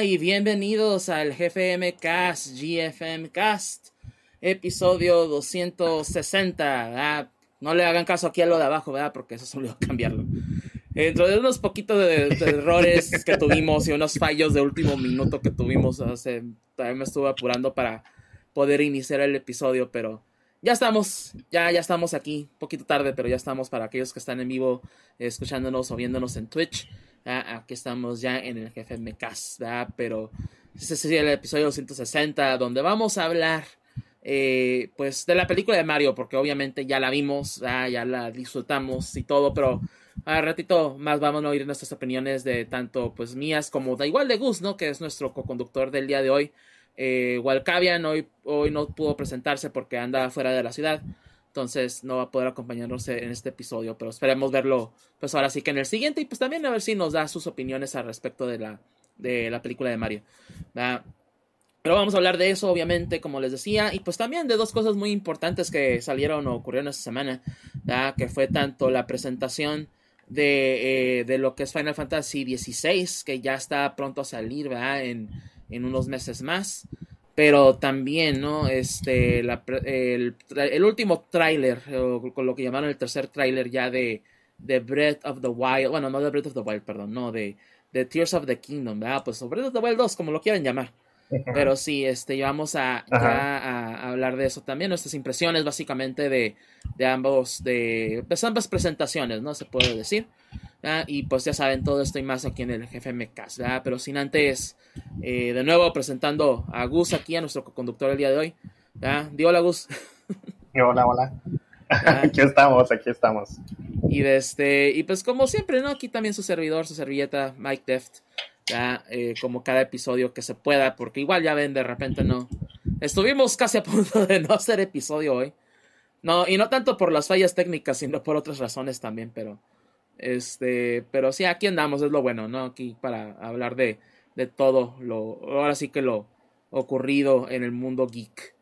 Y bienvenidos al GFM Cast, GFM Cast, episodio 260. No le hagan caso aquí a lo de abajo, ¿verdad? Porque eso se cambiarlo. Dentro de unos poquitos de, errores que tuvimos y unos fallos de último minuto que tuvimos, hace, también me estuve apurando para poder iniciar el episodio, pero ya estamos, ya, ya estamos aquí, un poquito tarde, pero ya estamos para aquellos que están en vivo escuchándonos o viéndonos en Twitch. Aquí estamos ya en el jefe Cast, pero este sería el episodio 260 donde vamos a hablar eh, pues de la película de Mario, porque obviamente ya la vimos, ya la disfrutamos y todo, pero a ratito más vamos a oír nuestras opiniones de tanto pues mías como da igual de Gus, ¿no? Que es nuestro co-conductor del día de hoy. Eh, Walcavian hoy, hoy no pudo presentarse porque anda fuera de la ciudad. Entonces no va a poder acompañarnos en este episodio, pero esperemos verlo pues ahora sí que en el siguiente y pues también a ver si nos da sus opiniones al respecto de la, de la película de Mario. Pero vamos a hablar de eso, obviamente, como les decía, y pues también de dos cosas muy importantes que salieron o ocurrieron esta semana, que fue tanto la presentación de, eh, de, lo que es Final Fantasy XVI, que ya está pronto a salir En, en unos meses más pero también, ¿no? Este, el, último tráiler, con lo que llamaron el tercer tráiler ya de, de Breath of the Wild, bueno, no de Breath of the Wild, perdón, no, de, de Tears of the Kingdom, ¿verdad? Pues Breath of the Wild 2, como lo quieran llamar. Pero sí, este, ya vamos a, a, hablar de eso también, nuestras impresiones básicamente de, de ambos, de pues, ambas presentaciones, ¿no? Se puede decir. Y pues ya saben, todo esto y más aquí en el GFMcast, ¿verdad? Pero sin antes, eh, de nuevo presentando a Gus aquí, a nuestro conductor el día de hoy. ¿verdad? Di hola, Gus. Hola, hola. Aquí estamos, aquí estamos. Y, de este, y pues como siempre, ¿no? Aquí también su servidor, su servilleta, Mike Deft. ¿Ya? Eh, como cada episodio que se pueda, porque igual ya ven, de repente no. Estuvimos casi a punto de no hacer episodio hoy. No, y no tanto por las fallas técnicas, sino por otras razones también, pero este, pero sí, aquí andamos, es lo bueno, ¿no? Aquí para hablar de, de todo lo, ahora sí que lo ocurrido en el mundo geek.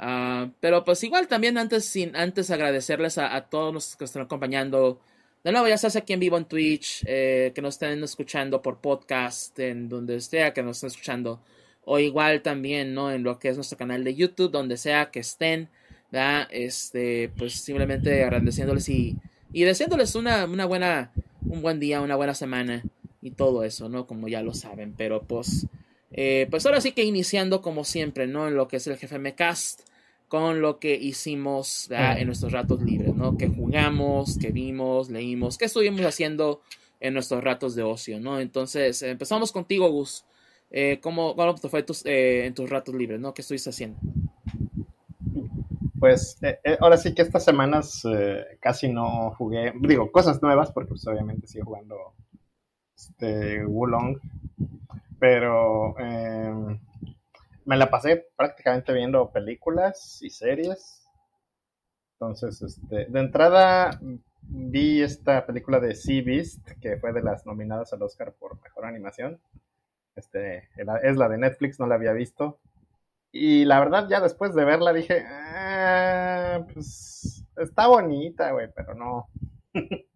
Uh, pero pues igual también antes, sin, antes agradecerles a, todos los que están acompañando. De nuevo, ya estás aquí en vivo en Twitch, eh, que nos estén escuchando por podcast, en donde sea que nos estén escuchando. O igual también, ¿no? En lo que es nuestro canal de YouTube, donde sea que estén, ¿verdad? Este, pues simplemente agradeciéndoles y y deseándoles una, una buena, un buen día, una buena semana y todo eso, ¿no? Como ya lo saben, pero pues, eh, pues ahora sí que iniciando como siempre, ¿no? En lo que es el GFM Cast, con lo que hicimos en nuestros ratos libres, ¿no? Que jugamos, que vimos, leímos, que estuvimos haciendo en nuestros ratos de ocio, ¿no? Entonces, empezamos contigo, Gus. Eh, ¿cómo, ¿Cómo te fue tus, eh, en tus ratos libres, ¿no? ¿Qué estuviste haciendo? pues eh, eh, ahora sí que estas semanas eh, casi no jugué, digo, cosas nuevas, porque pues obviamente sigo jugando este Wulong, pero em, me la pasé prácticamente viendo películas y series. Entonces, este, de entrada vi esta película de Sea Beast, que fue de las nominadas al Oscar por Mejor Animación. Este, es la de Netflix, no la había visto. Y la verdad, ya después de verla dije, ah, pues está bonita, güey, pero no.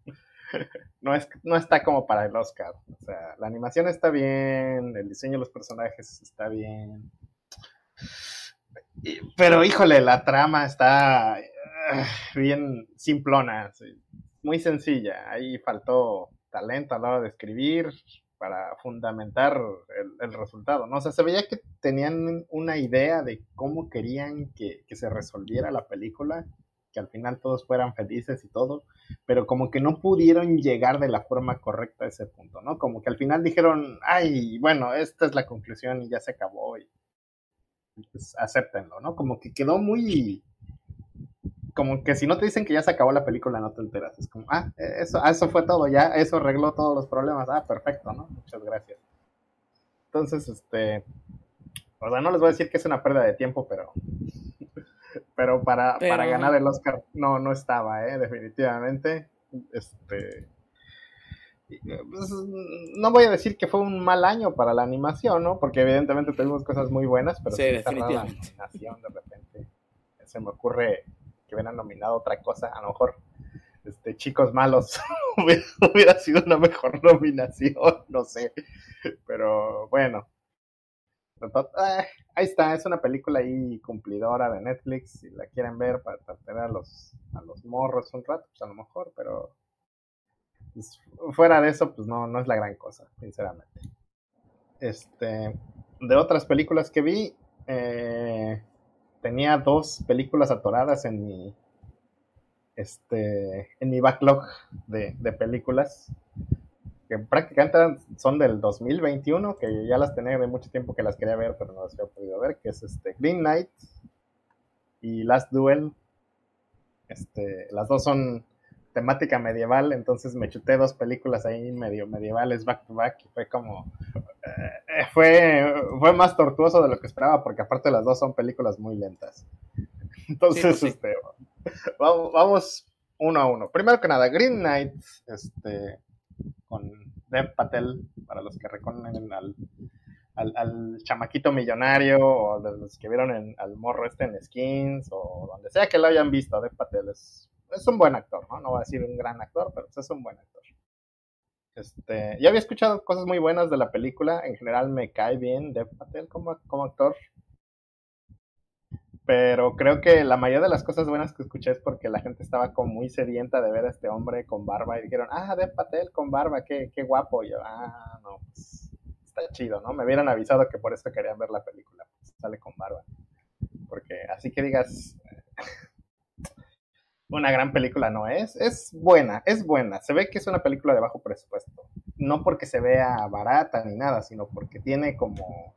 no, es, no está como para el Oscar. O sea, la animación está bien, el diseño de los personajes está bien. Pero híjole, la trama está ah, bien simplona, muy sencilla. Ahí faltó talento a la hora de escribir, para fundamentar el, resultado, ¿no? O sea, se veía que tenían una idea de cómo querían que, se resolviera la película, que al final todos fueran felices y todo, pero como que no pudieron llegar de la forma correcta a ese punto, ¿no? Como que al final dijeron, ay, bueno, esta es la conclusión y ya se acabó pues acéptenlo, ¿no? Como que quedó muy como que si no te dicen que ya se acabó la película, no te enteras. Es como, ah, eso, ah, eso fue todo, ya, eso arregló todos los problemas. Ah, perfecto, ¿no? Muchas gracias. Entonces, este, o sea, no les voy a decir que es una pérdida de tiempo, pero, pero para, para ganar el Oscar no, no estaba, ¿eh? Definitivamente. Este, pues, no voy a decir que fue un mal año para la animación, ¿no? Porque evidentemente tuvimos cosas muy buenas, pero sí, definitivamente. La animación de repente se me ocurre que hubieran nominado otra cosa, a lo mejor este, chicos malos hubiera, sido una mejor nominación, no sé. Pero bueno. Eh, ahí está, es una película ahí cumplidora de Netflix. Si la quieren ver para tener a los, a los morros un rato, pues a lo mejor, pero pues, fuera de eso, pues no, no es la gran cosa, sinceramente. Este, de otras películas que vi, eh, tenía dos películas atoradas en mi este en mi backlog de, películas que prácticamente son del 2021 que ya las tenía de mucho tiempo que las quería ver pero no las había podido ver que es este Green Knight y Last Duel este las dos son temática medieval entonces me chuté dos películas ahí medio medievales back to back y fue como eh, fue, fue más tortuoso de lo que esperaba, porque aparte las dos son películas muy lentas. Entonces, este, vamos, uno a uno. Primero que nada, Green Knight, este, con Dev Patel, para los que reconocen al, al, chamaquito millonario, o de los que vieron en, al morro este en Skins, o donde sea que lo hayan visto, Dev Patel es, es un buen actor, ¿no? No voy a decir un gran actor, pero es un buen actor. Este, ya había escuchado cosas muy buenas de la película. En general me cae bien Dev Patel como, como actor. Pero creo que la mayoría de las cosas buenas que escuché es porque la gente estaba como muy sedienta de ver a este hombre con barba y dijeron, ah, Dev Patel con barba, qué, qué guapo. Y yo, ah, no, pues, está chido, ¿no? Me hubieran avisado que por eso querían ver la película. Pues, sale con barba. Porque así que digas, una gran película no es. Es buena, es buena. Se ve que es una película de bajo presupuesto. No porque se vea barata ni nada, sino porque tiene como...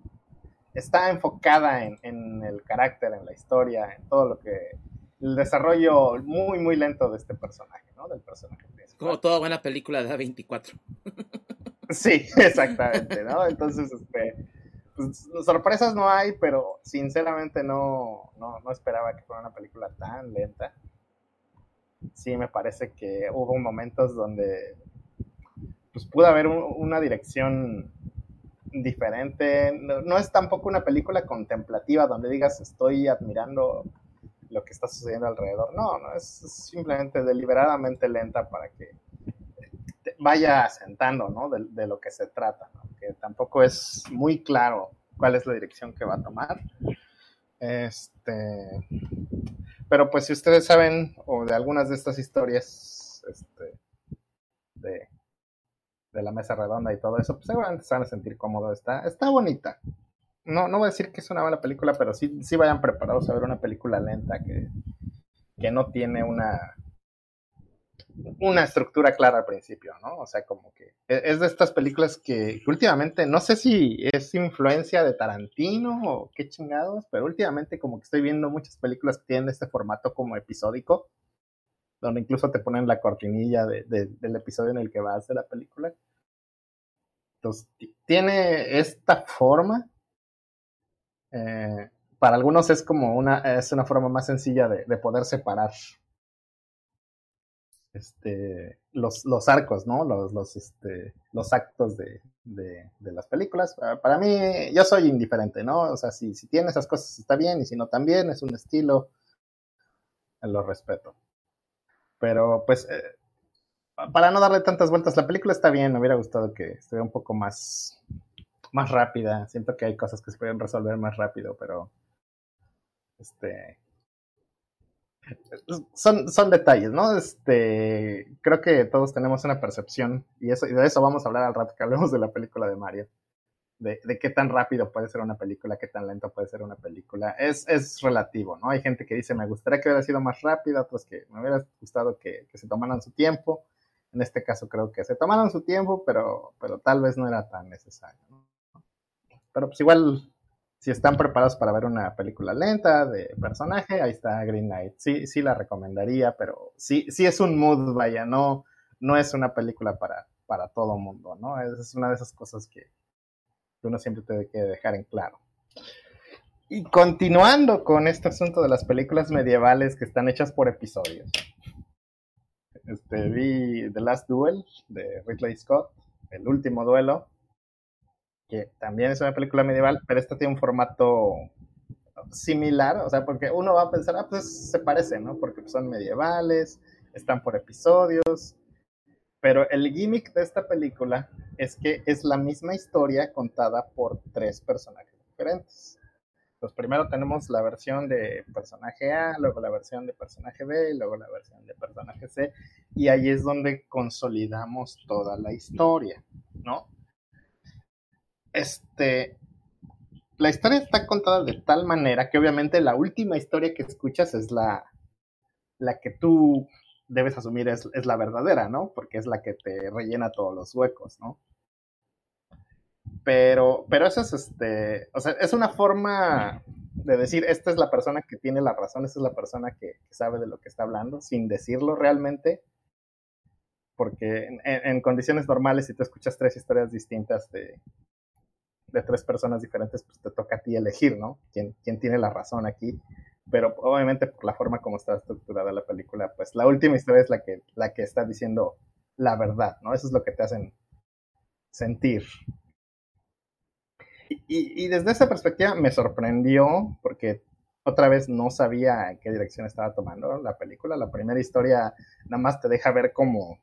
Está enfocada en, el carácter, en la historia, en todo lo que... El desarrollo muy, muy lento de este personaje, ¿no? Del personaje Como toda buena película de A24. sí, exactamente, ¿no? Entonces, este... Pues, sorpresas no hay, pero sinceramente no, no, no esperaba que fuera una película tan lenta sí me parece que hubo momentos donde pues pudo haber una dirección diferente. No, es tampoco una película contemplativa donde digas estoy admirando lo que está sucediendo alrededor. No, no, es simplemente deliberadamente lenta para que vaya asentando, ¿no? De, lo que se trata, Que tampoco es muy claro cuál es la dirección que va a tomar. Este, pero pues si ustedes saben o de algunas de estas historias este, de, la mesa redonda y todo eso, pues seguramente se van a sentir cómodos. Está, está bonita. No, no voy a decir que es una mala película, pero sí, sí vayan preparados a ver una película lenta que, que no tiene una, una estructura clara al principio, ¿no? O sea, como que e, es de estas películas que, últimamente, no sé si es influencia de Tarantino o qué chingados, pero últimamente como que estoy viendo muchas películas que tienen este formato como episódico, donde incluso te ponen la cortinilla del episodio en el que va a hacer la película. Entonces, tiene esta forma. Eh, para algunos es como una, es una forma más sencilla de, de poder separar este, los, los arcos, ¿no? Los, los, este, los actos de, de, las películas. Ah, para mí, yo soy indiferente, ¿no? O sea, si, si tiene esas cosas está bien y si no también, es un estilo, lo respeto. Pero pues, eh, para no darle tantas vueltas, la película está bien, me hubiera gustado que estuviera un poco más, más rápida. Siento que hay cosas que se pueden resolver más rápido, pero este, son, son detalles, ¿no? Este, creo que todos tenemos una percepción, y, eso, y de eso vamos a hablar al rato que hablemos de la película de Mario. De, de, qué tan rápido puede ser una película, qué tan lento puede ser una película. Es, es relativo, ¿no? Hay gente que dice, me gustaría que hubiera sido más rápida, otros que me hubiera gustado que, que, se tomaran su tiempo. En este caso creo que se tomaron su tiempo, pero, pero tal vez no era tan necesario, ¿no? Pero pues igual si están preparados para ver una película lenta de personaje, ahí está Green Knight. Sí, sí la recomendaría, pero sí, sí es un mood, vaya, no, no es una película para, para todo mundo, ¿no? Es una de esas cosas que uno siempre tiene que dejar en claro. Y continuando con este asunto de las películas medievales que están hechas por episodios. Este, vi The Last Duel de Ridley Scott, el último duelo, que también es una película medieval, pero esta tiene un formato similar, o sea, porque uno va a pensar, ah, pues se parece, ¿no? Porque son medievales, están por episodios, Pero el gimmick de esta película es que es la misma historia contada por tres personajes diferentes. Pues primero tenemos la versión de personaje A, luego la versión de personaje B, luego la versión de personaje C, y ahí es donde consolidamos toda la historia, ¿no? Este, la historia está contada de tal manera que obviamente la última historia que escuchas es la, la que tú debes asumir es, es, la verdadera, ¿no? Porque es la que te rellena todos los huecos, ¿no? Pero, pero eso es este, o sea, es una forma de decir, esta es la persona que tiene la razón, esta es la persona que, sabe de lo que está hablando, sin decirlo realmente, porque en, en, condiciones normales, si tú escuchas tres historias distintas de, de, tres personas diferentes, pues te toca a ti elegir, ¿no? ¿Quién, quién tiene la razón aquí? Pero obviamente por la forma como está estructurada la película, pues la última historia es la que, la que está diciendo la verdad, ¿no? Eso es lo que te hacen sentir. Y, desde esa perspectiva me sorprendió porque otra vez no sabía en qué dirección estaba tomando la película. La primera historia nada más te deja ver como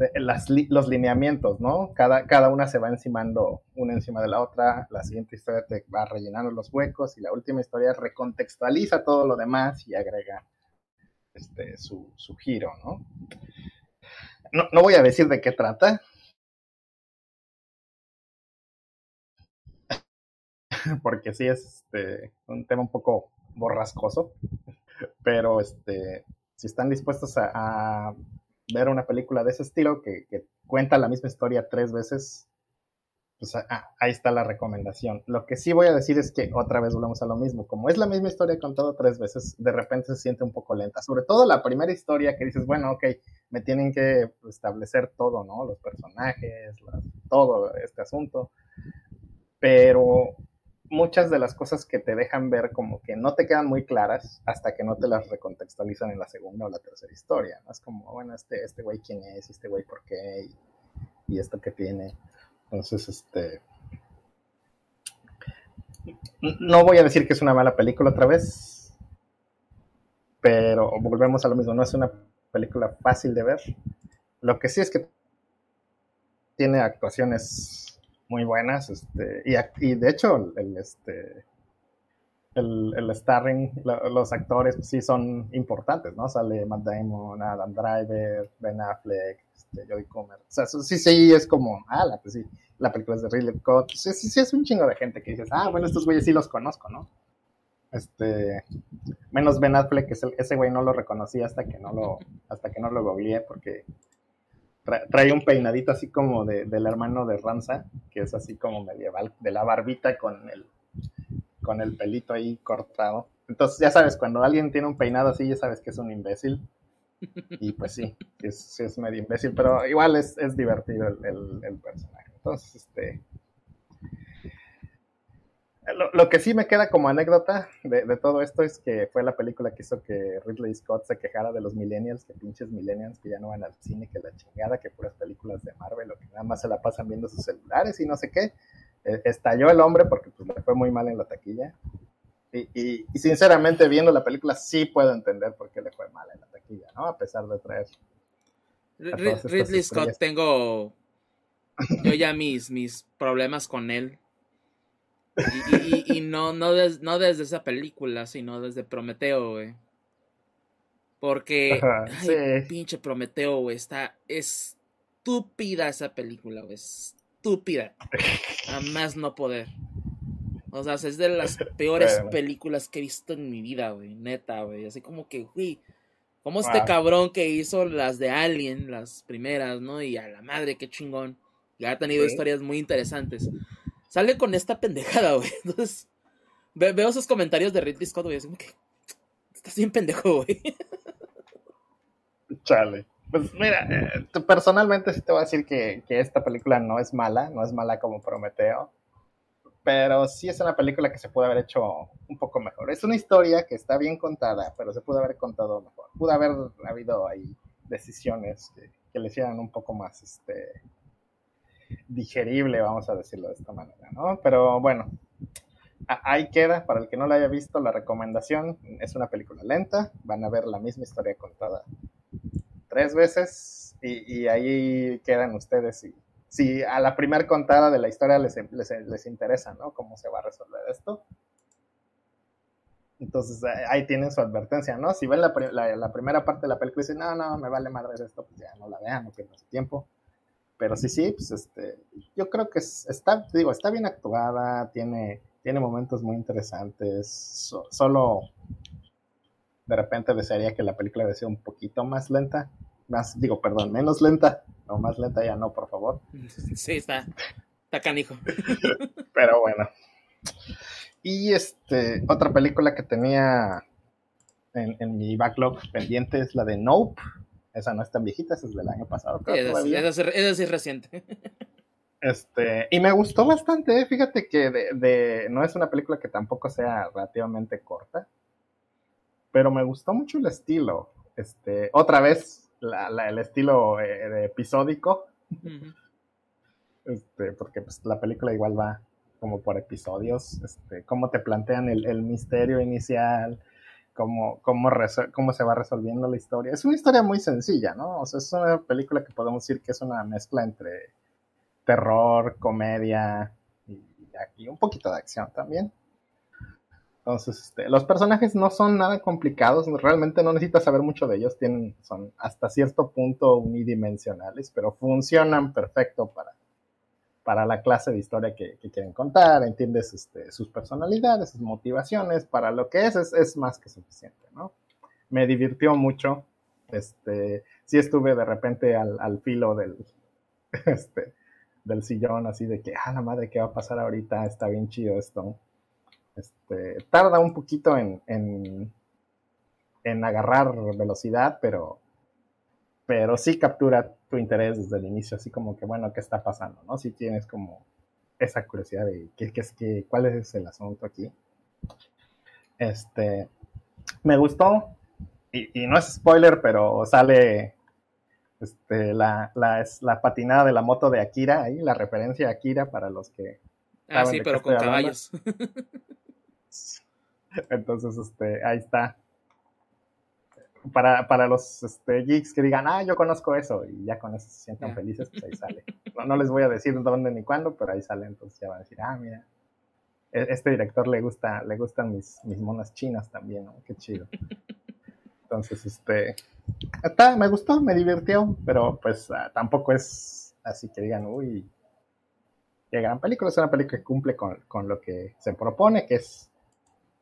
eh, los lineamientos, ¿no? Cada, cada una se va encimando una encima de la otra, la siguiente historia te va rellenando los huecos y la última historia recontextualiza todo lo demás y agrega este, su, su giro, ¿no? ¿no? No voy a decir de qué trata, porque sí es este, un tema un poco borrascoso, pero este, si están dispuestos a, ver una película de ese estilo que, cuenta la misma historia tres veces, pues ahí está la recomendación. Lo que sí voy a decir es que otra vez volvemos a lo mismo. Como es la misma historia contada tres veces, de repente se siente un poco lenta. Sobre todo la primera historia que dices, bueno, ok, me tienen que establecer todo, ¿no? Los personajes, todo este asunto. Pero muchas de las cosas que te dejan ver como que no te quedan muy claras hasta que no te las recontextualizan en la segunda o la tercera historia. ¿no? Es como, bueno, este, este güey quién es, este güey por qué, y, esto que tiene. Entonces, este... No voy a decir que es una mala película otra vez, pero volvemos a lo mismo, no es una película fácil de ver. Lo que sí es que tiene actuaciones muy buenas, este, y, y de hecho, el, este, el, el starring, los actores pues, sí son importantes, ¿no? Sale Matt Damon, Adam Driver, Ben Affleck, este, Jodie Comer. O sea, sí, sí, es como, ah, la, pues sí, la película es de Ridley Scott. Sí, sí, sí, es un chingo de gente que dices, ah, bueno, estos güeyes sí los conozco, ¿no? Este, menos Ben Affleck, ese, ese güey no lo reconocí hasta que no lo, hasta que no lo googleé, porque trae un peinadito así como de, del hermano de Ranza, que es así como medieval, de la barbita con el, con el pelito ahí cortado. Entonces, ya sabes, cuando alguien tiene un peinado así, ya sabes que es un imbécil. Y pues sí, es, es medio imbécil, pero igual es, es divertido el, el personaje. Entonces, este, lo, que sí me queda como anécdota de, todo esto es que fue la película que hizo que Ridley Scott se quejara de los millennials, que pinches millennials que ya no van al cine, que la chingada, que puras películas de Marvel, o que nada más se la pasan viendo sus celulares y no sé qué. E, estalló el hombre porque pues, le fue muy mal en la taquilla. Y, sinceramente, viendo la película, sí puedo entender por qué le fue mal en la taquilla, ¿no? A pesar de traer. Ridley Scott, tengo yo ya mis, mis problemas con él y, no, no, no desde esa película, sino desde Prometeo, güey. Porque, pinche Prometeo, güey, está estúpida esa película, güey. Estúpida. A más no poder. O sea, es de las peores películas que he visto en mi vida, güey. Neta, güey. Así como que, güey, como este cabrón que hizo las de Alien, las primeras, ¿no? Y a la madre, qué chingón. Y ha tenido historias muy interesantes sale con esta pendejada, güey. Entonces, veo esos comentarios de Ridley Scott, güey, que estás bien pendejo, güey. Chale. Pues mira, eh, personalmente sí te voy a decir que, que, esta película no es mala, no es mala como Prometeo, pero sí es una película que se puede haber hecho un poco mejor. Es una historia que está bien contada, pero se pudo haber contado mejor. Pudo haber habido ahí decisiones que, que le hicieran un poco más, este, digerible, vamos a decirlo de esta manera, ¿no? Pero bueno, ahí queda, para el que no la haya visto, la recomendación es una película lenta, van a ver la misma historia contada tres veces, y, ahí quedan ustedes y si a la primera contada de la historia les, les, interesa, ¿no? Cómo se va a resolver esto. Entonces ahí tienen su advertencia, ¿no? Si ven la, primera parte de la película y dicen, no, no, me vale madre esto, pues ya no la vean, no pierdan su tiempo. Pero sí, sí, pues este, yo creo que está, digo, está bien actuada, tiene, tiene momentos muy interesantes, solo de repente desearía que la película hubiera sido un poquito más lenta, más, digo, perdón, menos lenta, no más lenta ya no, por favor. Sí, está, está canijo. Pero bueno. Y este, otra película que tenía en, mi backlog pendiente es la de Nope. Esa no es tan viejita, esa es del año pasado. esa, es, es, reciente. Este, y me gustó bastante, ¿eh? fíjate que de, no es una película que tampoco sea relativamente corta, pero me gustó mucho el estilo. Este, otra vez, el estilo eh, episódico. Este, porque pues, la película igual va como por episodios, este, cómo te plantean el, misterio inicial, cómo, cómo, cómo se va resolviendo la historia. Es una historia muy sencilla, ¿no? O sea, es una película que podemos decir que es una mezcla entre terror, comedia y, un poquito de acción también. Entonces, este, los personajes no son nada complicados, realmente no necesitas saber mucho de ellos, tienen, son hasta cierto punto unidimensionales, pero funcionan perfecto para, para la clase de historia que, quieren contar, entiendes este, sus personalidades, sus motivaciones, para lo que es, es, más que suficiente, ¿no? Me divirtió mucho, este, sí estuve de repente al, al filo del, este, del sillón, así de que, ah, la madre, ¿qué va a pasar ahorita? Está bien chido esto este, tarda un poquito en, en, agarrar velocidad, pero, pero sí captura tu interés desde el inicio, así como que, bueno, ¿qué está pasando? ¿no? Si tienes como esa curiosidad de qué, es que, cuál es el asunto aquí. Este, me gustó, y, no es spoiler, pero sale este, la, la, la, patinada de la moto de Akira, ahí la referencia a Akira para los que... Ah, sí, pero con caballos. Entonces, este, ahí está. Para, para los este, geeks que digan, ah, yo conozco eso, y ya con eso se sientan felices, pues ahí sale. No, les voy a decir dónde ni cuándo, pero ahí sale, entonces ya van a decir, ah, mira, e-, este director le gusta, le gustan mis, mis monas chinas también, ¿no? Qué chido. Entonces, este, está, me gustó, me divirtió, pero pues ah, tampoco es así que digan, uy, qué gran película, es una película que cumple con, con lo que se propone, que es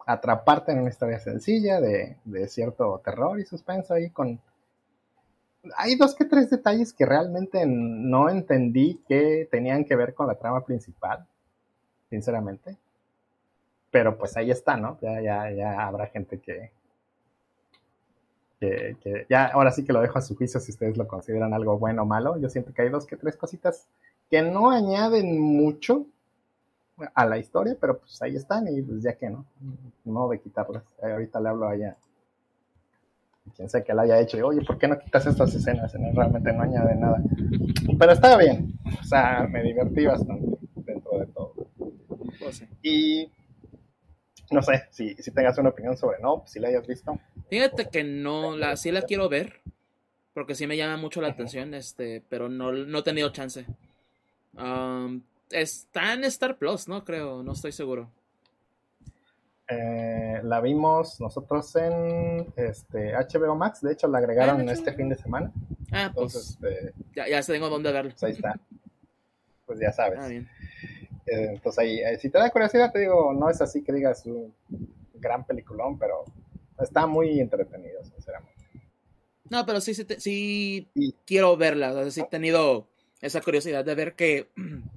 atraparte en una historia sencilla de, cierto terror y suspenso ahí con... Hay dos que tres detalles que realmente no entendí que tenían que ver con la trama principal, sinceramente. Pero pues ahí está, ¿no? Ya, ya, ya habrá gente que, que, que, ya ahora sí que lo dejo a su juicio si ustedes lo consideran algo bueno o malo. Yo siento que hay dos que tres cositas que no añaden mucho, a la historia, pero pues ahí están y pues ya que no, no de quitarlas. Eh, ahorita le hablo allá. Quien sea que la haya hecho, y, oye, ¿por qué no quitas estas escenas? Realmente no añade nada. Pero estaba bien, o sea, me divertí bastante dentro de todo. Pues y no sé, si, si tengas una opinión sobre no, si la hayas visto. Fíjate que no, la, sí la quiero ver, porque sí me llama mucho la atención, este, pero no, no he tenido chance. Um, Está en Star Plus, ¿no? Creo, no estoy seguro. Eh, la vimos nosotros en este HBO Max, de hecho la agregaron ah, este fin de semana. Ah, pues este, ya, ya tengo dónde verlo. Pues ahí está. Pues ya sabes. Ah, bien. Eh, entonces ahí, eh, si te da curiosidad, te digo, no es así que digas un gran peliculón, pero está muy entretenido, sinceramente. No, pero sí, sí, sí quiero verla, o sea, sí he tenido esa curiosidad de ver que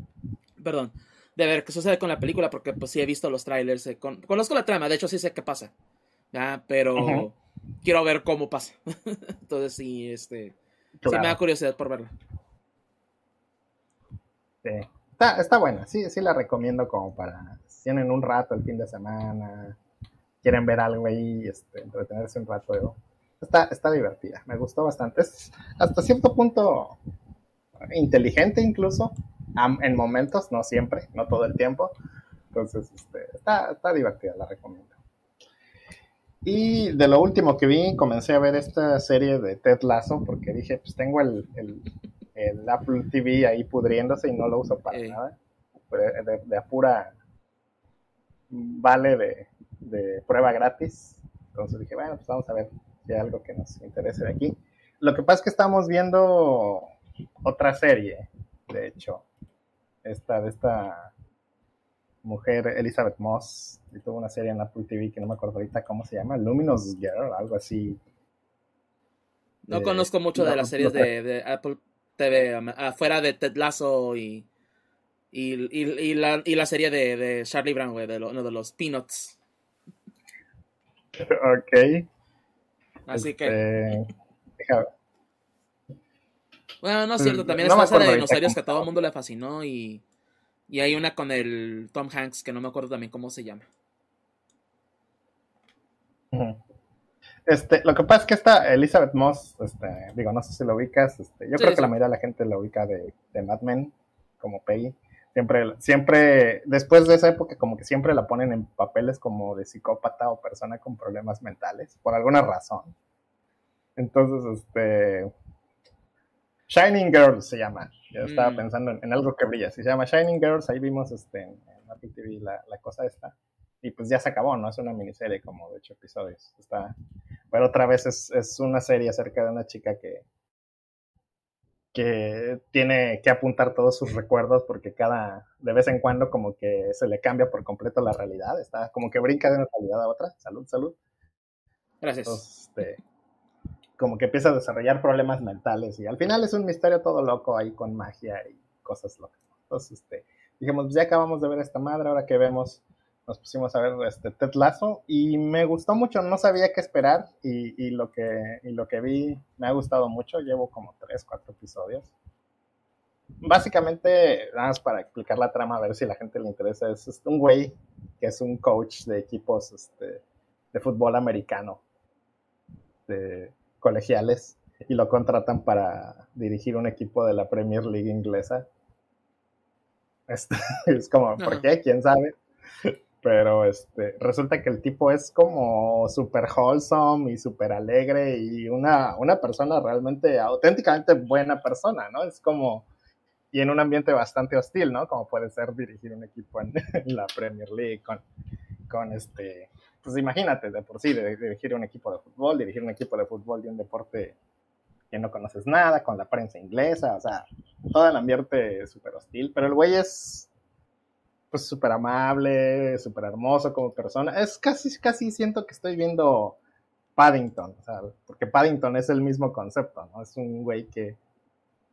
perdón, de ver qué sucede con la película, porque pues sí he visto los trailers, eh, conozco la trama, de hecho sí sé qué pasa, pero quiero ver cómo pasa. Entonces sí, este, sí me da curiosidad por verla. Sí. Está, está buena, sí, sí la recomiendo como para, si tienen un rato el fin de semana, quieren ver algo ahí, este, entretenerse un rato, está, está divertida, me gustó bastante, es hasta cierto punto inteligente incluso, en momentos, no siempre, no todo el tiempo. Entonces, este, está, está divertida, la recomiendo. Y de lo último que vi, comencé a ver esta serie de Ted Lasso porque dije, pues tengo el, el, Apple TV ahí pudriéndose y no lo uso para nada. De, de, apura vale de, de prueba gratis. Entonces dije, bueno, pues vamos a ver si hay algo que nos interese de aquí. Lo que pasa es que estamos viendo otra serie, de hecho, esta de esta mujer Elizabeth Moss, y tuvo una serie en Apple TV que no me acuerdo ahorita cómo se llama, Luminous Girl, algo así. No eh, conozco mucho de las series de, Apple TV, afuera de Ted Lasso y, y, la, serie de, Charlie Brown, de, de los Peanuts. Ok. Así que. Este, bueno, no es cierto, también está esa de dinosaurios que a todo el mundo le fascinó y, y hay una con el Tom Hanks que no me acuerdo también cómo se llama. Este, lo que pasa es que esta Elizabeth Moss, este, digo, no sé si lo ubicas, este, yo creo que la mayoría de la gente la ubica de, de Mad Men como Peggy. Siempre, siempre, después de esa época, como que siempre la ponen en papeles como de psicópata o persona con problemas mentales, por alguna razón. Entonces, este, Shining Girls se llama. Yo estaba mm. pensando en, algo que brilla. Si se llama Shining Girls, ahí vimos este, en, Apple TV la, cosa esta. Y pues ya se acabó, ¿no? Es una miniserie como de ocho episodios. Está... Pero otra vez es, es una serie acerca de una chica que, que tiene que apuntar todos sus recuerdos porque cada, de vez en cuando como que se le cambia por completo la realidad, está como que brinca de una realidad a otra. Salud, salud. Gracias. este, como que empieza a desarrollar problemas mentales y al final es un misterio todo loco ahí con magia y cosas locas. Entonces, este, dijimos, pues ya acabamos de ver esta madre, ahora que vemos, nos pusimos a ver este Ted Lasso y me gustó mucho, no sabía qué esperar y, lo, que, y lo que vi me ha gustado mucho, llevo como tres, cuatro episodios. Básicamente, nada más para explicar la trama, a ver si la gente le interesa, es, es un güey que es un coach de equipos este, de fútbol americano. De, colegiales y lo contratan para dirigir un equipo de la Premier League inglesa. Este, es, como, ¿por qué? ¿Quién sabe? Pero este, resulta que el tipo es como súper wholesome y súper alegre y una, una persona realmente, auténticamente buena persona, ¿no? Es como, y en un ambiente bastante hostil, ¿no? Como puede ser dirigir un equipo en, la Premier League con, con este, pues imagínate, de por sí, de, dirigir un equipo de fútbol, dirigir un equipo de fútbol de un deporte que no conoces nada, con la prensa inglesa, o sea, todo el ambiente súper hostil, pero el güey es pues súper amable, súper hermoso como persona, es casi, casi siento que estoy viendo Paddington, o sea, porque Paddington es el mismo concepto, ¿no? Es un güey que,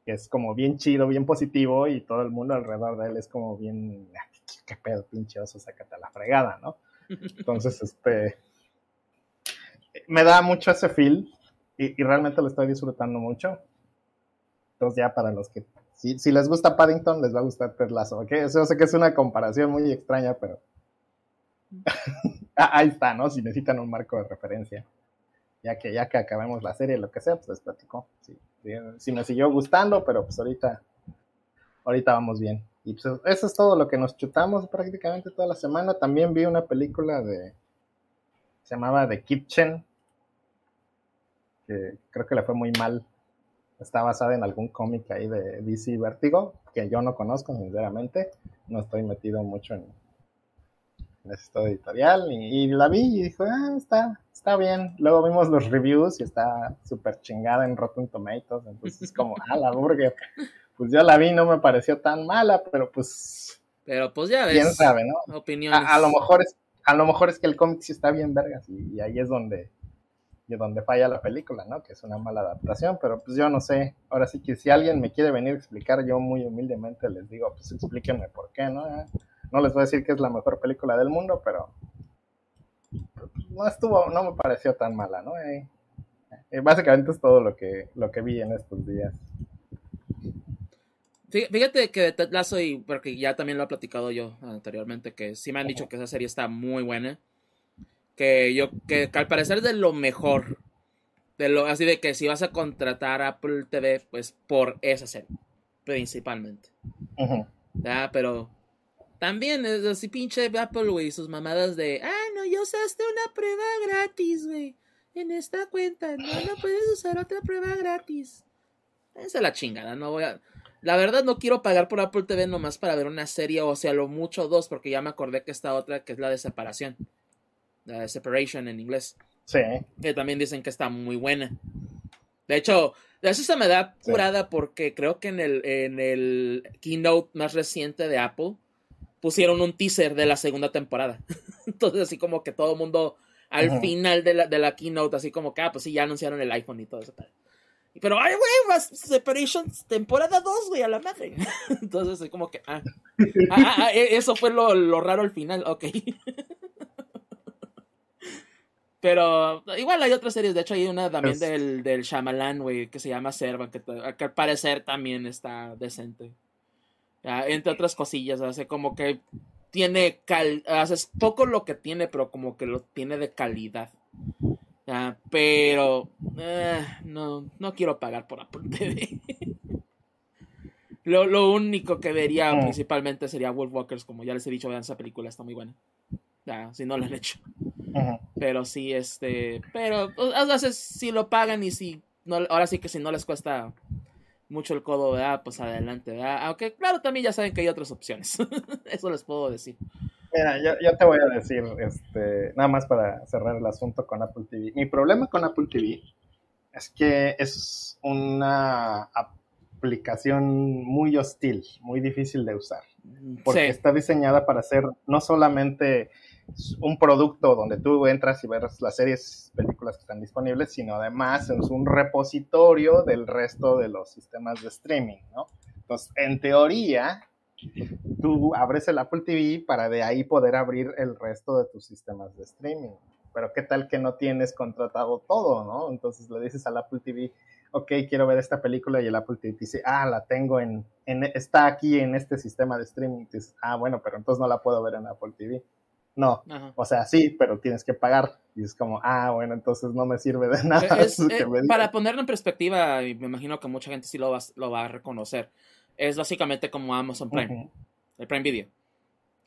que es como bien chido, bien positivo y todo el mundo alrededor de él es como bien, ah, qué pedo, pinche oso, sácate a la fregada, ¿no? Entonces, este, me da mucho ese feel y, realmente lo estoy disfrutando mucho. Entonces ya para los que, si, si les gusta Paddington, les va a gustar Ted Lasso, ¿ok? Yo sé que es una comparación muy extraña, pero ah, ahí está, ¿no? Si necesitan un marco de referencia. Ya que, ya que acabemos la serie, lo que sea, pues les platico. si me siguió gustando, pero pues ahorita, ahorita vamos bien. Y pues eso es todo lo que nos chutamos prácticamente toda la semana. También vi una película de. Se llamaba The Kitchen. Que creo que le fue muy mal. Está basada en algún cómic ahí de DC Vertigo. Que yo no conozco, sinceramente. No estoy metido mucho en, en editorial. Y, la vi y dije, ah, está, está bien. Luego vimos los reviews y está súper chingada en Rotten Tomatoes. Entonces es como, ah, la burger pues yo la vi, no me pareció tan mala, pero pues. Pero pues ya ves. Quién sabe, ¿no? Opiniones. A, lo mejor es, a lo mejor es que el cómic sí está bien vergas y, ahí es donde, y donde falla la película, ¿no? Que es una mala adaptación, pero pues yo no sé. Ahora sí que si alguien me quiere venir a explicar, yo muy humildemente les digo, pues explíquenme por qué, ¿no? No les voy a decir que es la mejor película del mundo, pero no estuvo, no me pareció tan mala, ¿no? Eh, eh, básicamente es todo lo que, lo que vi en estos días. Fíjate que de Ted Lasso, y porque ya también lo he platicado yo anteriormente, que sí me han dicho que esa serie está muy buena. Que yo, que, al parecer es de lo mejor. De lo, así de que si vas a contratar a Apple TV, pues por esa serie, principalmente. Pero también es así pinche Apple, güey, sus mamadas de, ah, bueno, ya usaste una prueba gratis, güey. En esta cuenta, no, no puedes usar otra prueba gratis. Esa es la chingada, no voy a... La verdad no quiero pagar por Apple TV nomás para ver una serie o sea, lo mucho dos, porque ya me acordé que esta otra que es la de separación. La de separation en inglés. Sí. Que también dicen que está muy buena. De hecho, eso se me da curada porque creo que en el, en el keynote más reciente de Apple pusieron un teaser de la segunda temporada. Entonces, así como que todo el mundo al final de la, de la keynote, así como que, ah, pues sí, ya anunciaron el iPhone y todo eso. Pero, ay, güey, Separation temporada 2, güey, a la madre. Entonces, así como que, ah, ah, ah e, eso fue lo, lo raro al final, ok. Pero igual hay otras series, de hecho hay una también del, del Shyamalan, güey, que se llama Serva, que, al parecer también está decente. entre otras cosillas, hace como que tiene cal, hace poco lo que tiene, pero como que lo tiene de calidad. Pero eh, no, no quiero pagar por Apple TV. lo, lo, único que vería mm. principalmente sería Wolf Walkers, como ya les he dicho, vean esa película, está muy buena. Si no lo han hecho. Pero sí, este. Pero a veces si lo pagan y si. No, ahora sí que si no les cuesta mucho el codo, ¿verdad? Pues adelante, ¿verdad? Aunque, claro, también ya saben que hay otras opciones. Eso les puedo decir. Mira, yo, te voy a decir, este, nada más para cerrar el asunto con Apple TV. Mi problema con Apple TV es que es una aplicación muy hostil, muy difícil de usar. Porque está diseñada para ser no solamente un producto donde tú entras y ves las series, películas que están disponibles, sino además es un repositorio del resto de los sistemas de streaming, ¿no? Entonces, en teoría, tú abres el Apple TV para de ahí poder abrir el resto de tus sistemas de streaming. Pero qué tal que no tienes contratado todo, ¿no? Entonces le dices al Apple TV, ok, quiero ver esta película y el Apple TV dice, ah, la tengo en, en está aquí en este sistema de streaming. dices, ah, bueno, pero entonces no la puedo ver en Apple TV. No, o sea, sí, pero tienes que pagar. Y es como, ah, bueno, entonces no me sirve de nada. Eh, para ponerlo en perspectiva, y me imagino que mucha gente sí lo va, lo va a reconocer, es básicamente como Amazon Prime, el Prime Video,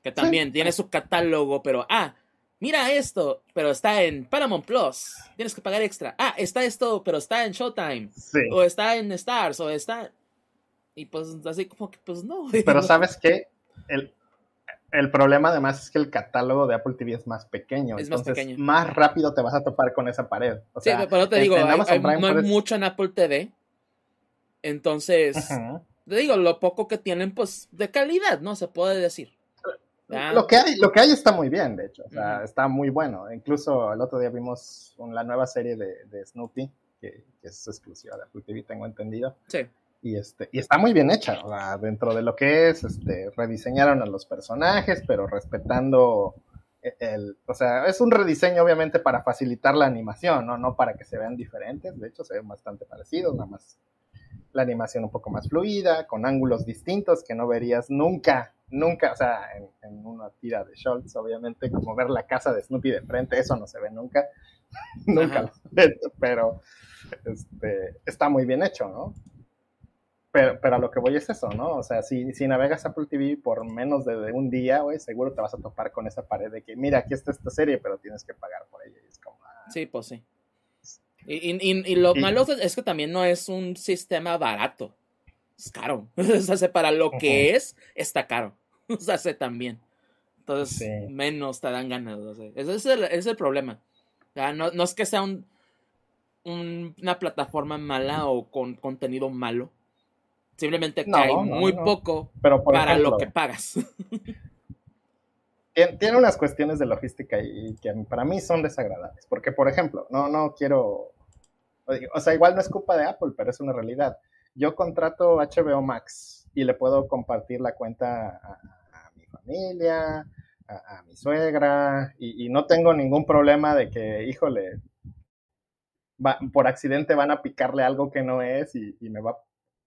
que también tiene su catálogo, pero, ah, mira esto, pero está en Paramount Plus, tienes que pagar extra. Ah, está esto, pero está en Showtime, o está en Stars, o está... Y pues así como que, pues no. Pero ¿sabes qué? El, el problema además es que el catálogo de Apple TV es más pequeño. Es entonces, más pequeño. Más rápido te vas a topar con esa pared. sí, pero te digo, no hay mucho en Apple TV. Entonces, digo, lo poco que tienen, pues, de calidad, ¿no? Se puede decir. Lo que, hay, lo que hay está muy bien, de hecho. O sea, está muy bueno. Incluso el otro día vimos la nueva serie de, Snoopy, que, que, es exclusiva de Apple TV, tengo entendido. Sí y este y está muy bien hecha dentro de lo que es este rediseñaron a los personajes pero respetando e, el, o sea es un rediseño obviamente para facilitar la animación no no para que se vean diferentes de hecho se ven bastante parecidos nada más la animación un poco más fluida con ángulos distintos que no verías nunca nunca o sea en, una tira de Schultz obviamente como ver la casa de Snoopy de frente eso no se ve nunca nunca pero este está muy bien hecho no pero, pero, a lo que voy es eso, ¿no? O sea, si, si navegas Apple TV por menos de, un día, güey, seguro te vas a topar con esa pared de que, mira, aquí está esta serie, pero tienes que pagar por ella. Y es como, ah. Sí, pues sí. Y, y, y lo malo es que también no es un sistema barato. Es caro. o sea, para lo que es, está caro. O sea, se también. Entonces, menos te dan ganas. ese es el, es el problema. no, no es que sea un, una plataforma mala o con contenido malo Simplemente que hay muy poco para lo que pagas. tiene unas cuestiones de logística y que para mí son desagradables. Porque, por ejemplo, no, no quiero. O sea, igual no es culpa de Apple, pero es una realidad. Yo contrato HBO Max y le puedo compartir la cuenta a, mi familia, a, mi suegra, y, no tengo ningún problema de que, híjole, por accidente van a picarle algo que no es y, y me va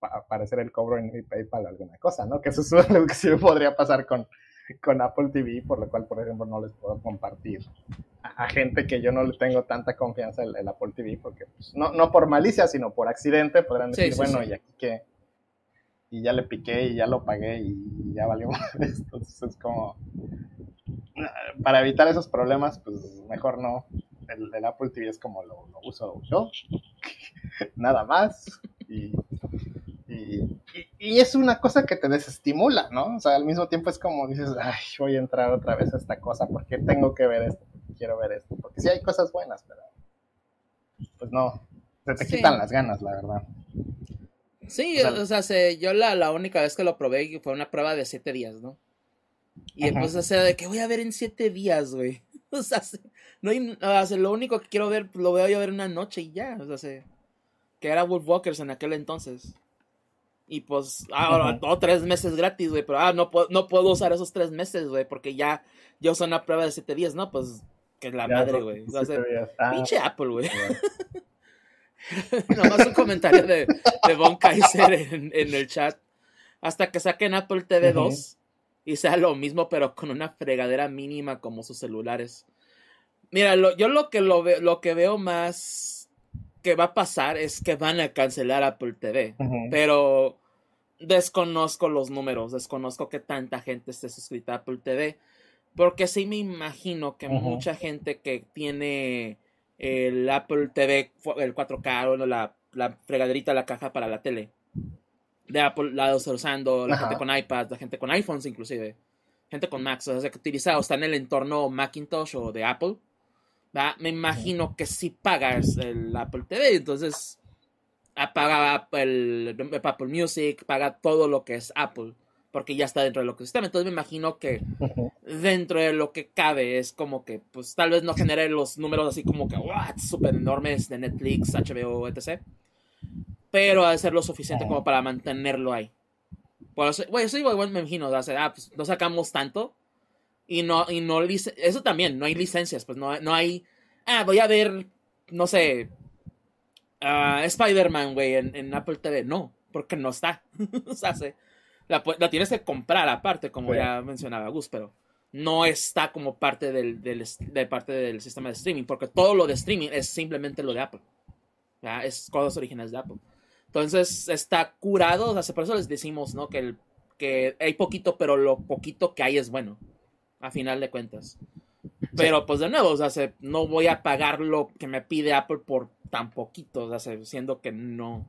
aparecer el cobro en mi PayPal alguna cosa, ¿no? Que eso es lo que sí podría pasar con, con Apple TV, por lo cual, por ejemplo, no les puedo compartir a, gente que yo no le tengo tanta confianza en, el Apple TV, porque pues, no, no por malicia, sino por accidente podrán decir, bueno, y aquí que y ya le piqué y ya lo pagué y ya valió Entonces es como para evitar esos problemas, pues mejor no. El, Apple TV es como lo, uso yo, nada más. Y, y, es una cosa que te desestimula, ¿no? O sea, al mismo tiempo es como dices, ay, voy a entrar otra vez a esta cosa porque tengo que ver esto, porque quiero ver esto, porque sí hay cosas buenas, pero pues no, se te quitan las ganas, la verdad. Sí, o sea, yo la, la, única vez que lo probé fue una prueba de siete días, ¿no? Y después, o sea, de que voy a ver en siete días, güey. O sea, no hay, o sea, lo único que quiero ver, lo voy a ver una noche y ya, o sea, que era Wolf Walkers en aquel entonces. Y pues, ahora, uh tres meses gratis, güey, pero ah, no puedo, no puedo usar esos tres meses, güey, porque ya, yo uso una prueba de siete días, ¿no? Pues, que es la madre, güey. O sea, ah. pinche Apple, güey. Nomás un comentario de, de Von Kaiser en, el chat. Hasta que saquen Apple TV 2 y sea lo mismo, pero con una fregadera mínima como sus celulares. Mira, yo lo que, lo, lo que veo más que va a pasar es que van a cancelar Apple TV. Pero desconozco los números, desconozco que tanta gente esté suscrita a Apple TV. Porque sí me imagino que mucha gente que tiene el Apple TV, el 4K o la, la fregaderita, la caja para la tele. De Apple la está usando, la gente con iPad, la gente con iPhones inclusive, gente con Macs, o sea, que utiliza o está en el entorno Macintosh o de Apple, me imagino que si pagas el Apple TV, entonces paga el Apple Music, paga todo lo que es Apple porque ya está dentro de lo que sistema. Entonces me imagino que dentro de lo que cabe es como que, pues tal vez no genere los números así como que, what, súper enormes de Netflix, HBO, etc. Pero ha de ser lo suficiente como para mantenerlo ahí. Por eso, bueno, eso igual me imagino, o sea, ah, pues no sacamos tanto y no, y no, eso también, no hay licencias, pues no, no hay, ah, voy a ver, no sé, uh, Spider-Man, güey, en, en, Apple TV. No, porque no está. o sea, se, la, tienes que comprar aparte, como ya mencionaba Gus, pero no está como parte del, de parte del sistema de streaming, porque todo lo de streaming es simplemente lo de Apple. Es cosas originales de Apple. Entonces está curado, o sea, por eso les decimos, ¿no? Que, el, que hay poquito, pero lo poquito que hay es bueno, a final de cuentas. Pero pues de nuevo, o sea, no voy a pagar lo que me pide Apple por tan poquito, o sea, siendo que no,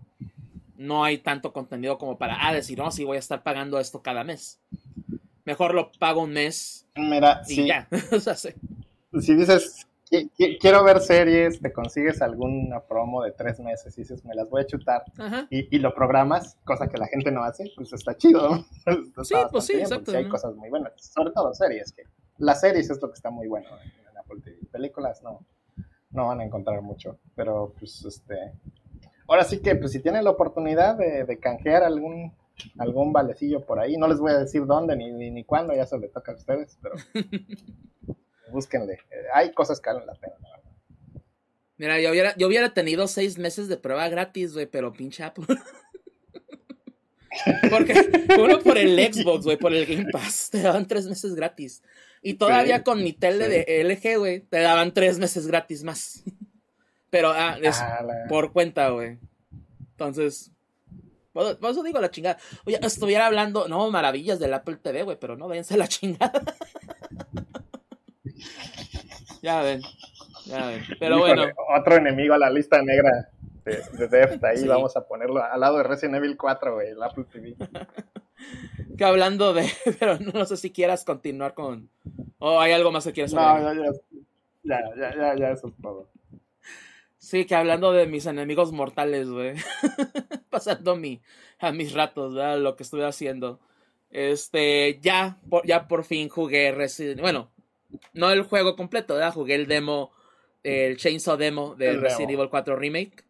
no hay tanto contenido como para ah, decir, no, sí voy a estar pagando esto cada mes. Mejor lo pago un mes. Mira, y ya. Si dices, quiero ver series, te consigues alguna promo de tres meses y dices, me las voy a chutar y, lo programas, cosa que la gente no hace, pues está chido. sí, pues sí, exacto. hay cosas muy buenas, sobre todo series, que las series es lo que está muy bueno en Apple TV. Películas no, no van a encontrar mucho, pero pues este ahora sí que, pues si tienen la oportunidad de, canjear algún algún valecillo por ahí, no les voy a decir dónde ni, ni, cuándo, ya se le toca a ustedes, pero búsquenle. Eh, hay cosas que valen la pena, Mira, yo hubiera, yo hubiera tenido seis meses de prueba gratis, güey, pero pinche Apple. Porque uno por el Xbox, güey, por el Game Pass, te daban tres meses gratis. Y todavía con mi tele de LG, güey, te daban tres meses gratis más. Pero ah, es ah, por cuenta, güey. Entonces, por, eso digo la chingada. Oye, estuviera hablando, no, maravillas del Apple TV, güey, pero no, váyanse la chingada. ya ven, ya ven. Pero bueno. Otro enemigo a la lista negra de, de Deft, ahí vamos a ponerlo al lado de Resident Evil 4, güey, el Apple TV. que hablando de, pero no sé si quieras continuar con, o hay algo más que quieras saber. No, ya, ya, ya, ya, ya, eso es todo. Sí, que hablando de mis enemigos mortales, güey. Pasando mi, a mis ratos, ¿verdad? Lo que estuve haciendo. Este, ya, por, ya por fin jugué Resident Bueno, no el juego completo, ¿verdad? Jugué el demo, el Chainsaw demo de Resident Evil 4 Remake.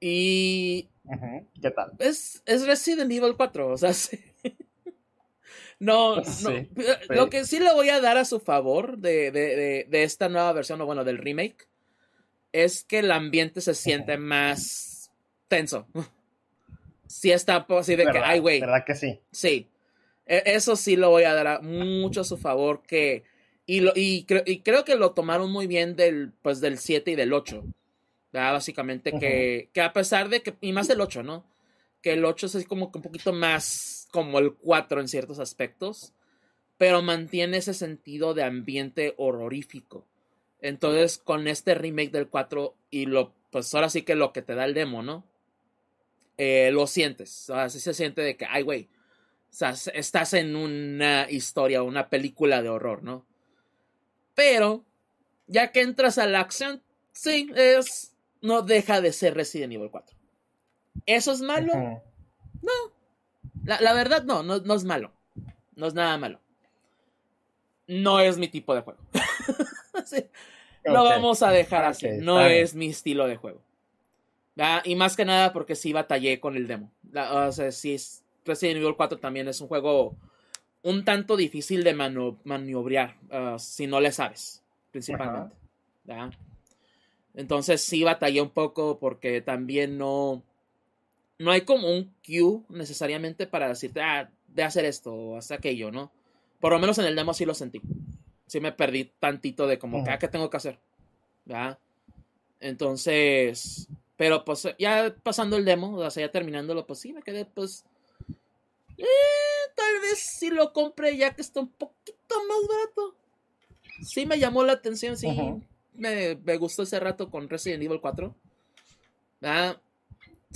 Y. ¿Qué tal? Es, es Resident Evil 4, o sea, sí. No, no lo que sí le voy a dar a su favor de, de, de, de esta nueva versión, o bueno, del remake, es que el ambiente se siente más tenso. Sí está así de que, ay, güey. ¿Verdad que sí? Sí. E, eso sí lo voy a dar mucho a su favor que... Y, lo, y, creo que lo tomaron muy bien del, pues, del 7 y del 8. Básicamente que, que a pesar de que... Y más del 8, ¿no? Que el 8 es así como que un poquito más como el 4 en ciertos aspectos pero mantiene ese sentido de ambiente horrorífico. Entonces, con este remake del 4 y lo, pues ahora sí que lo que te da el demo, ¿no? Eh, lo sientes, así se siente de que, ay, güey, o sea, estás en una historia, una película de horror, ¿no? Pero, ya que entras a la acción, sí, es, no deja de ser Resident Evil 4. ¿Eso es malo? No. La, verdad, no, no, no es malo. No es nada malo. No es mi tipo de juego. sí. Lo vamos a dejar así. no es mi estilo de juego. Y más que nada porque sí batallé con el demo. o sea, sí, Resident Evil 4 también es un juego un tanto difícil de maniobrar uh, si no le sabes, principalmente. Entonces sí batallé un poco porque también no, no hay como un cue necesariamente para decirte, ah, de hacer esto o hacer aquello, ¿no? Por lo menos en el demo sí lo sentí sí me perdí tantito de como, ¿qué tengo que hacer? ¿verdad? Entonces, pero pues ya pasando el demo, o sea, ya terminándolo, pues sí, me quedé pues... Eh, tal vez si lo compré ya que está un poquito más barato. Sí me llamó la atención, sí. me, me, gustó ese rato con Resident Evil 4. ¿verdad?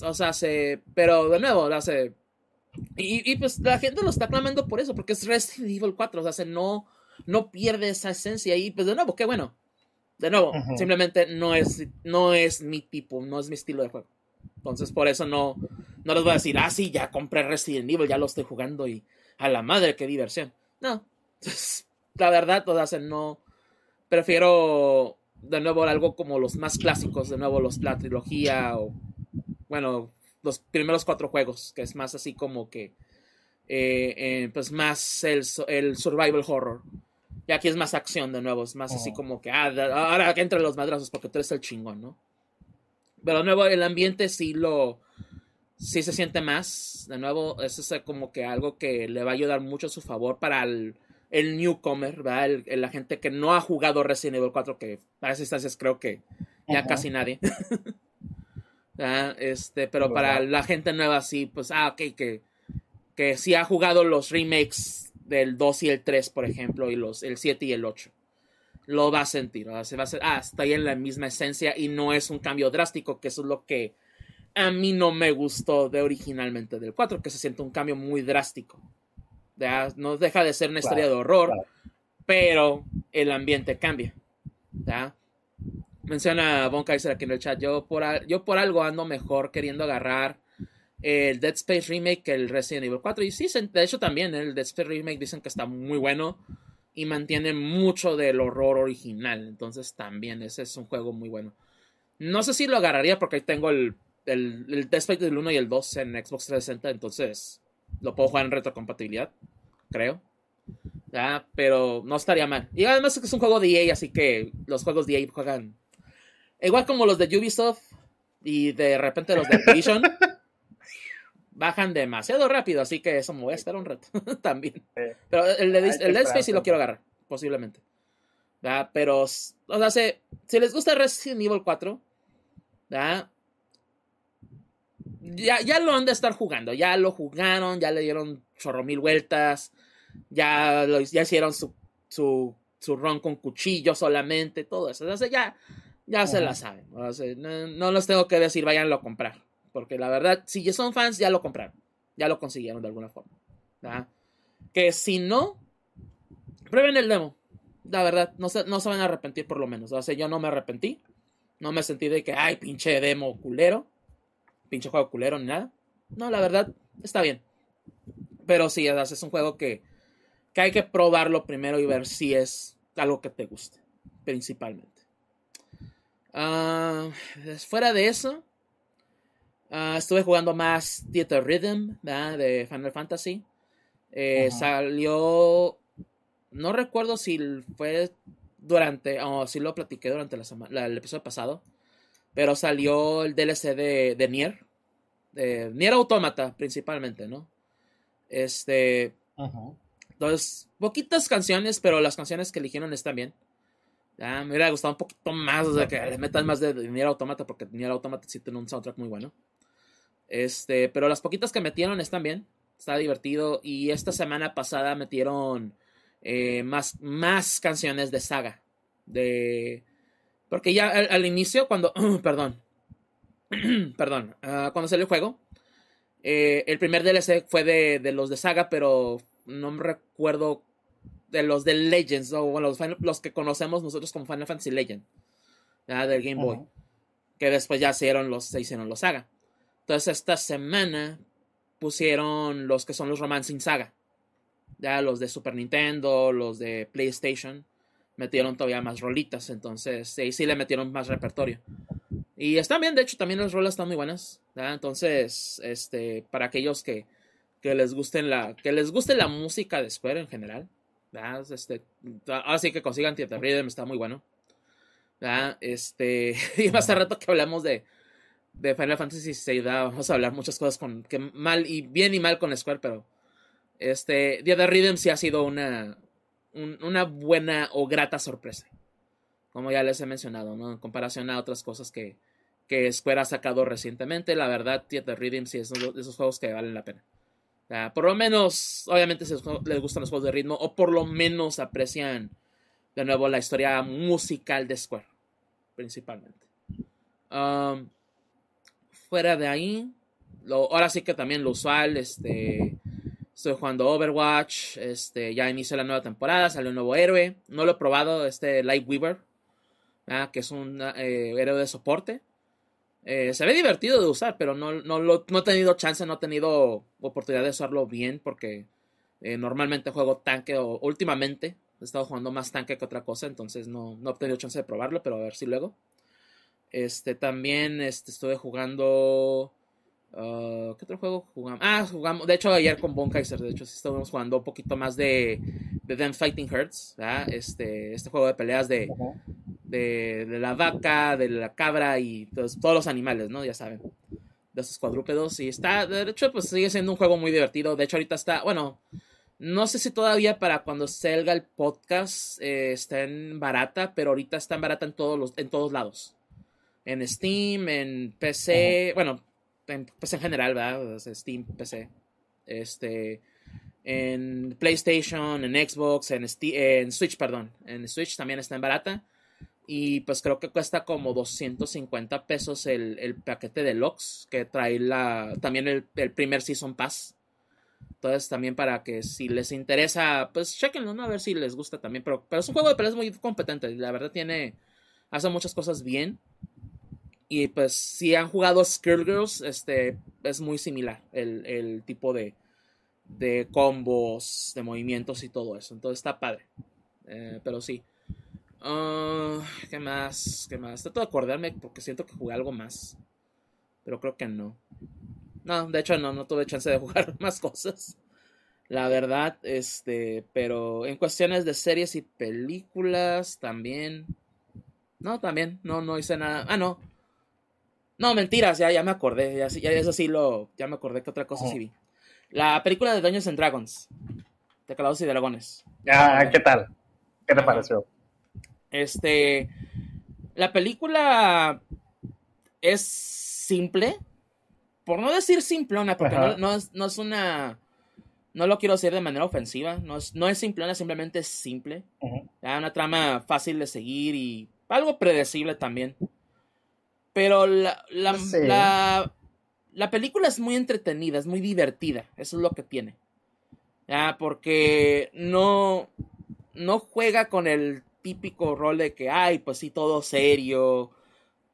O sea, se... Pero de nuevo, o sea, y, y, pues la gente lo está clamando por eso, porque es Resident Evil 4. O sea, se no no pierde esa esencia y pues de nuevo, qué bueno. De nuevo, simplemente no es, no es mi tipo, no es mi estilo de juego. Entonces por eso no, no les voy a decir, ah, sí, ya compré Resident Evil, ya lo estoy jugando y a la madre, qué diversión. No, la verdad, todas no. Prefiero de nuevo algo como los más clásicos, de nuevo los, la trilogía o, bueno, los primeros cuatro juegos, que es más así como que, eh, eh, pues más el, el survival horror. Y aquí es más acción de nuevo, es más así como que, ah, ahora que entran los madrazos porque tú eres el chingón, ¿no? Pero de nuevo, el ambiente sí lo, sí se siente más. De nuevo, eso es como que algo que le va a ayudar mucho a su favor para el, el newcomer, ¿verdad? El, la gente que no ha jugado Resident Evil 4, que para esas instancias creo que ya casi nadie. este, pero para la gente nueva sí, pues, ah, ok, que, que sí ha jugado los remakes del 2 y el 3, por ejemplo, y los, el 7 y el 8. Lo va a sentir, se va a hacer, ah, está ahí en la misma esencia y no es un cambio drástico, que eso es lo que a mí no me gustó de originalmente del 4, que se siente un cambio muy drástico. ¿ya? No deja de ser una historia de horror, pero el ambiente cambia. ¿ya? Menciona Von Kaiser aquí en el chat, yo por, yo por algo ando mejor queriendo agarrar el Dead Space Remake, el Resident Evil 4. Y sí, de hecho también el Dead Space Remake dicen que está muy bueno y mantiene mucho del horror original. Entonces también ese es un juego muy bueno. No sé si lo agarraría porque ahí tengo el, el, Dead Space del 1 y el 2 en Xbox 360, entonces lo puedo jugar en retrocompatibilidad, creo. ¿Ya? Pero no estaría mal. Y además es que es un juego de EA, así que los juegos de EA juegan igual como los de Ubisoft y de repente los de Activision. bajan demasiado rápido, así que eso me voy a esperar un rato también. Pero el, de, el Dead Space sí lo quiero agarrar, posiblemente. Pero, o sea, si, les gusta Resident Evil 4, Ya, ya lo han de estar jugando, ya lo jugaron, ya le dieron chorro mil vueltas, ya, ya hicieron su, su, su ron con cuchillo solamente, todo eso. O sea, ya, ya se la saben. no, no les tengo que decir, váyanlo a comprar. Porque la verdad, si ya son fans, ya lo compraron. Ya lo consiguieron de alguna forma. Que si no, prueben el demo. La verdad, no se, no se van a arrepentir por lo menos. O sea, yo no me arrepentí. No me sentí de que, ay, pinche demo culero. Pinche juego culero ni nada. No, la verdad, está bien. Pero sí, es un juego que, que hay que probarlo primero y ver si es algo que te guste. Principalmente. Uh, fuera de eso, Ah, estuve jugando más Theater Rhythm de Final Fantasy. Eh, salió. No recuerdo si fue durante. O si lo platiqué durante la semana, el episodio pasado. Pero salió el DLC de, de Nier. De Nier Automata, principalmente, ¿no? Este. Entonces, poquitas canciones, pero las canciones que eligieron están bien. Me hubiera gustado un poquito más, o sea, que le metan más de, de Nier Automata, porque Nier Automata sí tiene un soundtrack muy bueno. Este, pero las poquitas que metieron están bien. Está divertido. Y esta semana pasada metieron eh, más, más canciones de saga. De, porque ya al, inicio, cuando, perdón, perdón, uh, cuando salió el juego, eh, el primer DLC fue de, de, los de saga, pero no me recuerdo de los de Legends, o los, los, que conocemos nosotros como Final Fantasy Legend, del Game Boy, que después ya hicieron los, se hicieron los saga. Entonces esta semana pusieron los que son los Romancing Saga. Ya los de Super Nintendo, los de PlayStation, metieron todavía más rolitas. Entonces, sí, sí le metieron más repertorio. Y están bien, de hecho, también las rolas están muy buenas. Entonces, este, para aquellos que, que les gusten la, que les guste la música de Square en general, Este, ahora sí que consigan Theater Rhythm, está muy bueno. Este, y más rato que hablamos de, de Final Fantasy VI, vamos a hablar muchas cosas con que mal y bien y mal con Square, pero este, de Rhythm sí ha sido una, una buena o grata sorpresa. Como ya les he mencionado, ¿no? En comparación a otras cosas que, que Square ha sacado recientemente, la verdad, de Rhythm sí es uno de esos juegos que valen la pena. Por lo menos, obviamente, les gustan los juegos de ritmo, o por lo menos aprecian de nuevo la historia musical de Square, principalmente. Um, fuera de ahí, ahora sí que también lo usual, este, Estoy jugando Overwatch. Este, ya inició la nueva temporada. Salió un nuevo héroe. No lo he probado. Este Lightweaver. Que es un eh, héroe de soporte. Eh, se ve divertido de usar. Pero no, no, lo, no he tenido chance. No he tenido oportunidad de usarlo bien. Porque eh, normalmente juego tanque. O últimamente he estado jugando más tanque que otra cosa. Entonces no, no he tenido chance de probarlo. Pero a ver si luego. Este también este, estuve jugando. Uh, ¿Qué otro juego jugamos? Ah, jugamos. De hecho, ayer con Bon Kaiser, de hecho, sí estábamos jugando un poquito más de, de Them Fighting Hearts. Este, este juego de peleas de, de, de, la vaca, de la cabra y todos, todos los animales, ¿no? Ya saben. De esos cuadrúpedos. Y está, de hecho, pues sigue siendo un juego muy divertido. De hecho, ahorita está, bueno, no sé si todavía para cuando salga el podcast eh, está en barata, pero ahorita está en barata en todos, los, en todos lados. En Steam, en PC, bueno, en, pues en general, ¿verdad? Steam, PC. Este, en PlayStation, en Xbox, en, en Switch, perdón. En Switch también está en barata. Y pues creo que cuesta como 250 pesos el, el paquete de Lux, que trae la, también el, el, primer Season Pass. Entonces también para que si les interesa, pues chequenlo, ¿no? A ver si les gusta también. Pero, pero es un juego de peleas muy competente. La verdad tiene, hace muchas cosas bien. Y pues si han jugado Girls este es muy similar el, tipo de, de, combos, de movimientos y todo eso. Entonces está padre. Eh, pero sí. Uh, ¿Qué más? ¿Qué más? Trato de acordarme porque siento que jugué algo más. Pero creo que no. No, de hecho no, no tuve chance de jugar más cosas. La verdad, este, pero en cuestiones de series y películas también. No, también, no, no hice nada. Ah, no, no, mentiras, ya, ya me acordé. Ya, ya, eso sí lo. Ya me acordé que otra cosa sí vi. La película de Dungeons and Dragons. De y Dragones. Ah, ¿qué tal? ¿Qué te pareció? Este. La película es simple. Por no decir simplona, porque no, es, no, es, una. No lo quiero decir de manera ofensiva. No es, no es simplona, simplemente es simple. Una trama fácil de seguir y algo predecible también. Pero la, la, la, película es muy entretenida, es muy divertida. Eso es lo que tiene. ¿Ya? Porque no, no juega con el típico rol de que, ay, pues sí, todo serio.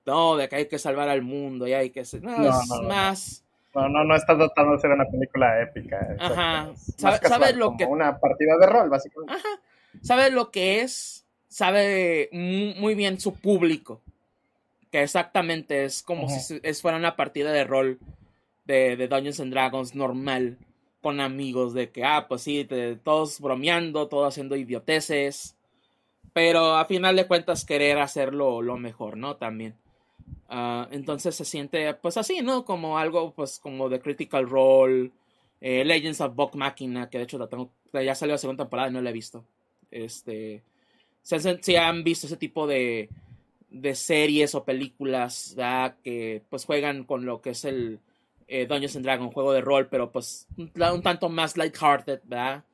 No, de que hay que salvar al mundo y hay que ser. No, es más. No, no, no está tratando de ser una película épica. Ajá. ¿Sabes lo que. Una partida de rol, básicamente. Ajá. Sabe lo que es. Sabe muy bien su público que exactamente es como si es, fuera una partida de rol de, de, Dungeons and Dragons normal con amigos de que, ah, pues sí, todos bromeando, todos haciendo idioteces, pero a final de cuentas querer hacerlo lo mejor, ¿no? También. Ah, entonces se siente pues así, ¿no? Como algo pues como de Critical Role, eh, Legends of Bok Machina, que de hecho ya salió la segunda temporada y no la he visto. Este, si han visto ese tipo de, de series o películas que pues juegan con lo que es el eh, Dungeons and Dragons, juego de rol, pero pues un, tanto más lighthearted, ¿verdad?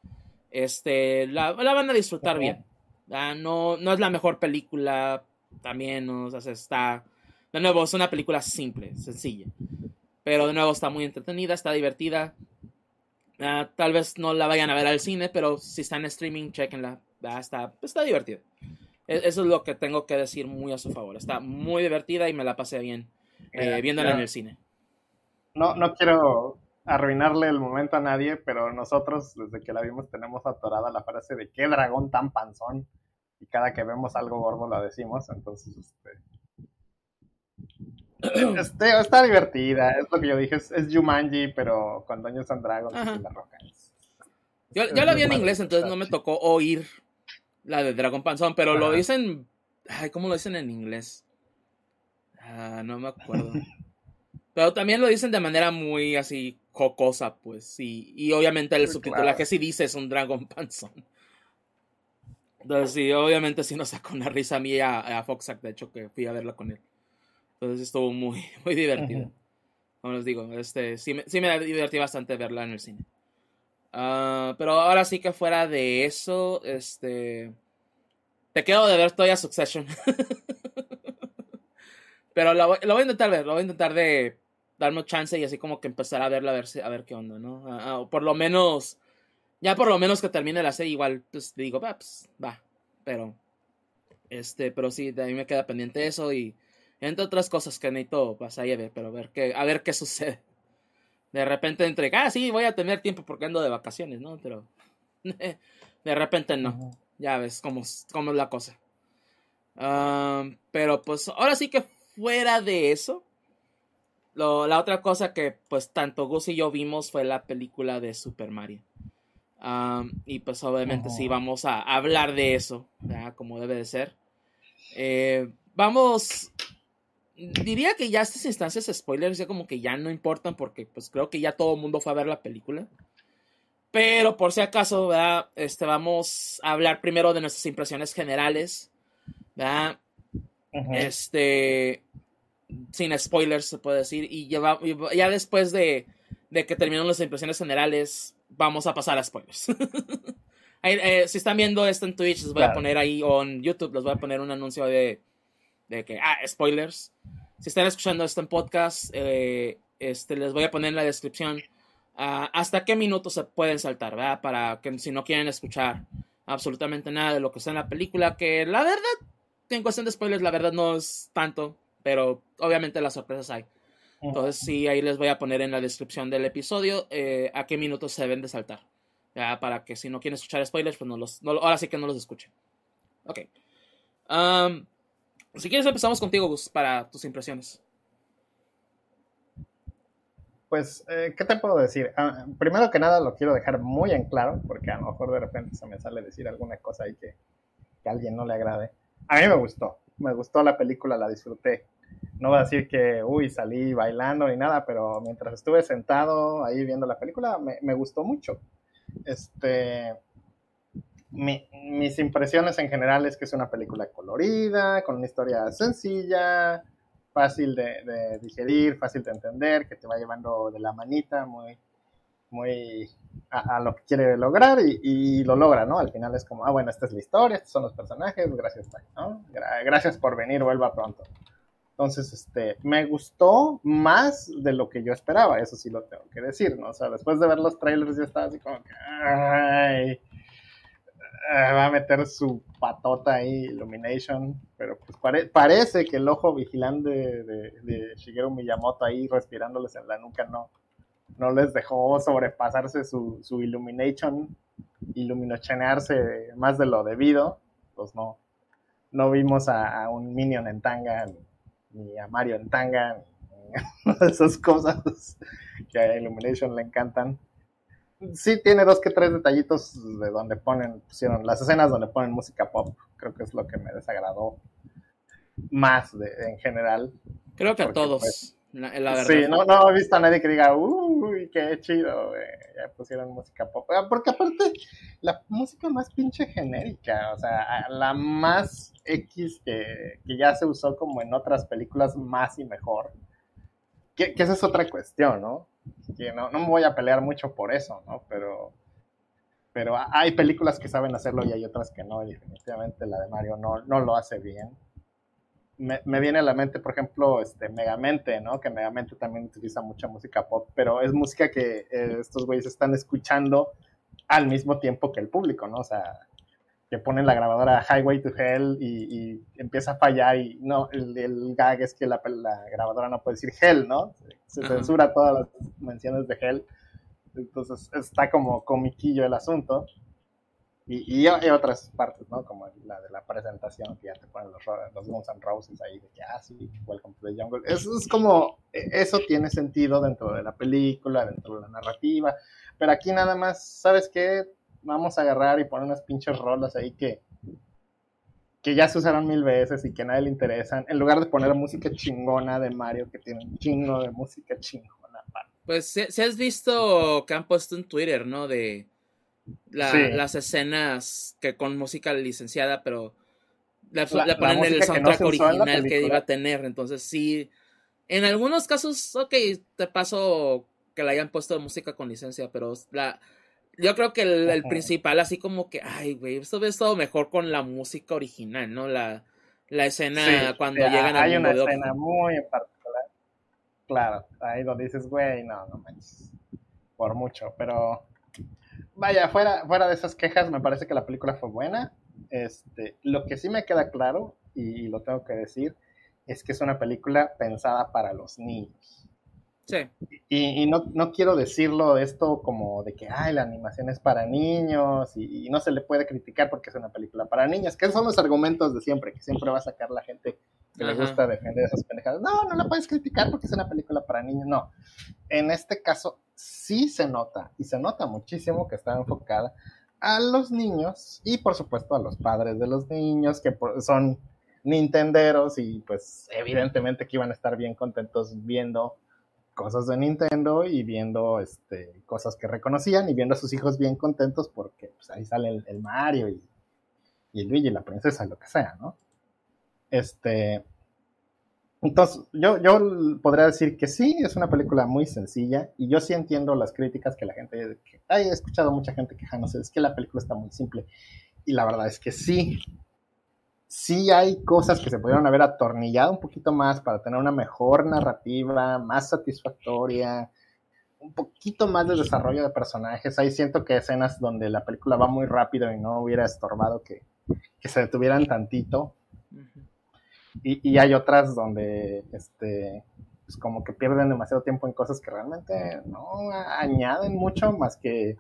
este, la, van a disfrutar bien. No, no es la mejor película, también, o sea, está, de nuevo, es una película simple, sencilla. Pero de nuevo está muy entretenida, está divertida. Ah, tal vez no la vayan a ver al cine, pero si está en streaming, chequenla. está, está divertida. E, eso es lo que tengo que decir muy a su favor. Está muy divertida y me la pasé bien eh, viéndola en el cine. No, no quiero arruinarle el momento a nadie, pero nosotros desde que la vimos tenemos atorada la frase de qué dragón tan panzón y cada que vemos algo gordo la decimos, entonces este, este está divertida, es lo que yo dije, es, Jumanji, pero con Dungeons and Dragons y la roca. yo, la vi en inglés, entonces no me tocó oír la de Dragon Panzón, pero lo dicen, ay, ¿cómo lo dicen en inglés? Ah, no me acuerdo. pero también lo dicen de manera muy así jocosa, pues, y, y obviamente el subtitulaje sí dice es un Dragon Panzón. Entonces, sí, obviamente sí nos sacó una risa a mí a, a Foxac, de hecho, que fui a verla con él. Entonces estuvo muy, muy divertido. Como les digo, este, sí, me, sí me divertí bastante verla en el cine. Ah, pero ahora sí que fuera de eso, este... Te quedo de ver todavía Succession. pero lo, lo, voy a intentar ver, lo voy a intentar de darme chance y así como que empezar a verla a ver, a ver qué onda, ¿no? Ah, ah, por lo menos ya por lo menos que termine la serie, igual, pues digo, va, pues, va. Pero, este, pero sí, de ahí me queda pendiente eso y entre otras cosas que necesito pasar pues, a ver, pero a ver qué, a ver qué sucede. De repente entre, ah, sí, voy a tener tiempo porque ando de vacaciones, ¿no? Pero de repente no. Ya ves cómo, cómo es la cosa. pero pues ahora sí que fuera de eso, la otra cosa que pues tanto Gus y yo vimos fue la película de Super Mario y pues obviamente sí vamos a hablar de eso, como debe de ser. Eh, vamos, diría que ya estas instancias spoilers ya como que ya no importan porque pues creo que ya todo el mundo fue a ver la película. Pero por si acaso, Este, vamos a hablar primero de nuestras impresiones generales, Este, sin spoilers se puede decir, y ya, ya después de, de que terminan las impresiones generales, vamos a pasar a spoilers. Eh, si están viendo esto en Twitch, les voy a poner ahí, o en YouTube, les voy a poner un anuncio de, de que, ah, spoilers. Si están escuchando esto en podcast, eh, este, les voy a poner en la descripción ah, hasta qué minutos se pueden saltar, ¿verdad? Para que si no quieren escuchar absolutamente nada de lo que está en la película, que la verdad, en cuestión de spoilers, la verdad no es tanto, pero obviamente las sorpresas hay. Entonces sí, ahí les voy a poner en la descripción del episodio eh, a qué minutos se deben de saltar. Ya, para que si no quieren escuchar spoilers, pues no los, ahora sí que no los escuchen. Ok. si quieres empezamos contigo, Gus, para tus impresiones. Pues, eh, ¿qué te puedo decir? Ah, primero que nada lo quiero dejar muy en claro, porque a lo mejor de repente se me sale decir alguna cosa ahí que, que a alguien no le agrade. A mí me gustó, me gustó la película, la disfruté no voy a decir que, uy, salí bailando ni nada, pero mientras estuve sentado ahí viendo la película, me, gustó mucho. Este, mis impresiones en general es que es una película colorida, con una historia sencilla, fácil de, digerir, fácil de entender, que te va llevando de la manita, muy, muy a, lo que quiere lograr y, lo logra, ¿no? Al final es como, ah, bueno, esta es la historia, estos son los personajes, gracias, ¿no? gracias por venir, vuelva pronto. Entonces, este, me gustó más de lo que yo esperaba, eso sí lo tengo que decir, ¿no? O sea, después de ver los trailers ya estaba así como que, ay, ah, va a meter su patota ahí, Illumination, pero pues parece que el ojo vigilante de, Shigeru Miyamoto ahí respirándoles en la nuca no, no les dejó sobrepasarse su, su Illumination, iluminochenearse más de lo debido, pues no, no vimos a un Minion en tanga ni a Mario en tanga, ni esas cosas que a Illumination le encantan. Sí tiene dos que tres detallitos de donde ponen, pusieron las escenas donde ponen música pop, creo que es lo que me desagradó más de, en general. Creo que a todos. Pues, sí, no, no he visto a nadie que diga, qué chido, ya pusieron música pop. Ah, porque aparte, la música más pinche genérica, o sea, la más X que, ya se usó como en otras películas más y mejor. Que, esa es otra cuestión, ¿no? Que no, no me voy a pelear mucho por eso, ¿no? Pero pero hay películas que saben hacerlo y hay otras que no, y definitivamente la de Mario no, no lo hace bien. Me, me, viene a la mente, por ejemplo, este, Megamente, ¿no? Que Megamente también utiliza mucha música pop, pero es música que eh, estos güeyes están escuchando al mismo tiempo que el público, ¿no? O sea, que ponen la grabadora Highway to Hell y, y empieza a fallar y no, el, el gag es que la, la, grabadora no puede decir Hell, ¿no? Se, se censura todas las menciones de Hell entonces está como comiquillo el asunto. Y, y, otras partes, ¿no? Como la de la presentación, que ya te ponen los, los Guns N' Roses ahí, de que, ah, sí, Welcome to the Jungle. Eso es como, e, eso tiene sentido dentro de la película, dentro de la narrativa. Pero aquí nada más, ¿sabes qué? Vamos a agarrar y poner unas pinches rolas ahí que, que ya se usaron mil veces y que a nadie le interesan, en lugar de poner música chingona de Mario, que tiene un chingo de música chingona. Pues si, has visto que han puesto en Twitter, ¿no? De la, sí. las escenas que con música licenciada, pero le, la, ponen el soundtrack no original que iba a tener. Entonces sí, en algunos casos, ok, te paso que le hayan puesto música con licencia, pero la, yo creo que el, el principal, así como que, ay, güey, esto ves todo mejor con la música original, ¿no? La, la escena sí, cuando sí, llegan hay una escena muy en particular Claro, ahí donde dices, güey, no, no manches. Por mucho, pero vaya, fuera, fuera de esas quejas, me parece que la película fue buena. Este, lo que sí me queda claro, y lo tengo que decir, es que es una película pensada para los niños. Sí. Y, y no, no, quiero decirlo esto como de que, ay, la animación es para niños y, y, no se le puede criticar porque es una película para niños, que son los argumentos de siempre, que siempre va a sacar la gente que Ajá. le gusta defender esas pendejadas. No, no la puedes criticar porque es una película para niños. No. En este caso, sí se nota, y se nota muchísimo que está enfocada a los niños y, por supuesto, a los padres de los niños, que son nintenderos y, pues, evidentemente que iban a estar bien contentos viendo cosas de Nintendo y viendo este, cosas que reconocían y viendo a sus hijos bien contentos porque pues, ahí sale el, el Mario y, y, el Luigi, la princesa, lo que sea, ¿no? Este, entonces, yo, yo podría decir que sí, es una película muy sencilla y yo sí entiendo las críticas que la gente, que, ay, he escuchado mucha gente quejándose, es que la película está muy simple y la verdad es que sí, sí hay cosas que se pudieron haber atornillado un poquito más para tener una mejor narrativa, más satisfactoria, un poquito más de desarrollo de personajes. Ahí siento que escenas donde la película va muy rápido y no hubiera estorbado que, que se detuvieran tantito. Uh -huh. Y, y, hay otras donde este pues como que pierden demasiado tiempo en cosas que realmente no añaden mucho más que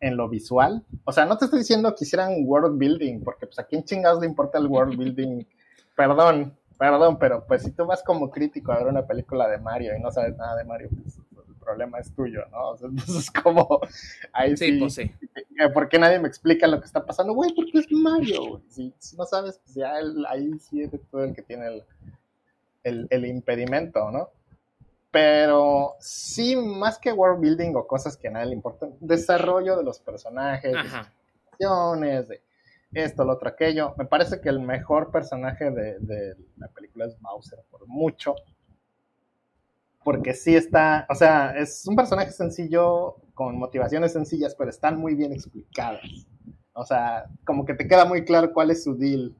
en lo visual. O sea, no te estoy diciendo que hicieran world building, porque pues a quién chingados le importa el world building. perdón, perdón, pero pues si tú vas como crítico a ver una película de Mario y no sabes nada de Mario, pues problema es tuyo, ¿no? O sea, entonces es como, ahí sí, sí, pues sí. ¿por qué nadie me explica lo que está pasando? Güey, porque es Mario, güey. Si, si, no sabes, pues ya el, ahí sí eres tú el que tiene el, el, el impedimento, ¿no? pero sí, más que world building o cosas que a nadie le importan, desarrollo de los personajes, de, de esto, lo otro, aquello. Me parece que el mejor personaje de, de, la película es Bowser, por mucho. Porque sí está, o sea, es un personaje sencillo, con motivaciones sencillas, pero están muy bien explicadas. O sea, como que te queda muy claro cuál es su deal.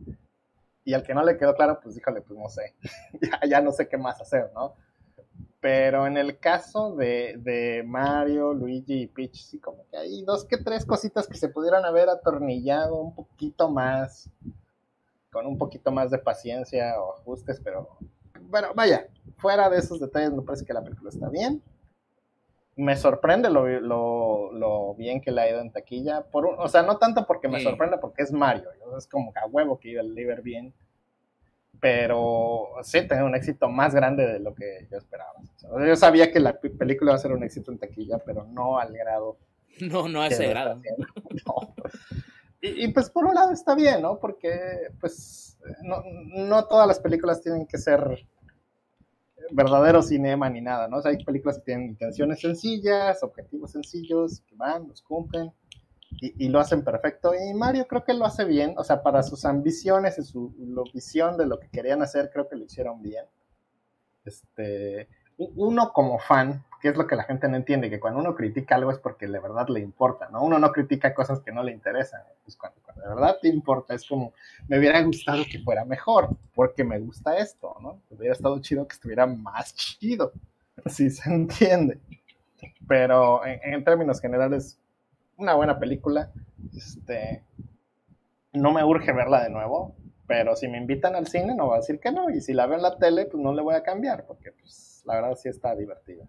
Y al que no le quedó claro, pues híjole, pues no sé. ya, no sé qué más hacer, ¿no? Pero en el caso de, de, Mario, Luigi y Peach, sí, como que hay dos que tres cositas que se pudieran haber atornillado un poquito más, con un poquito más de paciencia o ajustes, pero bueno, vaya, fuera de esos detalles me parece que la película está bien. Me sorprende lo, lo, lo bien que le ha ido en taquilla, por un, o sea, no tanto porque me sí. sorprende porque es Mario, es como a huevo que iba el liver bien pero sí, tener un éxito más grande de lo que yo esperaba. O sea, yo sabía que la película iba a ser un éxito en taquilla, pero no al grado. No, no a ese grado. No. Y, y, pues por un lado está bien, ¿no? Porque pues no, no todas las películas tienen que ser verdadero cinema ni nada, ¿no? Hay películas que tienen intenciones sencillas, objetivos sencillos, que van, los cumplen, y, lo hacen perfecto. Y Mario creo que lo hace bien, o sea, para sus ambiciones y su visión de lo que querían hacer, creo que lo hicieron bien. Este, uno como fan, que es lo que la gente no entiende, que cuando uno critica algo es porque de verdad le importa, ¿no? Uno no critica cosas que no le interesan. Pues cuando, de verdad te importa, es como, me hubiera gustado que fuera mejor, porque me gusta esto, ¿no? Hubiera estado chido que estuviera más chido, si se entiende. Pero en, términos generales, una buena película. Este, no me urge verla de nuevo, pero si me invitan al cine no voy a decir que no. Y si la veo en la tele, pues no le voy a cambiar, porque pues, la verdad sí está divertida.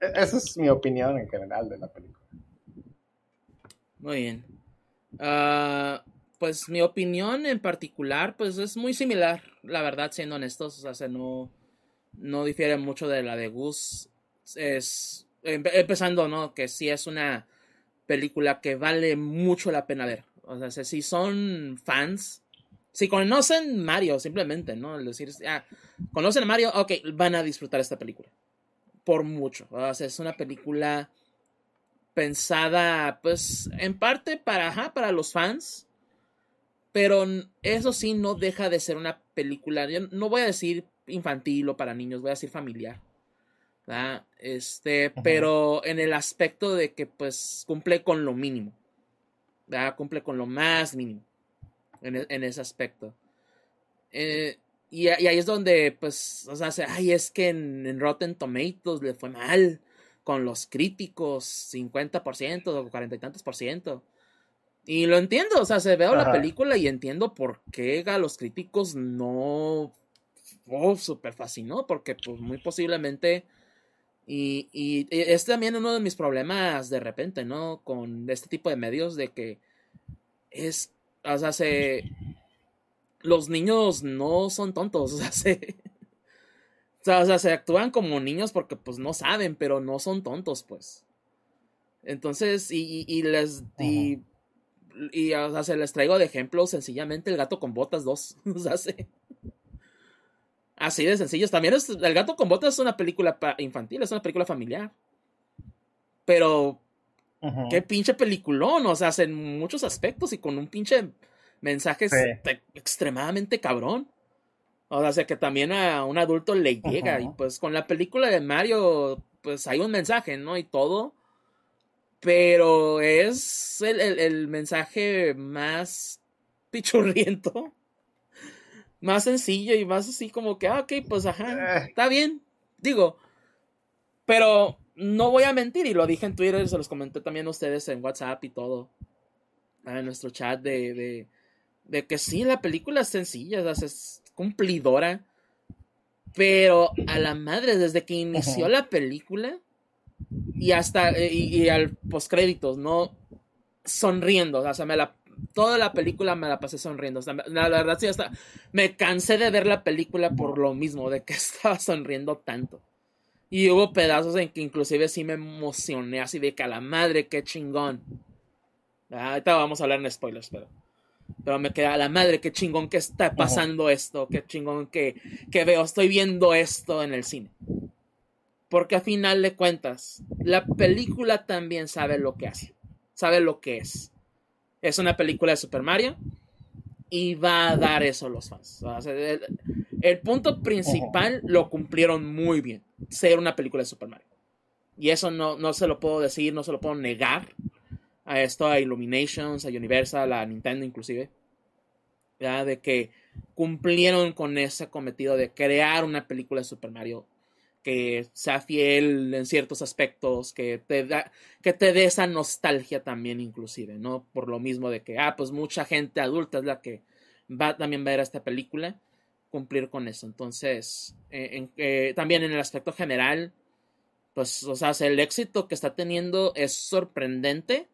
E, esa es mi opinión en general de la película. Muy bien. Ah, pues mi opinión en particular, pues es muy similar, la verdad, siendo honestos. O sea, no, no difiere mucho de la de Gus. Es empezando, ¿no? Que sí es una película que vale mucho la pena ver. O sea, si son fans, si conocen Mario, simplemente, ¿no? Es decir, ah, conocen a Mario, ok, van a disfrutar esta película. Por mucho. O sea, es una película pensada, pues, en parte para, para los fans. Pero eso sí no deja de ser una película, yo no voy a decir infantil o para niños, voy a decir familiar. Este, pero en el aspecto de que pues cumple con lo mínimo. Cumple con lo más mínimo. En, e, ese aspecto. Eh, y, ahí es donde, pues, o sea, ay, es que en, Rotten Tomatoes le fue mal con los críticos, 50% o 40 y tantos por ciento. Y lo entiendo, o sea, se veo la película y entiendo por qué a los críticos no oh, súper fascinó, porque pues muy posiblemente y, y, es también uno de mis problemas de repente, ¿no? Con este tipo de medios de que es, o sea, se, los niños no son tontos, o sea, se, o sea, se actúan como niños porque pues no saben, pero no son tontos, pues. Entonces, y, y, les, y, y, o sea, se les traigo de ejemplo sencillamente el gato con botas 2, o sea, se, Así de sencillo. También es, El gato con botas es una película infantil, es una película familiar. Pero, qué pinche peliculón, o sea, en muchos aspectos y con un pinche mensaje extremadamente cabrón. O sea, que también a un adulto le llega. Y pues con la película de Mario, pues hay un mensaje, ¿no? Y todo. Pero es el, el mensaje más pichurriento más sencillo y más así como que, ah, ok, pues ajá, eh. está bien. Digo, pero no voy a mentir, y lo dije en Twitter, se los comenté también a ustedes en WhatsApp y todo, en nuestro chat, de, de, de que sí, la película es sencilla, es cumplidora, pero a la madre, desde que inició la película y hasta, y, y al postcréditos, ¿no? Sonriendo, o sea, me la toda la película me la pasé sonriendo. la, verdad, sí, hasta me cansé de ver la película por lo mismo, de que estaba sonriendo tanto. Y hubo pedazos en que inclusive sí me emocioné, así de que a la madre, qué chingón. Ah, ahorita vamos a hablar en spoilers, pero. Pero me queda a la madre, qué chingón que está pasando esto, qué chingón que, que veo, estoy viendo esto en el cine. Porque a final de cuentas, la película también sabe lo que hace, sabe lo que es es una película de Super Mario y va a dar eso a los fans. el, punto principal lo cumplieron muy bien, ser una película de Super Mario. Y eso no, no se lo puedo decir, no se lo puedo negar a esto, a Illuminations, a Universal, a Nintendo inclusive. ¿ya? De que cumplieron con ese cometido de crear una película de Super Mario que sea fiel en ciertos aspectos, que te, da, que te dé esa nostalgia también inclusive, ¿no? Por lo mismo de que, ah, pues mucha gente adulta es la que va también a ver esta película, cumplir con eso. Entonces, eh, eh, también en el aspecto general, pues, o sea, el éxito que está teniendo es sorprendente,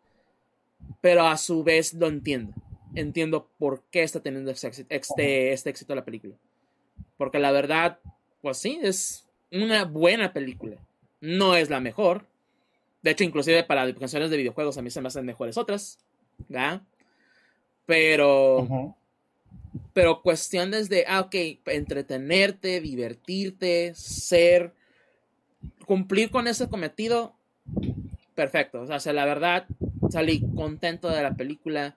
pero a su vez lo entiendo. Entiendo por qué está teniendo este, este, este éxito la película. Porque la verdad, pues sí, es una buena película. No es la mejor. De hecho, inclusive para canciones de videojuegos a mí se me hacen mejores otras. ¿verdad? Pero... Pero cuestiones de, ah, ok, entretenerte, divertirte, ser, cumplir con ese cometido, perfecto. O sea, la verdad, salí contento de la película.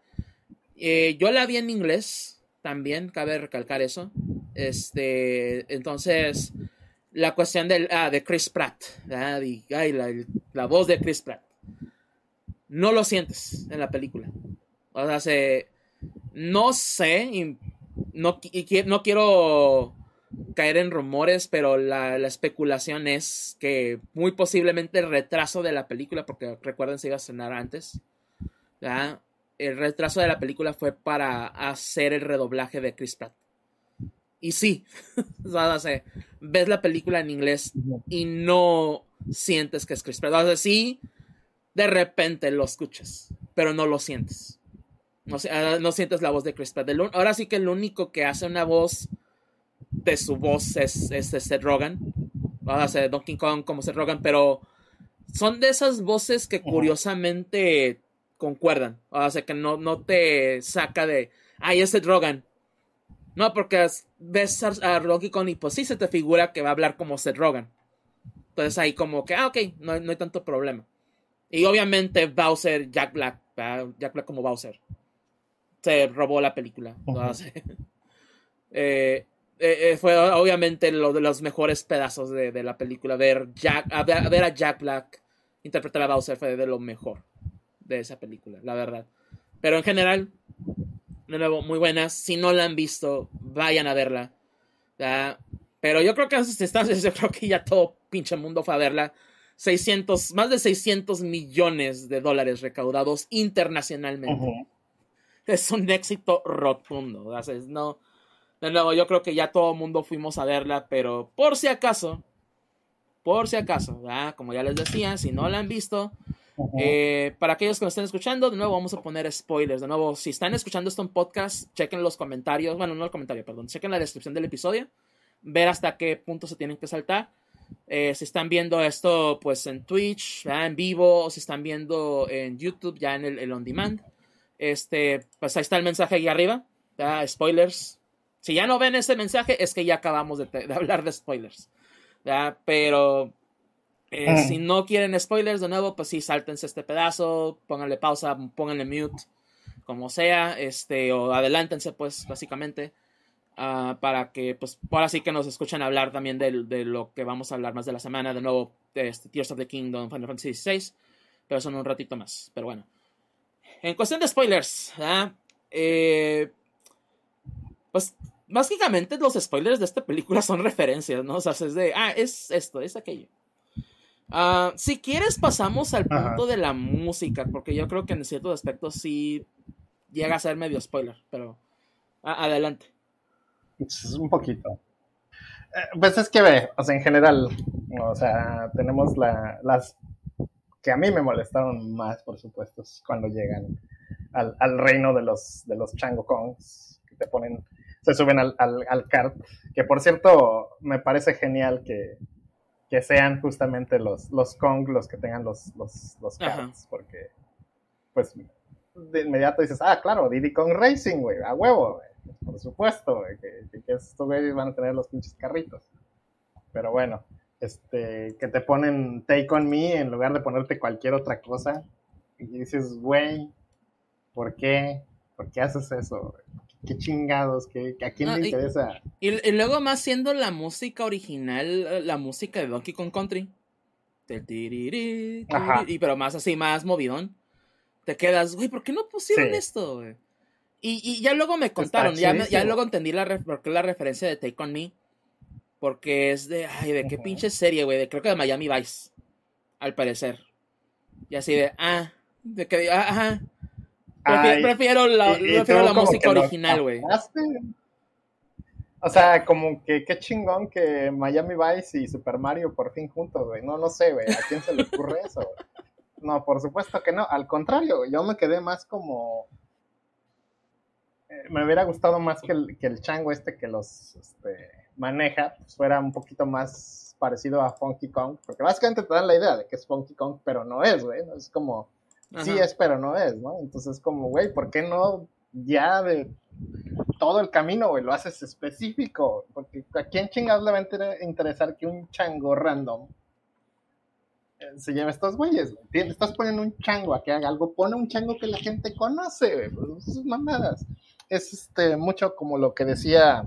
Eh, yo la vi en inglés también, cabe recalcar eso. Este, entonces, la cuestión del, ah, de Chris Pratt, ah, la, voz de Chris Pratt. No lo sientes en la película. O sea, se, no sé, no, no quiero caer en rumores, pero la, especulación es que muy posiblemente el retraso de la película, porque recuerden se iba a cenar antes, el retraso de la película fue para hacer el redoblaje de Chris Pratt. Y sí, o sea, ves la película en inglés y no sientes que es Chris Pratt. O sea, sí, de repente lo escuchas, pero no lo sientes. No, ah, no sientes la voz de Chris Pratt. ahora sí que el único que hace una voz de su voz es, es, Seth Rogen. O sea, Donkey Kong como Seth Rogen, pero son de esas voces que curiosamente concuerdan. O sea, que no, no te saca de, ay, es Seth Rogen. No, porque ves a, Rocky Kong y pues sí se te figura que va a hablar como Seth Rogen. Entonces ahí como que, ah, ok, no, hay tanto problema. Y obviamente Bowser, Jack Black, Jack Black como Bowser, se robó la película. Eh, eh, eh, fue obviamente lo de los mejores pedazos de, la película. Ver, Jack, a ver, a Jack Black interpretar a Bowser fue de lo mejor de esa película, la verdad. Pero en general, de nuevo, muy buenas. Si no la han visto, vayan a verla. Pero yo creo que yo creo que ya todo pinche mundo fue a verla. 600, más de 600 millones de dólares recaudados internacionalmente. Es un éxito rotundo. no, de nuevo, yo creo que ya todo el mundo fuimos a verla, pero por si acaso, por si acaso, como ya les decía, si no la han visto, eh, para aquellos que nos estén escuchando, de nuevo vamos a poner spoilers. De nuevo, si están escuchando esto en podcast, chequen los comentarios. Bueno, no el comentario, perdón. Chequen la descripción del episodio. Ver hasta qué punto se tienen que saltar. Eh, si están viendo esto pues en Twitch, ya en vivo, o si están viendo en YouTube, ya en el, on demand. Este, pues ahí está el mensaje ahí arriba. Spoilers. Si ya no ven ese mensaje, es que ya acabamos de, hablar de spoilers. Pero eh, mm. Si no quieren spoilers de nuevo, pues sí, sáltense este pedazo, pónganle pausa, pónganle mute, como sea, este, o adelántense, pues, básicamente, uh, para que, pues, ahora sí que nos escuchen hablar también de, de, lo que vamos a hablar más de la semana, de nuevo, de este, Tears of the Kingdom, Final Fantasy XVI, pero son un ratito más, pero bueno. En cuestión de spoilers, eh, pues, básicamente los spoilers de esta película son referencias, ¿no? O sea, es de, ah, es esto, es aquello. Ah, si quieres, pasamos al punto de la música, porque yo creo que en ciertos aspectos sí llega a ser medio spoiler, pero adelante. un poquito. Eh, pues es que ve, o sea, en general, o sea, tenemos la, las que a mí me molestaron más, por supuesto, cuando llegan al, reino de los, de los Chango Kongs, que te ponen, se suben al, al, al kart, que por cierto, me parece genial que, que sean justamente los, los Kong los que tengan los, los, los porque pues de inmediato dices, ah, claro, Diddy Kong Racing, güey, a huevo, por supuesto, que, que, estos güeyes van a tener los pinches carritos. Pero bueno, este, que te ponen Take On Me en lugar de ponerte cualquier otra cosa, y dices, güey, ¿por qué? ¿Por qué haces eso? Qué chingados, ¿Qué, a quién le interesa. Y, luego más siendo la música original, la música de Donkey Kong Country. Y pero más así, más movidón. Te quedas, güey, ¿por qué no pusieron esto, güey? Y, ya luego me contaron, ya, ya, luego entendí la, por qué la referencia de Take On Me. Porque es de, ay, de qué pinche serie, güey, de, creo que de Miami Vice, al parecer. Y así de, ah, de que, ah, ajá, Prefiero, la, la música original, güey. O sea, como que qué chingón que Miami Vice y Super Mario por fin juntos, güey. No, no sé, güey. ¿A quién se le ocurre eso? No, por supuesto que no. Al contrario, yo me quedé más como... Eh, me hubiera gustado más que el, que el chango este que los este, maneja pues, fuera un poquito más parecido a Funky Kong. Porque básicamente te dan la idea de que es Funky Kong, pero no es, güey. Es como sí es, pero no es, ¿no? Entonces, como, güey, ¿por qué no ya de todo el camino, güey, lo haces específico? Porque a quién chingados le va a interesar que un chango random eh, se lleve estos güeyes, güey. Estás poniendo un chango a que haga algo, pone un chango que la gente conoce, güey. Pues, mamadas. Es este, mucho como lo que decía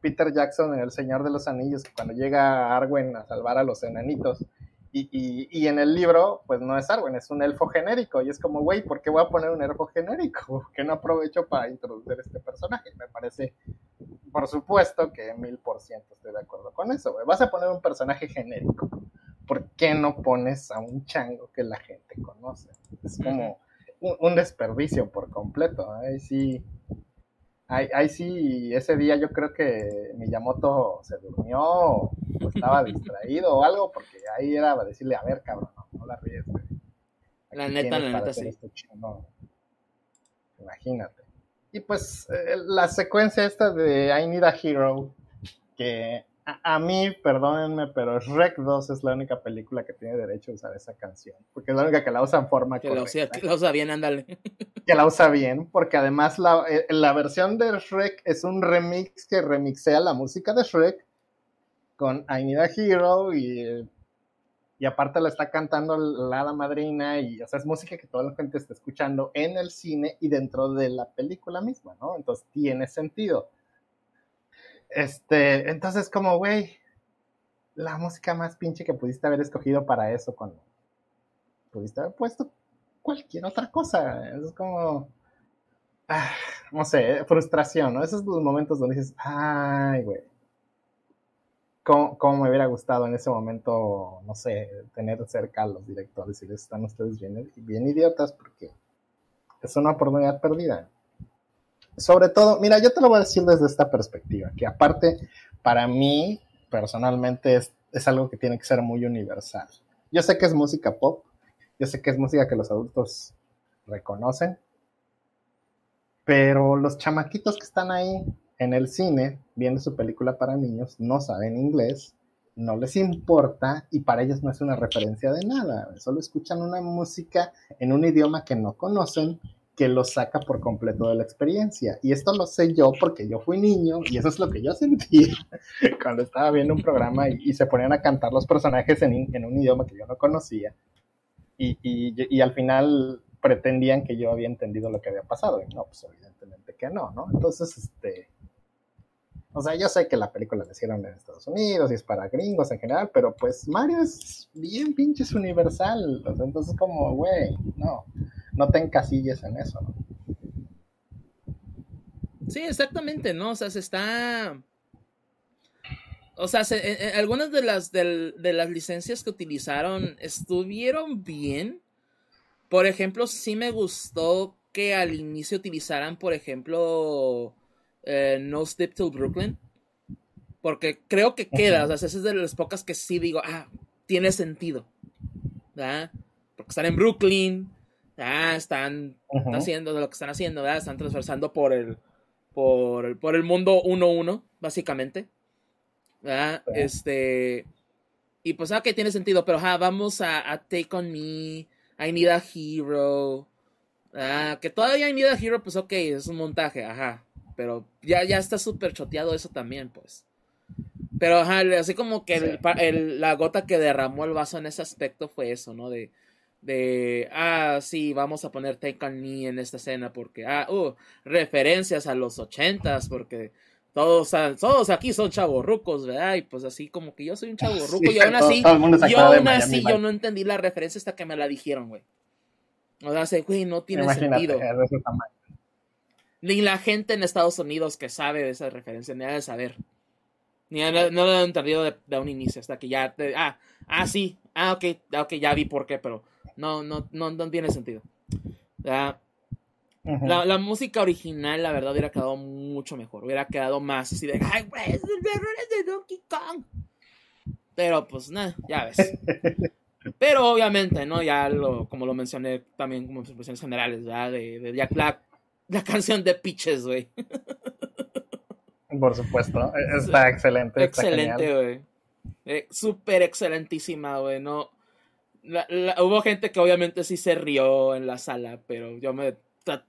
Peter Jackson en El Señor de los Anillos, cuando llega Arwen a salvar a los enanitos. Y, y, y, en el libro, pues no es Arwen, es un elfo genérico. Y es como, güey, ¿por qué voy a poner un elfo genérico? Que no aprovecho para introducir este personaje. Me parece, por supuesto, que mil por ciento estoy de acuerdo con eso, güey. Vas a poner un personaje genérico. ¿Por qué no pones a un chango que la gente conoce? Es como un, un desperdicio por completo. Ahí sí, Ahí, sí, ese día yo creo que Miyamoto se durmió o estaba distraído o algo, porque ahí era para decirle, a ver, cabrón, no, la ríes, La neta, la neta, sí. Imagínate. Y pues eh, la secuencia esta de I Need a Hero, que a, mí, perdónenme, pero Shrek 2 es la única película que tiene derecho a usar esa canción. Porque es la única que la usa en forma que La usa, que la usa bien, ándale. Que la usa bien, porque además la, eh, la, versión de Shrek es un remix que remixea la música de Shrek con I Need a Hero y, y aparte la está cantando la, madrina y o sea, es música que toda la gente está escuchando en el cine y dentro de la película misma, ¿no? Entonces tiene sentido este, entonces como, güey, la música más pinche que pudiste haber escogido para eso cuando pudiste haber puesto cualquier otra cosa. Es como, ah, no sé, frustración, ¿no? Esos momentos donde dices, ay, güey. ¿Cómo, ¿Cómo, me hubiera gustado en ese momento, no sé, tener cerca a los directores y les están ustedes bien, idiotas porque es una oportunidad perdida sobre todo, mira, yo te lo voy a decir desde esta perspectiva, que aparte, para mí, personalmente, es, algo que tiene que ser muy universal. Yo sé que es música pop, yo sé que es música que los adultos reconocen, pero los chamaquitos que están ahí en el cine viendo su película para niños no saben inglés, no les importa y para ellos no es una referencia de nada, solo escuchan una música en un idioma que no conocen que lo saca por completo de la experiencia. Y esto lo sé yo porque yo fui niño y eso es lo que yo sentía cuando estaba viendo un programa y, se ponían a cantar los personajes en, un idioma que yo no conocía. Y, y, al final pretendían que yo había entendido lo que había pasado. Y no, pues evidentemente que no, ¿no? Entonces, este... O sea, yo sé que la película la hicieron en Estados Unidos y es para gringos en general, pero pues Mario es bien pinches universal. Entonces, como, güey, no no te encasilles en eso, ¿no? Sí, exactamente, ¿no? O sea, se está... O sea, se, algunas de las, de, las licencias que utilizaron estuvieron bien. Por ejemplo, sí me gustó que al inicio utilizaran, por ejemplo, eh, No Step to Brooklyn. Porque creo que queda, o sea, es de las pocas que sí digo, ah, tiene sentido. ¿verdad? Porque están en Brooklyn, ah, están haciendo lo que están haciendo, ¿verdad? Están transversando por el, por, por el mundo 1-1, básicamente. ¿verdad? Este. Y pues, ah, que tiene sentido, pero ah, vamos a, Take on Me, I Need a Hero. Ah, que todavía I Need a Hero, pues ok, es un montaje, ajá. Pero ya, ya está súper choteado eso también, pues. Pero ajá, así como que la gota que derramó el vaso en ese aspecto fue eso, ¿no? De, de, ah, sí, vamos a poner Take On Me en esta escena porque, ah, uh, referencias a los ochentas porque todos, todos aquí son chavorrucos, ¿verdad? Y pues así como que yo soy un chavorruco y aún así, yo aún así yo no entendí la referencia hasta que me la dijeron, güey. O sea, güey, no tiene sentido. Ni la gente en Estados Unidos que sabe de esa referencia, ni ha de saber. Ni no, lo han entendido de, un inicio, hasta que ya, ah, ah, sí, ah, ok, ok, ya vi por qué, pero no, no, no, no tiene sentido. La, la, música original, la verdad, hubiera quedado mucho mejor. Hubiera quedado más así de, ay, güey, es de Donkey Kong. Pero pues nada, ya ves. Pero obviamente, ¿no? Ya lo, como lo mencioné también como expresiones generales, ¿verdad? De, de Jack Black, la canción de Pitches, güey. Por supuesto, e, está excelente. Excelente, güey. Eh, Súper excelentísima, güey. No, hubo gente que obviamente sí se rió en la sala, pero yo me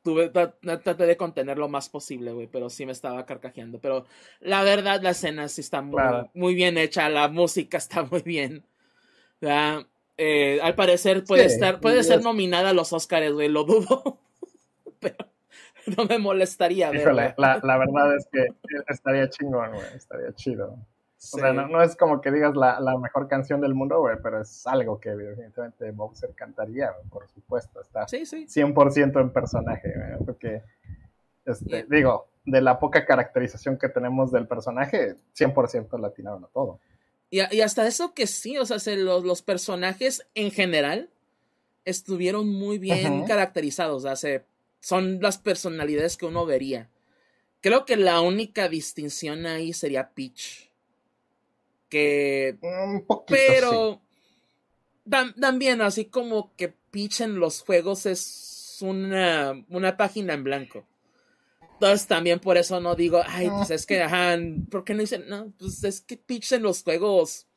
tuve, traté de contener lo más posible, güey, pero sí me estaba carcajeando. Pero la verdad, la escena sí está muy, bien hecha, la música está muy bien. Eh, al parecer puede estar, puede ser nominada a los Oscars, güey, lo dudo. pero, no me molestaría Híjole, la, la, verdad es que estaría chingón, güey, estaría chido. O sea, no, es como que digas la, la mejor canción del mundo, güey, pero es algo que evidentemente Bowser cantaría, por supuesto. Está sí, sí. 100% en personaje, güey, porque, este, digo, de la poca caracterización que tenemos del personaje, 100% latinaron a todo. Y, y, hasta eso que sí, o sea, los, los personajes en general estuvieron muy bien caracterizados, o sea, son las personalidades que uno vería. Creo que la única distinción ahí sería Peach. Que... Un poquito, pero... también, así como que Peach en los juegos es una, una página en blanco. Entonces también por eso no digo, ay, pues es que, ajá, ¿por qué no dicen? No, pues es que Peach en los juegos.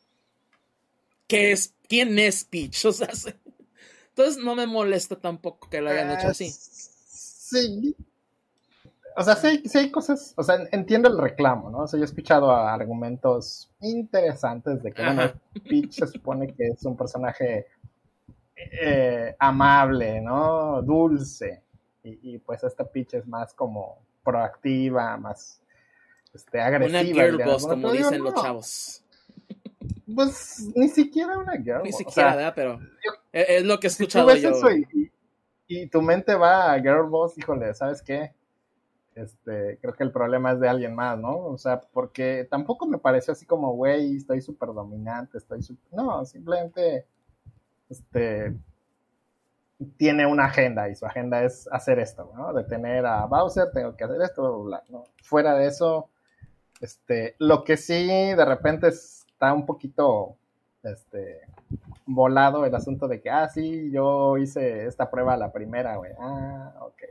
¿Qué es? ¿Quién es Peach? O sea, entonces no me molesta tampoco que lo hayan hecho así. Sí. O sea, sí, sí, hay cosas, o sea, entiendo el reclamo, ¿no? O sea, yo he escuchado argumentos interesantes de que, bueno, Peach se supone que es un personaje eh, amable, ¿no? Dulce. Y, pues esta Peach es más como proactiva, más este, agresiva. Una girl boss, como dicen los chavos. Pues ni siquiera una girl. Ni siquiera, ¿verdad? Pero es lo que he escuchado yo y tu mente va a Girl Boss, híjole, ¿sabes qué? Este, creo que el problema es de alguien más, ¿no? O sea, porque tampoco me pareció así como, güey, estoy súper dominante, estoy súper... No, simplemente, este, tiene una agenda y su agenda es hacer esto, ¿no? Detener a Bowser, tengo que hacer esto, bla, bla, ¿no? Fuera de eso, este, lo que sí de repente está un poquito, este, volado el asunto de que, ah, sí, yo hice esta prueba la primera, güey. Ah, ok.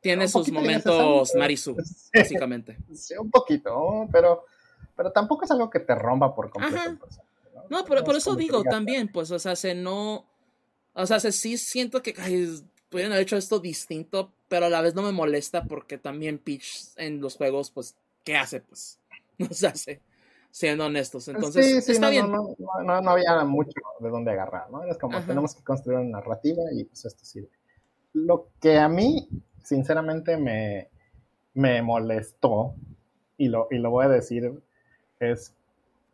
Tiene sus momentos Marisu, básicamente. Sí, un poquito, pero, pero tampoco es algo que te rompa por completo. ¿no? pero por eso digo también, pues, o sea, se no, o sea, se sí siento que ay, pudieron haber hecho esto distinto, pero a la vez no me molesta porque también Peach en los juegos, pues, ¿qué hace? Pues, no se hace siendo honestos. Entonces, está no, bien. No, no, no, había mucho de dónde agarrar, ¿no? Es como, tenemos que construir una narrativa y pues esto sirve. Lo que a mí, sinceramente, me, me molestó, y lo, y lo voy a decir, es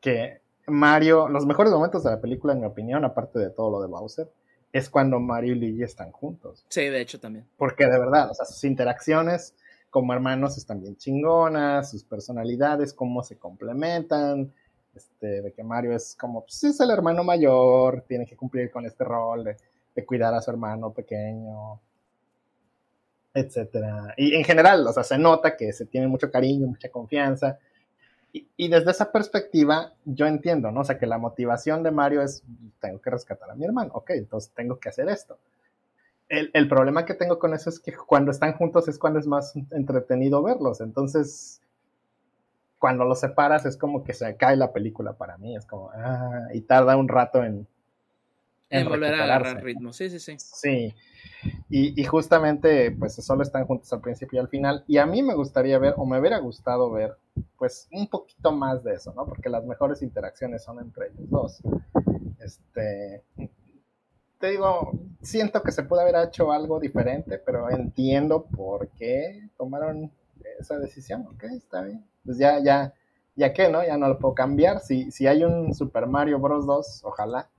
que Mario, los mejores momentos de la película, en mi opinión, aparte de todo lo de Bowser, es cuando Mario y Luigi están juntos. Sí, de hecho también. Porque de verdad, o sea, sus interacciones como hermanos están bien chingonas, sus personalidades, cómo se complementan, este, de que Mario es como, pues es el hermano mayor, tiene que cumplir con este rol de, cuidar a su hermano pequeño, etcétera. Y en general, o sea, se nota que se tiene mucho cariño, mucha confianza. Y, y, desde esa perspectiva, yo entiendo, ¿no? O sea, que la motivación de Mario es, tengo que rescatar a mi hermano, ok, entonces tengo que hacer esto el, problema que tengo con eso es que cuando están juntos es cuando es más entretenido verlos. Entonces, cuando los separas es como que se cae la película para mí. Es como, ah, y tarda un rato en. En, volver a agarrar ritmo, sí, sí, sí. Sí. Y, y, justamente, pues solo están juntos al principio y al final. Y a mí me gustaría ver, o me hubiera gustado ver, pues un poquito más de eso, ¿no? Porque las mejores interacciones son entre ellos dos. Este, te digo, siento que se puede haber hecho algo diferente, pero entiendo por qué tomaron esa decisión. Ok, está bien. Pues ya, ya, ya que, ¿no? Ya no lo puedo cambiar. Si, si hay un Super Mario Bros. 2, ojalá.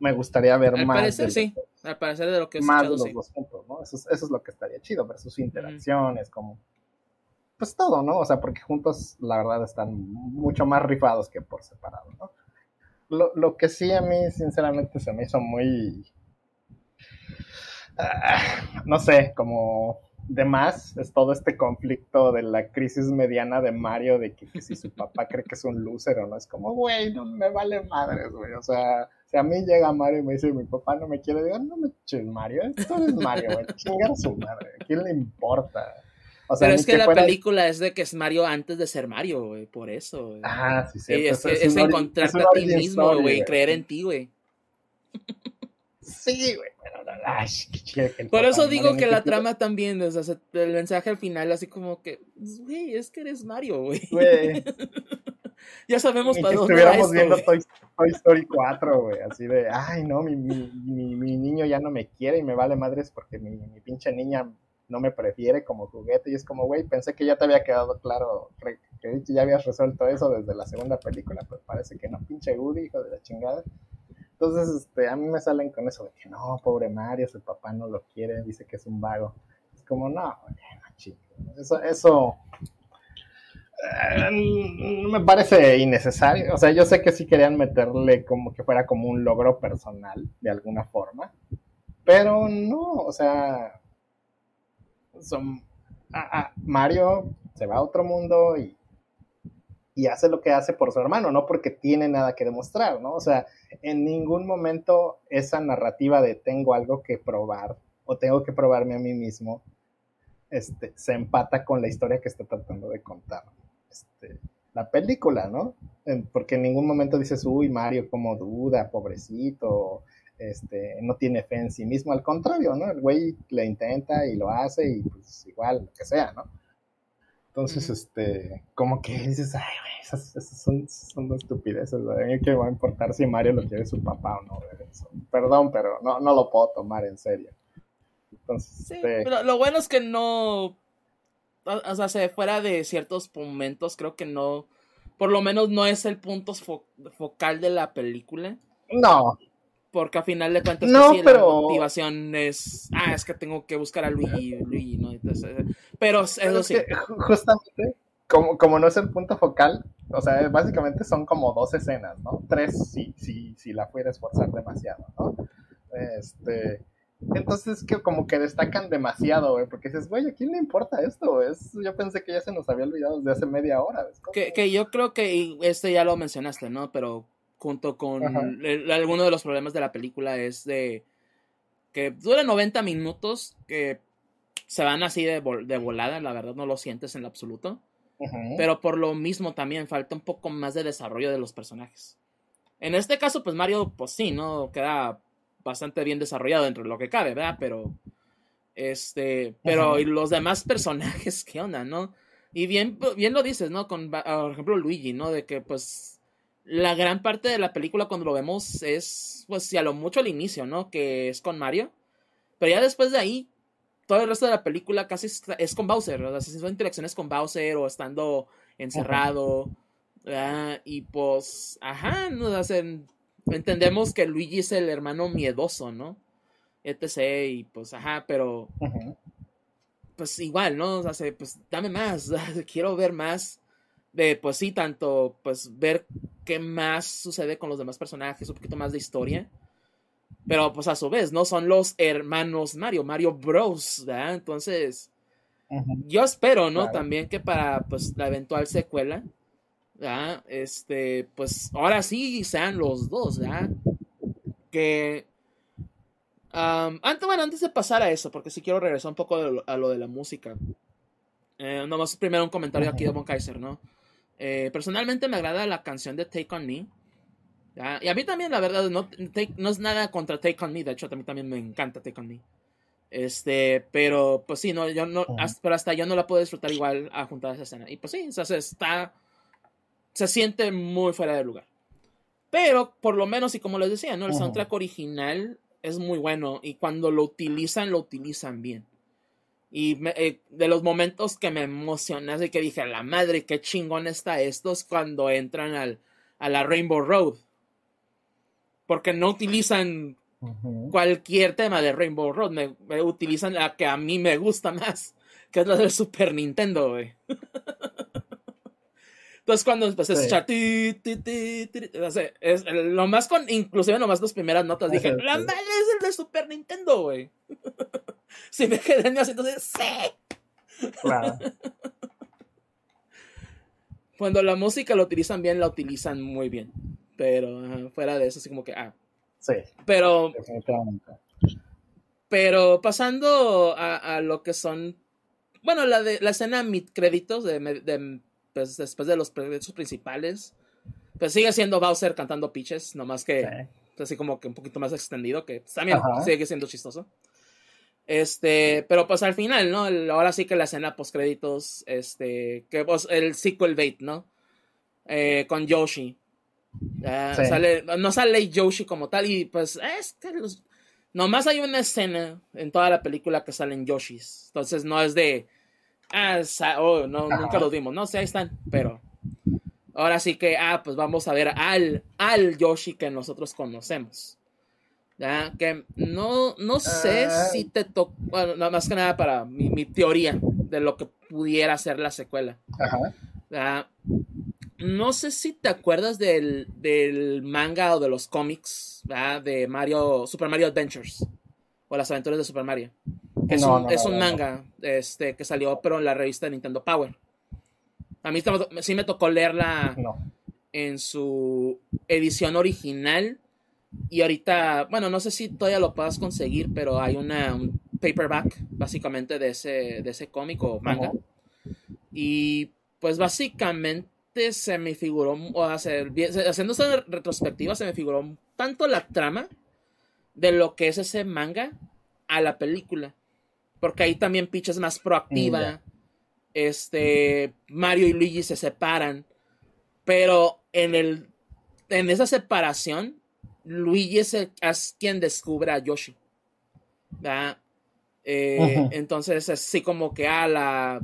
Me gustaría ver más. Parecer, sí. Al parecer de lo que Más de los dos juntos, ¿no? Eso, eso, es lo que estaría chido, ver sus interacciones, como. Pues todo, ¿no? O sea, porque juntos, la verdad, están mucho más rifados que por separado, ¿no? Lo, lo que sí a mí, sinceramente, se me hizo muy Ah, no sé, como de más es todo este conflicto de la crisis mediana de Mario, de que, si su papá cree que es un loser o no, es como, güey, no me vale madres, güey, o sea, si a mí llega Mario y me dice, mi papá no me quiere, digo, no me eches Mario, esto es Mario, güey, chingar a su madre, ¿a quién le importa? O sea, Pero es que, la película es de que es Mario antes de ser Mario, güey, por eso. Ah, sí, sí. Es, es, encontrarte a ti mismo, güey, creer en ti, güey. Sí, güey. Por eso digo que la trama también, o sea, el mensaje al final, así como que, güey, es que eres Mario, güey. ya sabemos para dónde estuviéramos viendo Toy, Story 4, güey, así de, ay, no, mi, mi, mi, niño ya no me quiere y me vale madres porque mi, mi pinche niña no me prefiere como juguete. Y es como, güey, pensé que ya te había quedado claro, que ya habías resuelto eso desde la segunda película, pues parece que no, pinche Woody, hijo de la chingada. Entonces, este, a mí me salen con eso de que no, pobre Mario, su papá no lo quiere, dice que es un vago. Es como, no, no eso, eso eh, me parece innecesario. O sea, yo sé que sí querían meterle como que fuera como un logro personal, de alguna forma, pero no, o sea, son, Mario se va a otro mundo y, y hace lo que hace por su hermano, no porque tiene nada que demostrar, ¿no? O sea, en ningún momento esa narrativa de tengo algo que probar o tengo que probarme a mí mismo, este, se empata con la historia que está tratando de contar este, la película, ¿no? porque en ningún momento dices, uy, Mario, como duda, pobrecito, este, no tiene fe en sí mismo, al contrario, ¿no? El güey le intenta y lo hace y pues igual, lo que sea, ¿no? Entonces, este, como que dices, ay, güey, esas, son, son estupideces, mí que va a importar si Mario lo quiere su papá o no, Perdón, pero no, no lo puedo tomar en serio. Entonces, este... pero lo bueno es que no, o sea, se fuera de ciertos momentos, creo que no, por lo menos no es el punto focal de la película. No, porque a final de cuentas no, pues pero... la motivación es ah es que tengo que buscar a Luigi, Luigi ¿no? Entonces, pero eso sí justamente como, como no es el punto focal o sea básicamente son como dos escenas no tres si si si la fuera esforzar demasiado no este entonces que como que destacan demasiado, güey, porque dices, güey, ¿a quién le importa esto? Es, yo pensé que ya se nos había olvidado desde hace media hora. Que, que, yo creo que este ya lo mencionaste, ¿no? Pero junto con alguno de los problemas de la película es de que dura 90 minutos, que se van así de, de volada, la verdad no lo sientes en lo absoluto. Pero por lo mismo también falta un poco más de desarrollo de los personajes. En este caso, pues Mario, pues sí, ¿no? Queda bastante bien desarrollado dentro de lo que cabe, ¿verdad? Pero, este, pero y los demás personajes, ¿qué onda, no? Y bien, bien lo dices, ¿no? Con, por ejemplo, Luigi, ¿no? De que, pues, la gran parte de la película cuando lo vemos es, pues, si a lo mucho al inicio, ¿no? Que es con Mario. Pero ya después de ahí, todo el resto de la película casi es, con Bowser. O sea, son interacciones con Bowser o estando encerrado. Y pues, ajá, ¿no? hacen entendemos que Luigi es el hermano miedoso, ¿no? Etc. Y pues, ajá, pero... Pues igual, ¿no? O sea, pues dame más, quiero ver más de, pues sí, tanto, pues ver qué más sucede con los demás personajes, un poquito más de historia. Pero pues a su vez, ¿no? Son los hermanos Mario, Mario Bros, ¿verdad? Entonces, yo espero, ¿no? También que para pues la eventual secuela, ¿verdad? Este, pues ahora sí sean los dos, ¿verdad? Que... antes, bueno, antes de pasar a eso, porque sí quiero regresar un poco a lo de la música. Eh, nomás primero un comentario aquí de Von Kaiser, ¿no? Eh, personalmente me agrada la canción de Take On Me. Y a mí también, la verdad, no, no es nada contra Take On Me. De hecho, a mí también me encanta Take On Me. Este, pero pues sí, no, yo no, hasta, pero hasta yo no la puedo disfrutar igual a juntar esa escena. Y pues sí, o sea, está, se siente muy fuera de lugar. Pero por lo menos, y como les decía, ¿no? El soundtrack original es muy bueno y cuando lo utilizan, lo utilizan bien. Y eh, de los momentos que me emocionas y que dije, a la madre, qué chingón está esto, es cuando entran al, a la Rainbow Road. Porque no utilizan cualquier tema de Rainbow Road, me, utilizan la que a mí me gusta más, que es la del Super Nintendo, güey. Entonces cuando empecé a escuchar es, lo más con, inclusive nomás las primeras notas, dije, la madre es el de Super Nintendo, güey. si me quedé en entonces, ¡sí! Claro. Cuando la música la utilizan bien, la utilizan muy bien. Pero fuera de eso, así como que, ah. Sí. Pero. Pero pasando a, lo que son. Bueno, la de la escena mid créditos de, pues, después de los créditos principales. Pues sigue siendo Bowser cantando pitches, nomás que así como que un poquito más extendido, que también sigue siendo chistoso. Este, pero pues al final, ¿no? ahora sí que la escena post créditos, este, que pues el sequel bait, ¿no? Eh, con Yoshi. sale, no sale Yoshi como tal y pues es que Nomás hay una escena en toda la película que salen Yoshis. Entonces no es de. Ah, oh, no, nunca lo dimos. No sé, ahí están. Pero. Ahora sí que, ah, pues vamos a ver al, al Yoshi que nosotros conocemos. ¿Ya? Que no, no sé ah. si te tocó. Bueno, más que nada para mi, mi, teoría de lo que pudiera ser la secuela. Ajá. No sé si te acuerdas del, del manga o de los cómics de Mario, Super Mario Adventures o las aventuras de Super Mario. Es un, es un manga este, que salió, pero en la revista de Nintendo Power. A mí sí me tocó leerla en su edición original. Y ahorita, bueno, no sé si todavía lo puedas conseguir, pero hay una, un paperback básicamente de ese, de ese cómic o manga. Y pues básicamente se me figuró, o haciendo esta retrospectiva, se me figuró tanto la trama de lo que es ese manga a la película. Porque ahí también Peach es más proactiva. Este, Mario y Luigi se separan. Pero en el, en esa separación, Luigi es, quien descubre a Yoshi. Eh, entonces, así como que a ah, la,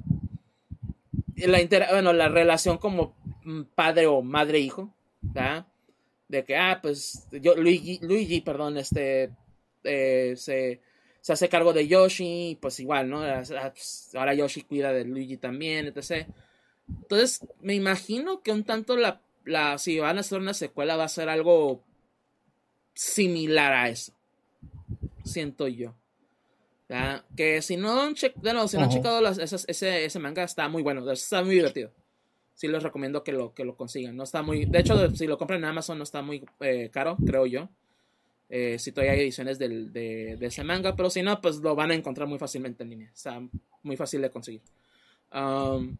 la, bueno, la relación como padre o madre hijo, De que, ah, pues, yo, Luigi, Luigi perdón, este, eh, se, hace cargo de Yoshi, pues igual, ¿no? Ah, pues, ahora Yoshi cuida de Luigi también, etc. Entonces, me imagino que un tanto la, la, si van a hacer una secuela va a ser algo similar a eso. Siento yo. Que si no han, si no han checado ese, ese manga, está muy bueno, está muy divertido sí les recomiendo que lo, que lo consigan. No está muy, de hecho, si lo compran en Amazon no está muy eh, caro, creo yo. Eh, si todavía hay ediciones del, de, ese manga, pero si no, pues lo van a encontrar muy fácilmente en línea. Está muy fácil de conseguir. Um,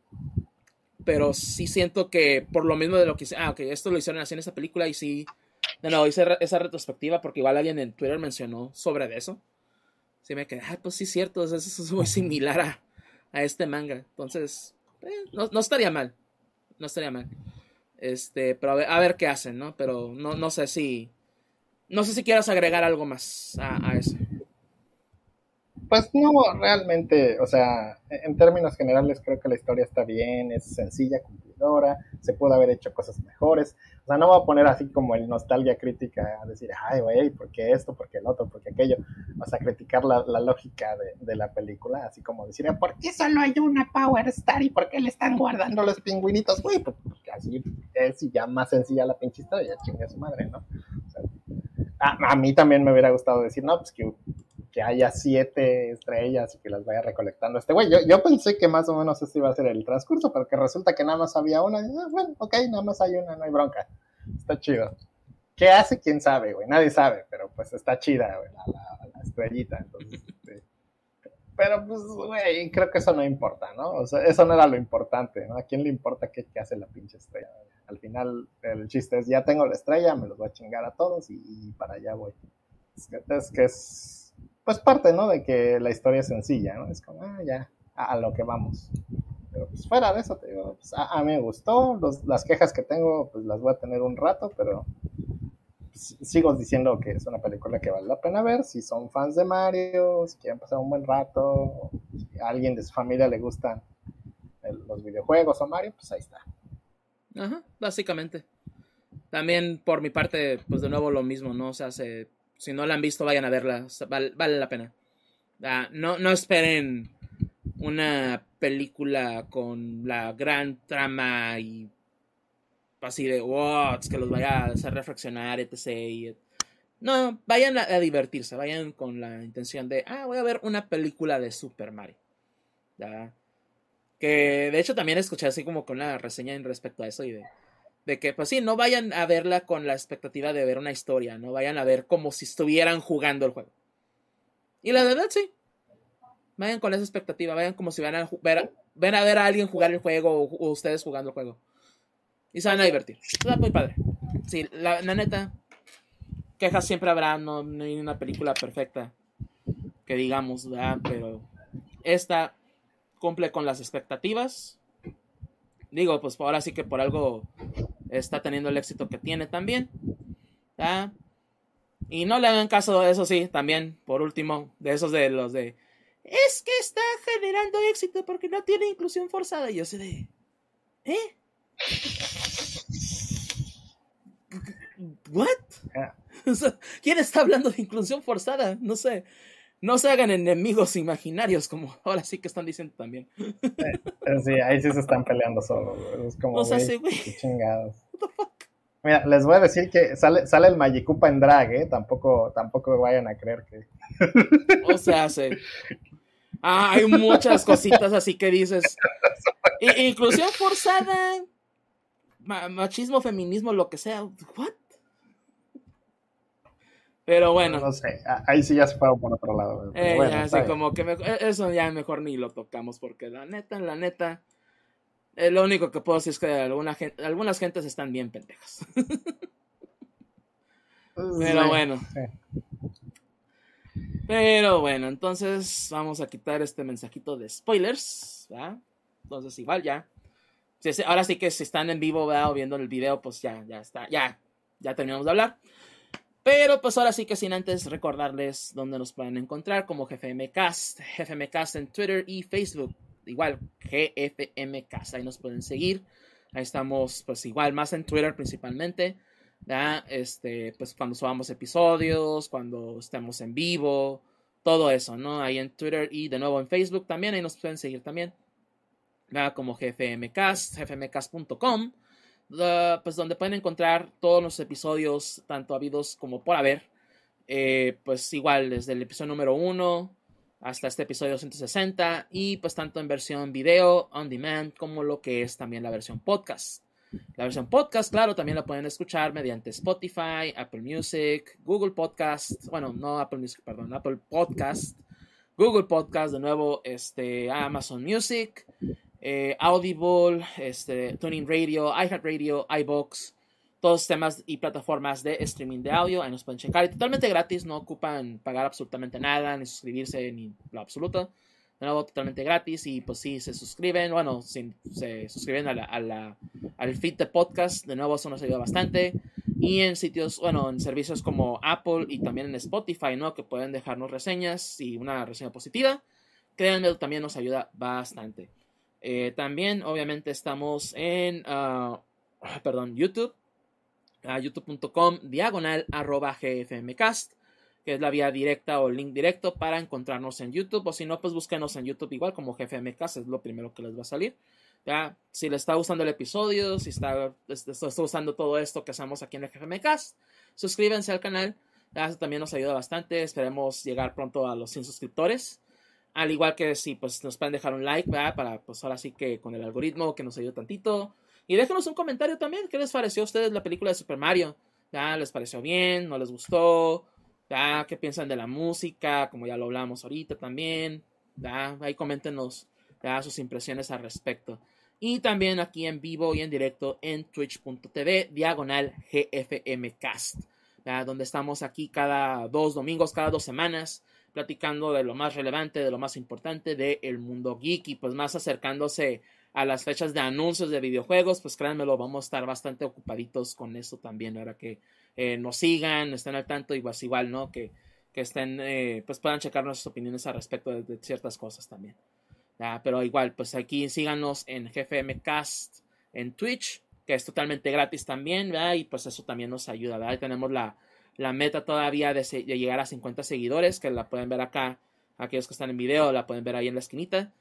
pero sí siento que por lo mismo de lo que hice, ah, ok, esto lo hicieron así en esta película y sí, de nuevo hice esa retrospectiva porque igual alguien en Twitter mencionó sobre eso. Sí me quedé, ah, pues sí, cierto, eso es muy similar a, a este manga. Entonces, eh, no, no, estaría mal no estaría mal. Este, pero a ver, qué hacen, ¿no? Pero no, no sé si. No sé si quieras agregar algo más a, eso. Pues no, realmente, o sea, en términos generales creo que la historia está bien, es sencilla, cumplidora, se puede haber hecho cosas mejores. O sea, no voy a poner así como el nostalgia crítica a decir, ay, güey, ¿por qué esto? ¿Por qué el otro? ¿Por qué aquello? O sea, criticar la, lógica de, la película, así como decir, ¿por qué solo hay una Power Star y por qué le están guardando los pingüinitos? Güey, pues porque así es y ya más sencilla la pinche historia, chingue a su madre, ¿no? O sea, a, mí también me hubiera gustado decir, no, pues que que haya siete estrellas y que las vaya recolectando este güey. Yo, yo pensé que más o menos este iba a ser el transcurso, pero que resulta que nada más había una. Ah, bueno, ok, nada más hay una, no hay bronca. Está chido. ¿Qué hace? ¿Quién sabe, güey? Nadie sabe, pero pues está chida, la, estrellita. Entonces, Pero pues, güey, creo que eso no importa, ¿no? O sea, eso no era lo importante, ¿no? ¿A quién le importa qué, qué hace la pinche estrella? Al final, el chiste es, ya tengo la estrella, me los voy a chingar a todos y, para allá voy. Es que es, que es pues parte, ¿no? De que la historia es sencilla, ¿no? Es como, ah, ya, a, lo que vamos. Pero pues fuera de eso, te digo, pues, a, mí me gustó, las quejas que tengo, pues las voy a tener un rato, pero sigo diciendo que es una película que vale la pena ver, si son fans de Mario, si quieren pasar un buen rato, si a alguien de su familia le gustan los videojuegos o Mario, pues ahí está. Ajá, básicamente. También por mi parte, pues de nuevo lo mismo, ¿no? O sea, se si no la han visto, vayan a verla. Vale, la pena. Ah, no, no esperen una película con la gran trama y así de wow, que los vaya a hacer reflexionar, etc. no, vayan a, divertirse, vayan con la intención de, ah, voy a ver una película de Super Mario. Que de hecho también escuché así como con la reseña en respecto a eso y de, de que, pues sí, no vayan a verla con la expectativa de ver una historia, no vayan a ver como si estuvieran jugando el juego. Y la verdad, sí. Vayan con esa expectativa, vayan como si van a ver, ven a ver a alguien jugar el juego o, ustedes jugando el juego. Y se van a divertir. Está muy padre. Sí, la, neta, quejas siempre habrá, no, no, hay una película perfecta que digamos, ¿verdad? Pero esta cumple con las expectativas. Digo, pues ahora sí que por algo está teniendo el éxito que tiene también. Y no le hagan caso eso, sí, también, por último, de esos de los de. Es que está generando éxito porque no tiene inclusión forzada. Y yo sé de. ¿Eh? ¿What? ¿Quién está hablando de inclusión forzada? No sé. No se hagan enemigos imaginarios, como ahora sí que están diciendo también. Sí, ahí sí se están peleando solo. Es como, o sea, sí, güey. Chingados. Mira, les voy a decir que sale, sale el Magikupa en drag, ¿eh? Tampoco, tampoco vayan a creer que. O sea, sí. Ah, hay muchas cositas así que dices. inclusión forzada, machismo, feminismo, lo que sea. ¿What? Pero bueno. No, sé, ahí sí ya se fue por otro lado. Eh, así como que e, eso ya mejor ni lo tocamos porque la neta, la neta, eh, lo único que puedo decir es que alguna gente, algunas gentes están bien pendejas. Pero bueno. Pero bueno, entonces vamos a quitar este mensajito de spoilers. Entonces igual ya. Ahora sí que si están en vivo o viendo el video, pues ya, ya está. Ya, ya terminamos de hablar. Pero pues ahora sí que sin antes recordarles dónde nos pueden encontrar como GFMcast, GFMcast en Twitter y Facebook. Igual, GFMcast, ahí nos pueden seguir. Ahí estamos pues igual más en Twitter principalmente. Este, pues cuando subamos episodios, cuando estemos en vivo, todo eso, ¿no? Ahí en Twitter y de nuevo en Facebook también, ahí nos pueden seguir también. Como GFMcast, gfmcast.com pues donde pueden encontrar todos los episodios, tanto habidos como por haber. Eh, pues igual, desde el episodio número 1 hasta este episodio 160 y pues tanto en versión video, on demand, como lo que es también la versión podcast. La versión podcast, claro, también la pueden escuchar mediante Spotify, Apple Music, Google Podcast, bueno, no Apple Music, perdón, Apple Podcast, Google Podcast, de nuevo, este, Amazon Music, eh, Audible, este, Tuning Radio, iHeartRadio, iBox, todos temas y plataformas de streaming de audio. Ahí nos pueden checar. Y totalmente gratis, no ocupan pagar absolutamente nada, ni suscribirse, ni lo absoluto. De nuevo, totalmente gratis. Y pues si se suscriben, bueno, si se suscriben a la, al feed de podcast, de nuevo eso nos ayuda bastante. Y en sitios, bueno, en servicios como Apple y también en Spotify, ¿no? Que pueden dejarnos reseñas y una reseña positiva. Créanme, también nos ayuda bastante. Eh, también, obviamente, estamos en, uh, perdón, YouTube, youtube.com diagonal arroba gfmcast, que es la vía directa o link directo para encontrarnos en YouTube, o si no, pues búsquenos en YouTube igual como gfmcast, es lo primero que les va a salir. Ya, si les está gustando el episodio, si está, está, gustando todo esto que hacemos aquí en el GFMcast, suscríbanse al canal, eso también nos ayuda bastante, esperemos llegar pronto a los 100 suscriptores. Al igual que si pues nos pueden dejar un like, ¿verdad? Para pues ahora sí que con el algoritmo que nos ayude tantito. Y déjenos un comentario también. ¿Qué les pareció a ustedes la película de Super Mario? ¿Ya les pareció bien? ¿No les gustó? ¿Ya? ¿Qué piensan de la música? Como ya lo hablamos ahorita también. ¿Ya? Ahí coméntenos ¿ya? sus impresiones al respecto. Y también aquí en vivo y en directo en twitch.tv diagonal GFMcast. ¿ya? Donde estamos aquí cada dos domingos, cada dos semanas platicando de lo más relevante, de lo más importante del mundo geek y pues más acercándose a las fechas de anuncios de videojuegos, pues créanmelo, vamos a estar bastante ocupaditos con eso también, ahora que eh, nos sigan, estén al tanto y pues igual, ¿no? Que, que estén, eh, pues puedan checar nuestras opiniones al respecto de, ciertas cosas también. Pero igual, pues aquí síganos en GFMcast en Twitch, que es totalmente gratis también, ¿verdad? Y pues eso también nos ayuda, ¿verdad? tenemos la, la meta todavía de, llegar a 50 seguidores, que la pueden ver acá, aquellos que están en video, la pueden ver ahí en la esquinita.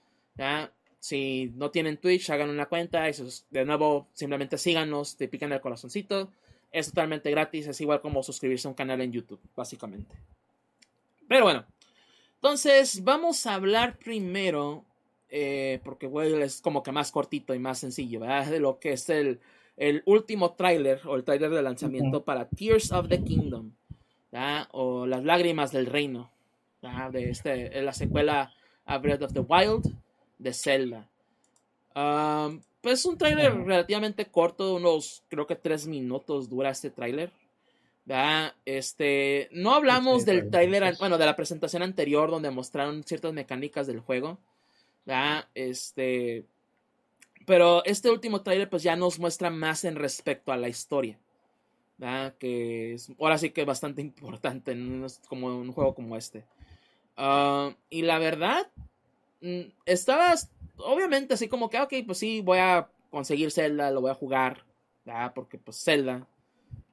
Si no tienen Twitch, hagan una cuenta y de nuevo simplemente síganos, te pican el corazoncito. Es totalmente gratis, es igual como suscribirse a un canal en YouTube, básicamente. Pero bueno, entonces vamos a hablar primero, eh, porque es como que más cortito y más sencillo. De lo que es el, el último tráiler o el tráiler de lanzamiento para Tears of the Kingdom o Las lágrimas del reino de este, la secuela a Breath of the Wild de Zelda. Um, pues un tráiler relativamente corto, unos creo que tres minutos dura este tráiler. Este, no hablamos del tráiler, bueno, de la presentación anterior donde mostraron ciertas mecánicas del juego. Este, pero este último trailer pues ya nos muestra más en respecto a la historia. que es ahora sí que es bastante importante en como un juego como este. Ah, y la verdad, mm, estaba obviamente así como que, ok, pues sí, voy a conseguir Zelda, lo voy a jugar, porque pues Zelda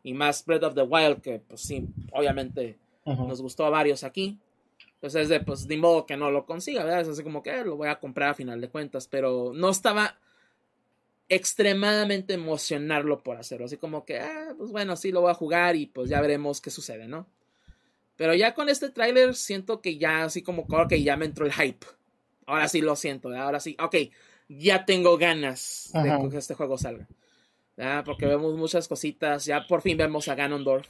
y más Breath of the Wild, que pues sí, obviamente nos gustó a varios aquí. Entonces, de, pues, de modo que no lo consiga, ¿verdad? Es así como que eh, lo voy a comprar a final de cuentas, pero no estaba extremadamente emocionarlo por hacerlo. Así como que, ah, pues bueno, sí lo voy a jugar y pues ya veremos qué sucede, ¿no? Pero ya con este tráiler siento que ya así como que ya me entró el hype. Ahora sí lo siento, ahora sí, ok, ya tengo ganas de que este juego salga. Porque vemos muchas cositas, ya por fin vemos a Ganondorf.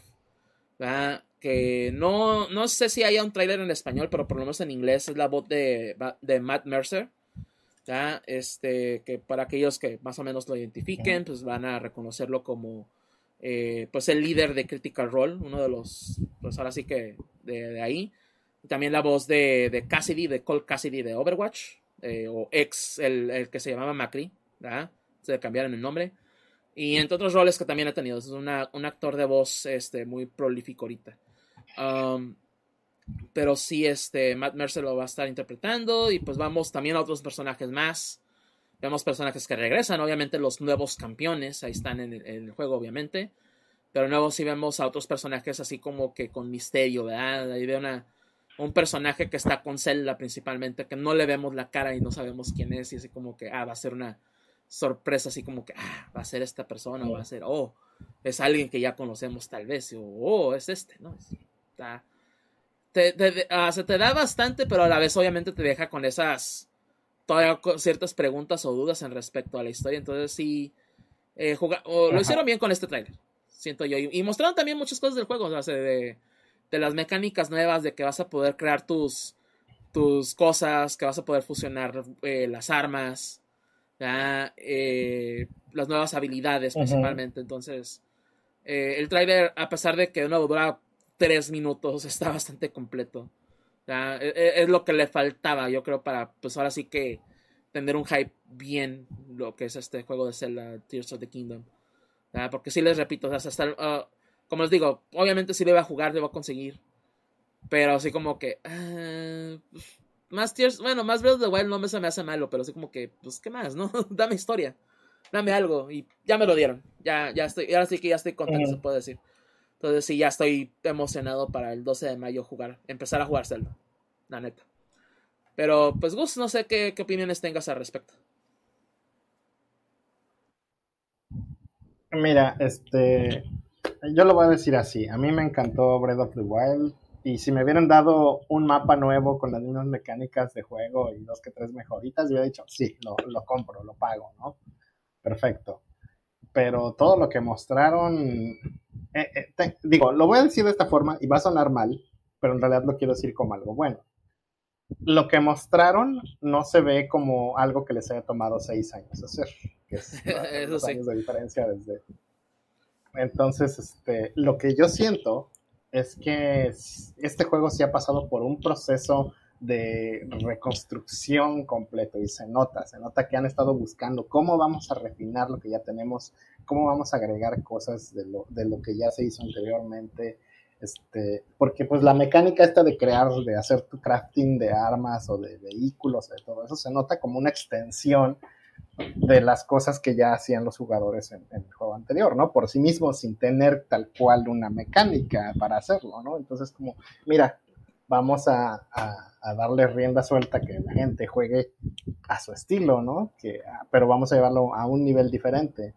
Que no, no sé si haya un tráiler en español, pero por lo menos en inglés es la voz de, de Matt Mercer. Este, que para aquellos que más o menos lo identifiquen, pues van a reconocerlo como eh, pues el líder de Critical Role, uno de los, pues ahora sí que de, ahí. también la voz de, de, Cassidy, de Cole Cassidy de Overwatch, eh, o ex, el, que se llamaba Macri, ¿verdad? Se cambiaron el nombre. Y entre otros roles que también ha tenido. Es un actor de voz este, muy prolífico ahorita. Um, pero sí, este, Matt Mercer lo va a estar interpretando. Y pues vamos también a otros personajes más. Vemos personajes que regresan, obviamente los nuevos campeones, ahí están en el, juego, obviamente. Pero luego sí vemos a otros personajes así como que con misterio, ¿verdad? Ahí veo una, un personaje que está con Zelda principalmente, que no le vemos la cara y no sabemos quién es. Y así como que, ah, va a ser una sorpresa, así como que, ah, va a ser esta persona, o va a ser, oh, es alguien que ya conocemos tal vez, o oh, es este, ¿no? Está, ah, se te da bastante, pero a la vez obviamente te deja con esas todavía ciertas preguntas o dudas en respecto a la historia. Entonces sí, eh, lo hicieron bien con este trailer, siento yo. Y, mostraron también muchas cosas del juego, o sea, de, de, las mecánicas nuevas, de que vas a poder crear tus, tus cosas, que vas a poder fusionar eh, las armas, eh, las nuevas habilidades principalmente. Entonces, el trailer, a pesar de que de nuevo dura tres minutos, está bastante completo. E, e, es lo que le faltaba, yo creo, para pues ahora sí que tener un hype bien lo que es este juego de Zelda Tears of the Kingdom. Porque si les repito, hasta uh, como les digo, obviamente si le voy a jugar, le voy a conseguir. Pero así como que. Uh, más Tears, bueno, más Breath of the Wild no me, se me hace malo, pero así como que, pues, ¿qué más, no? Dame historia. Dame algo. Y ya me lo dieron. Ya, ya estoy, ahora sí que ya estoy contento, se puede decir. Entonces sí, ya estoy emocionado para el 12 de mayo jugar, empezar a jugar Zelda. La neta. Pero pues Gus, no sé qué, opiniones tengas al respecto. Mira, este, yo lo voy a decir así. A mí me encantó Breath of the Wild. Y si me hubieran dado un mapa nuevo con las mismas mecánicas de juego y dos que tres mejoritas, yo hubiera dicho, sí, lo, lo compro, lo pago, ¿no? Perfecto. Pero todo lo que mostraron eh, eh, digo, lo voy a decir de esta forma y va a sonar mal, pero en realidad lo quiero decir como algo bueno. Lo que mostraron no se ve como algo que les haya tomado seis años hacer, que es dos años de diferencia desde. Entonces, este, lo que yo siento es que este juego sí ha pasado por un proceso de reconstrucción completo y se nota, se nota que han estado buscando cómo vamos a refinar lo que ya tenemos, cómo vamos a agregar cosas de lo, de lo que ya se hizo anteriormente, este, porque pues la mecánica esta de crear, de hacer tu crafting de armas o de vehículos, de todo eso se nota como una extensión de las cosas que ya hacían los jugadores en, en, el juego anterior, ¿no? Por sí mismos, sin tener tal cual una mecánica para hacerlo, ¿no? Entonces, como, mira, vamos a, darle rienda suelta que la gente juegue a su estilo, ¿no? Que, ah, pero vamos a llevarlo a un nivel diferente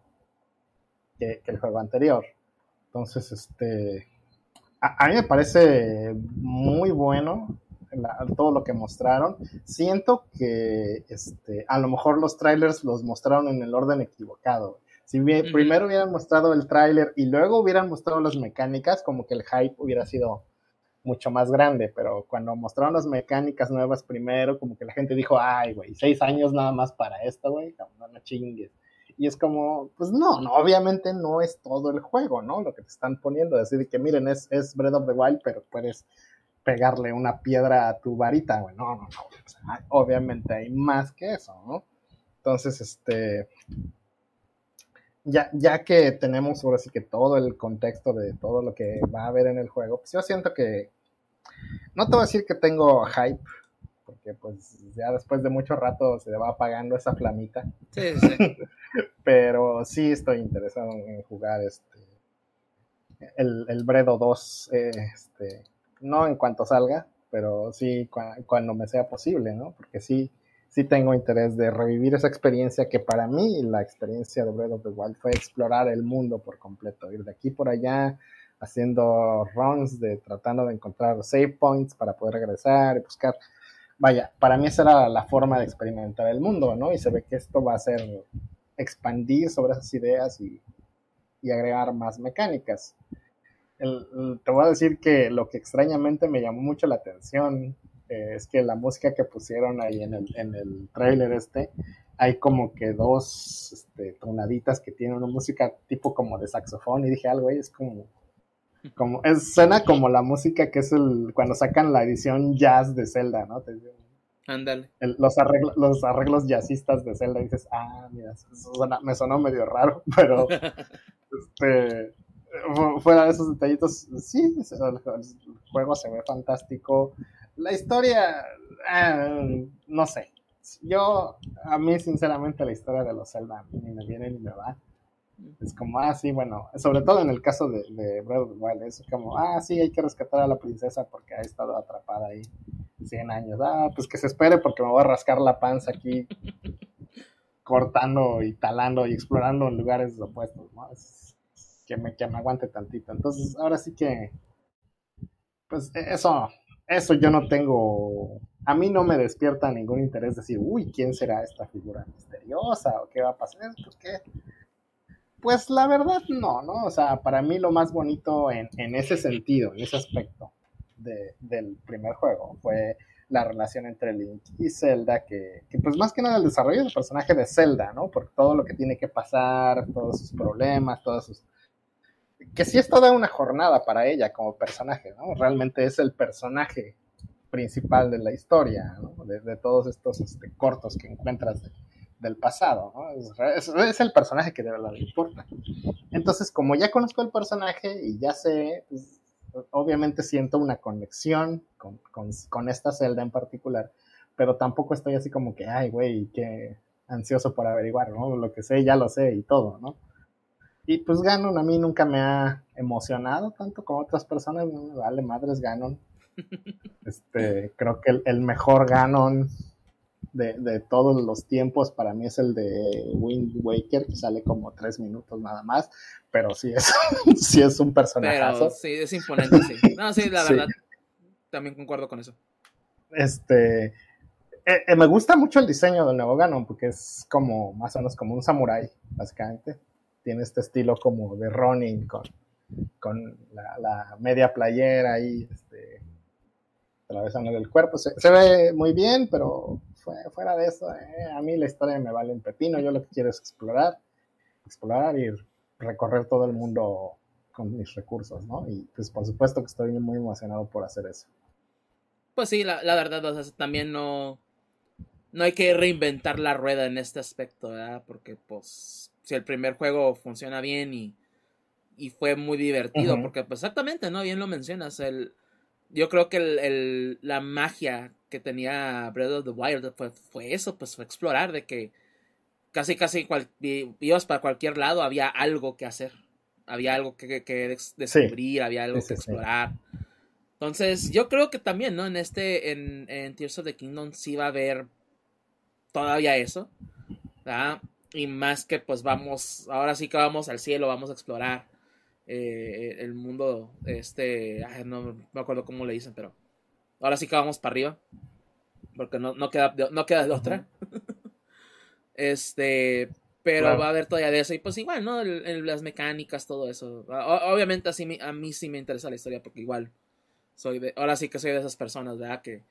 que, el juego anterior. Entonces, este, a, mí me parece muy bueno todo lo que mostraron. Siento que este, a lo mejor los trailers los mostraron en el orden equivocado. Si primero hubieran mostrado el trailer y luego hubieran mostrado las mecánicas, como que el hype hubiera sido mucho más grande, pero cuando mostraron las mecánicas nuevas primero, como que la gente dijo, ay, güey, seis años nada más para esto, güey, no, chingues. Y es como, pues no, no, obviamente no es todo el juego, ¿no? Lo que te están poniendo, decir que miren, es, es Breath of the Wild, pero puedes pegarle una piedra a tu varita, güey, no, no, no, obviamente hay más que eso, ¿no? Entonces, este, ya, ya que tenemos ahora sí que todo el contexto de todo lo que va a haber en el juego, pues yo siento que, no te voy a decir que tengo hype, porque pues ya después de mucho rato se va apagando esa flamita. Sí, sí. Pero sí estoy interesado en jugar este el, el Bredo 2, este, no en cuanto salga, pero sí cuando me sea posible, ¿no? Porque sí, sí tengo interés de revivir esa experiencia que para mí la experiencia de Breath of the Wild fue explorar el mundo por completo, ir de aquí por allá haciendo runs de tratando de encontrar save points para poder regresar y buscar. Vaya, para mí esa era la forma de experimentar el mundo, ¿no? Y se ve que esto va a ser expandir sobre esas ideas y, y agregar más mecánicas. te voy a decir que lo que extrañamente me llamó mucho la atención eh, es que la música que pusieron ahí en el, en el trailer este, hay como que dos este, tonaditas que tienen una música tipo como de saxofón y dije algo ahí es como como es, suena como la música que es el cuando sacan la edición jazz de Zelda, ¿no? Ándale. Los arreglos, los arreglos jazzistas de Zelda dices, ah, mira, me sonó medio raro, pero este fuera de esos detallitos, sí, el, juego se ve fantástico. La historia, eh, no sé. Yo, a mí, sinceramente, la historia de los Zelda ni me viene ni me va. Es como, ah, sí, bueno, sobre todo en el caso de, de Breath of the Wild, es como, ah, sí, hay que rescatar a la princesa porque ha estado atrapada ahí 100 años. Ah, pues que se espere porque me voy a rascar la panza aquí, cortando y talando y explorando en lugares opuestos, ¿no? que, me, que me aguante tantito. Entonces, ahora sí que, pues eso eso yo no tengo, a mí no me despierta ningún interés decir, uy, ¿quién será esta figura misteriosa o qué va a pasar? Porque, pues la verdad no, ¿no? O sea, para mí lo más bonito en, ese sentido, en ese aspecto del primer juego fue la relación entre Link y Zelda, que, que, pues más que nada el desarrollo del personaje de Zelda, ¿no? Por todo lo que tiene que pasar, todos sus problemas, todos sus que sí es toda una jornada para ella como personaje, ¿no? Realmente es el personaje principal de la historia, ¿no? de, todos estos este, cortos que encuentras del pasado, ¿no? Es, el personaje que de verdad le importa. Entonces, como ya conozco el personaje y ya sé, pues, obviamente siento una conexión con, con, con, esta celda en particular, pero tampoco estoy así como que, ay, güey, qué ansioso por averiguar, ¿no? Lo que sé, ya lo sé y todo, ¿no? Y pues Ganon a mí nunca me ha emocionado tanto como otras personas, no me vale madres Ganon. Este, creo que el, mejor Ganon de, todos los tiempos para mí es el de Wind Waker, que sale como tres minutos nada más, pero sí es, sí es un personaje. Sí, es imponente, sí. No, sí, la verdad, también concuerdo con eso. Este, eh, eh, me gusta mucho el diseño del nuevo Ganon, porque es como, más o menos como un samurái, básicamente tiene este estilo como de running con, con la, media playera ahí, este, atravesándole el cuerpo. Se, ve muy bien, pero fuera de eso, eh, a mí la historia me vale un pepino. Yo lo que quiero es explorar, explorar y recorrer todo el mundo con mis recursos, ¿no? Y pues por supuesto que estoy muy emocionado por hacer eso. Pues sí, la, verdad, también no, no hay que reinventar la rueda en este aspecto, ¿verdad? Porque pues si el primer juego funciona bien y, y fue muy divertido, porque pues exactamente, ¿no? Bien lo mencionas, el, yo creo que el, la magia que tenía Breath of the Wild fue, fue eso, pues fue explorar, de que casi, casi cual, ibas para cualquier lado, había algo que hacer, había algo que, que, descubrir, había algo que explorar. Entonces, yo creo que también, ¿no? En este, en, en Tears of the Kingdom sí va a haber todavía eso, ¿verdad? Y más que pues vamos, ahora sí que vamos al cielo, vamos a explorar eh, el mundo, este, no me acuerdo cómo le dicen, pero ahora sí que vamos para arriba, porque no, no, queda, no queda de otra. este, pero va a haber todavía de eso, y pues igual, ¿no? las mecánicas, todo eso. obviamente así, a mí sí me interesa la historia, porque igual soy de, ahora sí que soy de esas personas, ¿verdad? Que,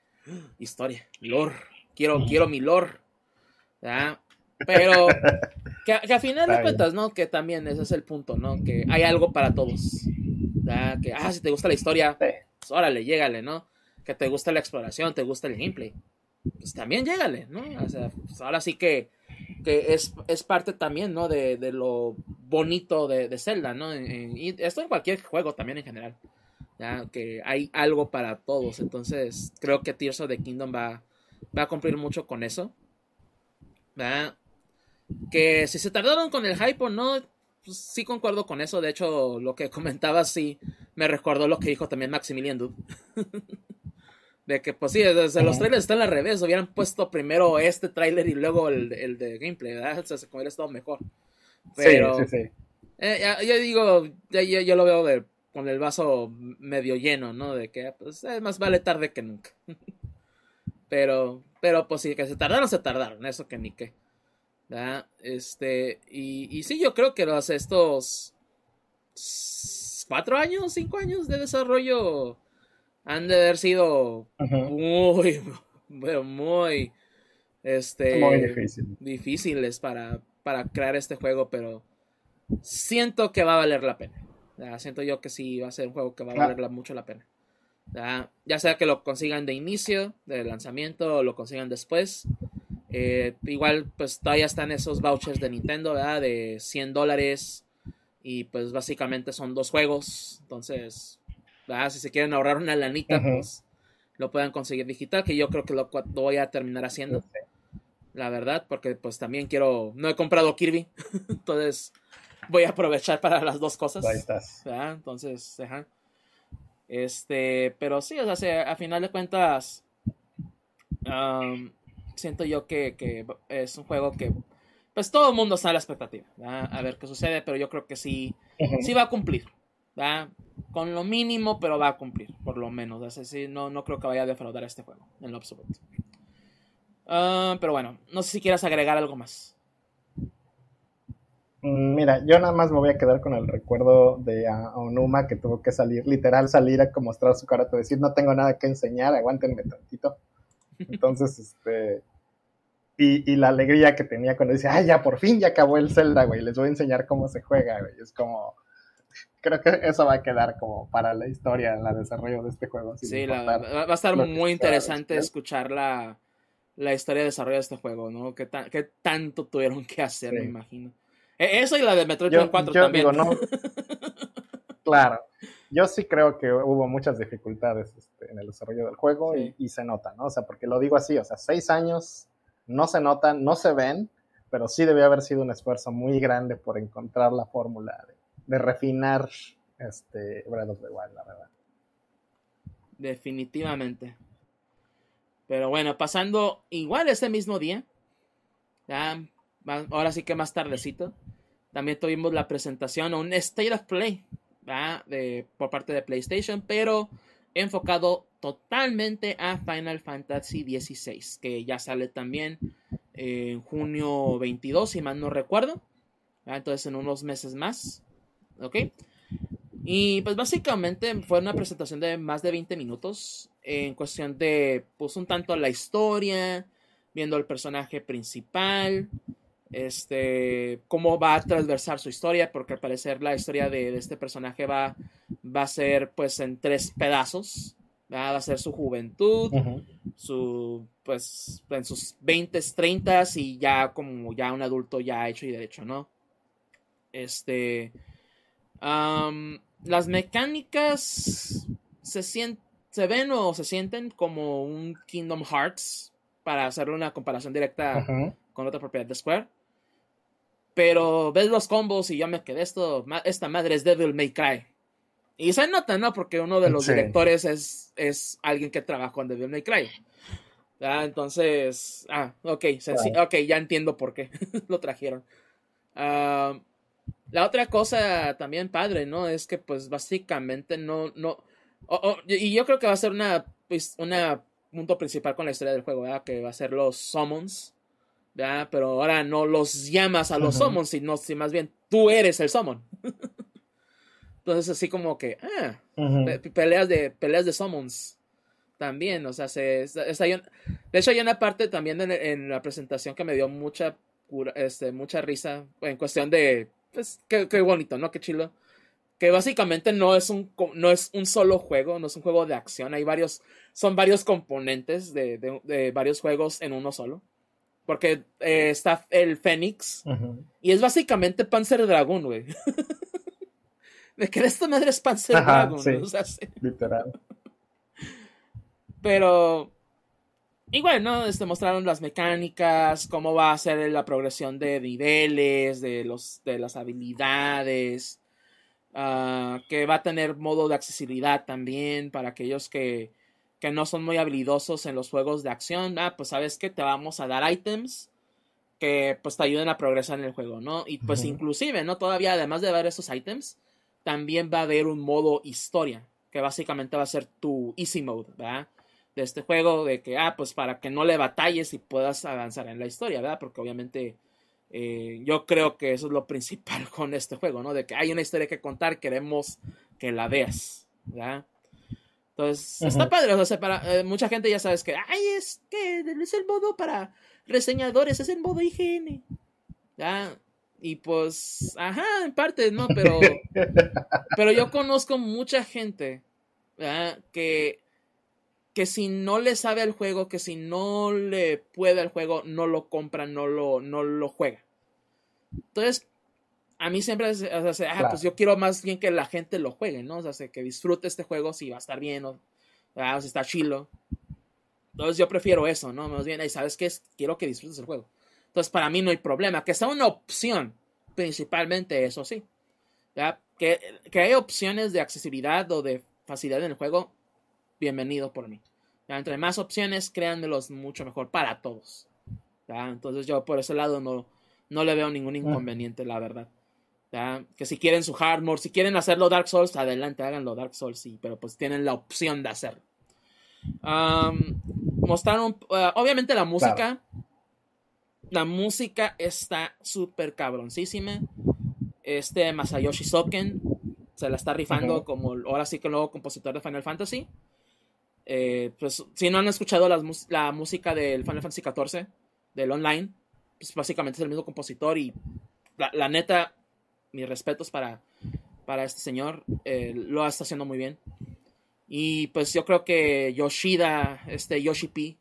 historia, lore, quiero, quiero mi lore, ¿verdad? Pero que, a final de cuentas, ¿no? Que también ese es el punto, ¿no? Que hay algo para todos. Que, ah, si te gusta la historia, pues órale, llégale, ¿no? Que te gusta la exploración, te gusta el gameplay. Pues también llégale, ¿no? O sea, pues ahora sí que, que es, es parte también, ¿no? De, de lo bonito de, de Zelda, ¿no? y esto en cualquier juego también en general. Ya que hay algo para todos. Entonces, creo que Tears of the Kingdom va, va a cumplir mucho con eso. ¿verdad? Que si se tardaron con el hype o no, pues sí concuerdo con eso. De hecho, lo que comentaba sí me recordó lo que dijo también Maximilian Dude. de que, pues sí, desde los trailers están al revés. Hubieran puesto primero este trailer y luego el, de gameplay, ¿verdad? O sea, se hubiera estado mejor. Pero, sí, sí, sí. Eh, ya, digo, yo lo veo de, con el vaso medio lleno, ¿no? De que, pues, más vale tarde que nunca. pero, pero, pues sí, que se tardaron, se tardaron. Eso que ni qué. Este, y, y sí, yo creo que los, estos cuatro años, cinco años de desarrollo han de haber sido muy, muy, este, difíciles para, para crear este juego, pero siento que va a valer la pena. Siento yo que sí va a ser un juego que va a valer mucho la pena. Ya sea que lo consigan de inicio, de lanzamiento, o lo consigan después. Eh, igual, pues todavía están esos vouchers de Nintendo, ¿verdad? De 100 dólares. Y pues básicamente son dos juegos. Entonces, si se quieren ahorrar una lanita, pues lo puedan conseguir digital, que yo creo que lo, voy a terminar haciendo. La verdad, porque pues también quiero. No he comprado Kirby. entonces voy a aprovechar para las dos cosas. Ahí estás. Entonces, Este, pero sí, o sea, a final de cuentas siento yo que, es un juego que pues todo el mundo está a la expectativa, a ver qué sucede, pero yo creo que sí, sí va a cumplir, con lo mínimo, pero va a cumplir, por lo menos, así, no, no creo que vaya a defraudar este juego, en lo absoluto. Ah, pero bueno, no sé si quieras agregar algo más. Mm, mira, yo nada más me voy a quedar con el recuerdo de Onuma que tuvo que salir, literal salir a mostrar su cara, decir no tengo nada que enseñar, aguántenme tantito. Entonces, este, y, la alegría que tenía cuando dice, ay, ya por fin ya acabó el Zelda, güey, les voy a enseñar cómo se juega, güey. Es como, creo que eso va a quedar como para la historia, en el desarrollo de este juego. Sí, va a estar muy interesante escuchar la, historia de desarrollo de este juego, ¿no? ¿Qué, tanto tuvieron que hacer, me imagino? E, eso y la de Metroid Prime 4 también. Digo, no. claro. Yo sí creo que hubo muchas dificultades este, en el desarrollo del juego y, y, se nota, ¿no? O sea, porque lo digo así, o sea, seis años no se notan, no se ven, pero sí debe haber sido un esfuerzo muy grande por encontrar la fórmula de, refinar este Breath of the Wild, la verdad. Definitivamente. Pero bueno, pasando igual ese mismo día, ya, ahora sí que más tardecito, también tuvimos la presentación, un State of Play de, por parte de PlayStation, pero enfocado totalmente a Final Fantasy XVI, que ya sale también en junio 22, si mal no recuerdo. Entonces en unos meses más. ¿Ok? Y pues básicamente fue una presentación de más de 20 minutos en cuestión de pues un tanto la historia, viendo el personaje principal, este, cómo va a transversar su historia, porque al parecer la historia de, este personaje va, va a ser pues en tres pedazos. Va a ser su juventud, su, pues, en sus 20, 30 y ya como ya un adulto ya hecho y derecho, ¿no? Este, las mecánicas se, se ven o se sienten como un Kingdom Hearts, para hacerle una comparación directa con otra propiedad de Square. Pero ves los combos y yo me quedé esto, esta madre es Devil May Cry. Y se nota, ¿no? Porque uno de los directores es, es alguien que trabajó en Devil May Cry. Entonces, ah, ok, ok, ya entiendo por qué lo trajeron. Ah, la otra cosa también padre, ¿no? Es que pues básicamente no, no, y yo creo que va a ser una, pues, una punto principal con la historia del juego, ¿verdad? Que va a ser los summons. Pero ahora no los llamas a los summons, sino si más bien tú eres el summon. Entonces así como que, ah, peleas de peleas de summons también, o sea, se, de hecho hay una parte también en, la presentación que me dio mucha este, mucha risa en cuestión de, pues, qué, bonito, ¿no? Qué chilo. Que básicamente no es, un, no es un solo juego, no es un juego de acción, hay varios, son varios componentes de varios juegos en uno solo Porque eh, está el Fénix. Y es básicamente Panzer Dragon, güey. de que esta madre es Panzer Dragon. Literal. Pero. Igual, ¿no? Este, mostraron las mecánicas, cómo va a ser la progresión de niveles, de, los, de las habilidades. Ah, que va a tener modo de accesibilidad también para aquellos que, que no son muy habilidosos en los juegos de acción. Ah, pues sabes que te vamos a dar items que pues te ayuden a progresar en el juego, ¿no? Y pues inclusive, ¿no? Todavía además de ver esos items, también va a haber un modo historia, que básicamente va a ser tu easy mode, ¿verdad? De este juego, de que, ah, pues para que no le batalles y puedas avanzar en la historia, ¿verdad? Porque obviamente eh, yo creo que eso es lo principal con este juego, ¿no? De que hay una historia que contar, queremos que la veas, ¿verdad? Entonces, está padre, o sea, para eh, mucha gente ya sabes que, ay, es que es el modo para reseñadores, es el modo IGN, ¿ya? Y pues, ajá, en parte, ¿no? Pero, pero yo conozco mucha gente, ¿verdad? Que que si no le sabe al juego, que si no le puede al juego, no lo compra, no lo, no lo juega. Entonces, a mí siempre es, o sea, ah, pues yo quiero más bien que la gente lo juegue, ¿no? O sea, que disfrute este juego si va a estar bien o, ah, si está chilo. Entonces yo prefiero eso, ¿no? Más bien, sabes qué quiero que disfrutes el juego. Entonces para mí no hay problema. Que sea una opción, principalmente eso sí. ¿ya? Que, que hay opciones de accesibilidad o de facilidad en el juego, bienvenido por mí. Entre más opciones, créanmelos mucho mejor para todos. Entonces yo por ese lado no, no le veo ningún inconveniente, la verdad. Que si quieren su hard mode, si quieren hacerlo Dark Souls, adelante, háganlo Dark Souls, sí, pero pues tienen la opción de hacerlo. mostraron, uh, obviamente la música. La música está súper cabroncísima. Este Masayoshi Soken se la está rifando como ahora sí que el nuevo compositor de Final Fantasy. Eh, pues si no han escuchado la música del Final Fantasy XIV, del online, pues básicamente es el mismo compositor y la, neta, mis respetos para, para este señor, eh, lo está haciendo muy bien. Y pues yo creo que Yoshida, este Yoshi P,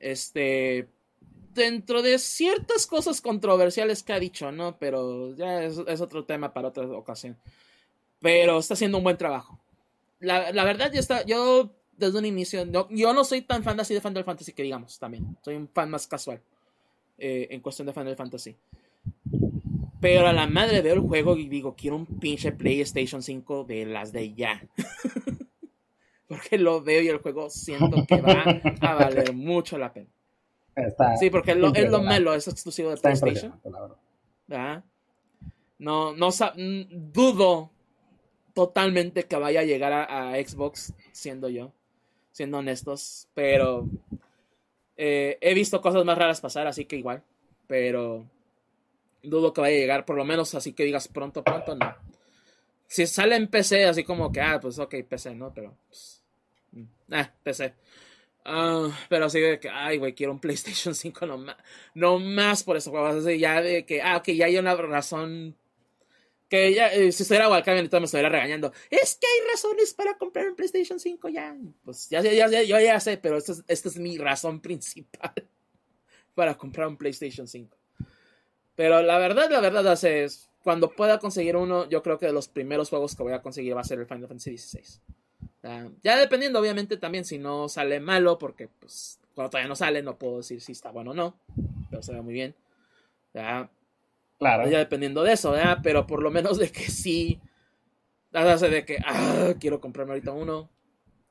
este, dentro de ciertas cosas controversiales que ha dicho, ¿no? Pero ya es, otro tema para otra ocasión. Pero está haciendo un buen trabajo. La, la verdad, ya está, yo desde un inicio. yo no soy tan fan así de Final Fantasy que digamos también. Soy un fan más casual eh, en cuestión de Final Fantasy. Pero a la madre veo el juego y digo, quiero un pinche PlayStation 5 de las de ya. porque lo veo y el juego siento que va a valer mucho la pena. sí, porque es lo, es lo malo, es exclusivo de PlayStation. No, no dudo totalmente que vaya a llegar a Xbox siendo yo siendo honestos, pero eh, he visto cosas más raras pasar, así que igual, pero dudo que vaya a llegar, por lo menos así que digas pronto, pronto, no. Si sale en PC, así como que, ah, pues ok, PC, ¿no? Pero, pues, mm, ah, PC. Ah, pero así de que, ay, güey, quiero un PlayStation 5 no más, no más por eso, juego. ya de que, ah, ok, ya hay una razón que ya, eh, si estuviera Walcamen, todo me estuviera regañando. Es que hay razones para comprar un PlayStation 5 ya. Pues ya, ya, ya yo ya sé, pero esta es, es mi razón principal para comprar un PlayStation 5. Pero la verdad, la verdad es, cuando pueda conseguir uno, yo creo que de los primeros juegos que voy a conseguir va a ser el Final Fantasy XVI. ya dependiendo, obviamente, también si no sale malo, porque pues cuando todavía no sale, no puedo decir si está bueno o no, pero se ve muy bien. ¿ya? Claro. Ya dependiendo de eso, ¿verdad? Pero por lo menos de que sí. La verdad de que, ah, quiero comprarme ahorita uno.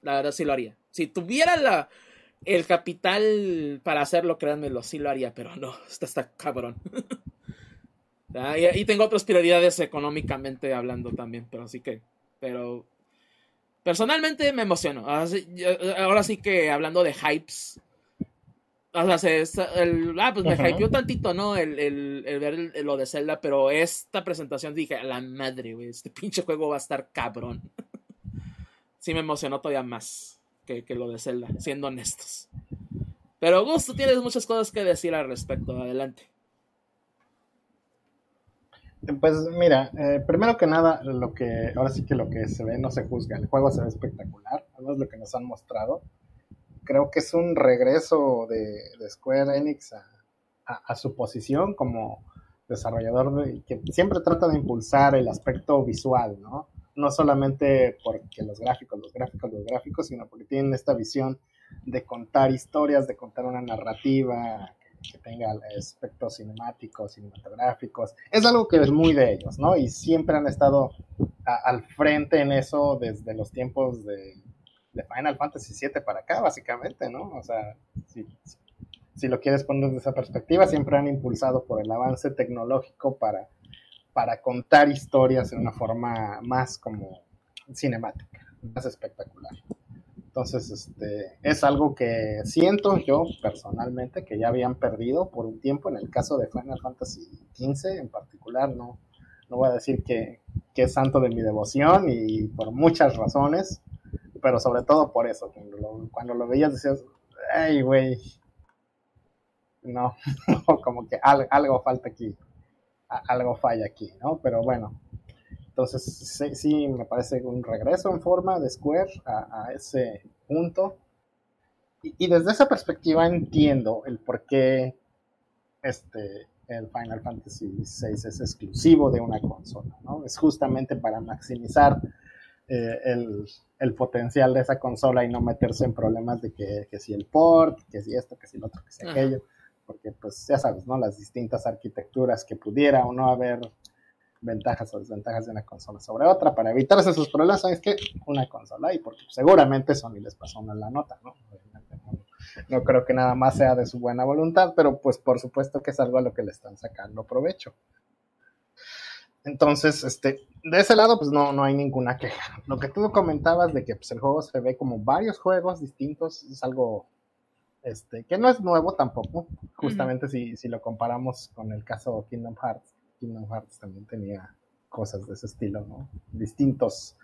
La verdad sí lo haría. Si tuviera la, el capital para hacerlo, créanmelo, sí lo haría, pero no, está, está cabrón. y, y, tengo otras prioridades económicamente hablando también, pero así que, pero personalmente me emociono. ahora sí que hablando de hypes, o sea, el, ah, pues me hypeó tantito, ¿no? El, el, ver lo de Zelda, pero esta presentación dije, a la madre, güey, este pinche juego va a estar cabrón. sí me emocionó todavía más que, que, lo de Zelda, siendo honestos. Pero Gusto, tienes muchas cosas que decir al respecto, adelante. Pues mira, eh, primero que nada, lo que ahora sí que lo que se ve no se juzga. El juego se ve espectacular, es lo que nos han mostrado creo que es un regreso de, Square Enix a, su posición como desarrollador que siempre trata de impulsar el aspecto visual, ¿no? No solamente porque los gráficos, los gráficos, los gráficos, sino porque tienen esta visión de contar historias, de contar una narrativa que tenga aspectos cinemáticos, cinematográficos. Es algo que es muy de ellos, ¿no? Y siempre han estado al frente en eso desde los tiempos de, Final Fantasy VII para acá, básicamente, ¿no? O sea, si, si, lo quieres poner desde esa perspectiva, siempre han impulsado por el avance tecnológico para, para contar historias en una forma más como cinemática, más espectacular. Entonces, este, es algo que siento yo personalmente que ya habían perdido por un tiempo. En el caso de Final Fantasy XV en particular, no, no voy a decir que, es santo de mi devoción y por muchas razones, pero sobre todo por eso. Cuando lo, cuando lo veías decías, ay, güey, no, como que algo, algo falta aquí, algo falla aquí, ¿no? Pero bueno, entonces, sí, me parece un regreso en forma de Square a, ese punto. Y, desde esa perspectiva entiendo el por qué este, el Final Fantasy VI es exclusivo de una consola. ¿no? Es justamente para maximizar eh, el, potencial de esa consola y no meterse en problemas de que, que, si el port, que si esto, que si lo otro, que si aquello. Porque, pues, ya sabes, ¿no? Las distintas arquitecturas que pudiera o no haber ventajas o desventajas de una consola sobre otra para evitarse esos problemas, es que una consola y porque seguramente Sony les pasó una la nota, ¿no? no, creo que nada más sea de su buena voluntad, pero pues por supuesto que es algo a lo que le están sacando provecho. Entonces, este, de ese lado, pues no, no hay ninguna queja. Lo que tú comentabas de que pues, el juego se ve como varios juegos distintos, es algo este, que no es nuevo tampoco, justamente si, si lo comparamos con el caso Kingdom Hearts Kingdom Hearts también tenía cosas de ese estilo, ¿no? Distintos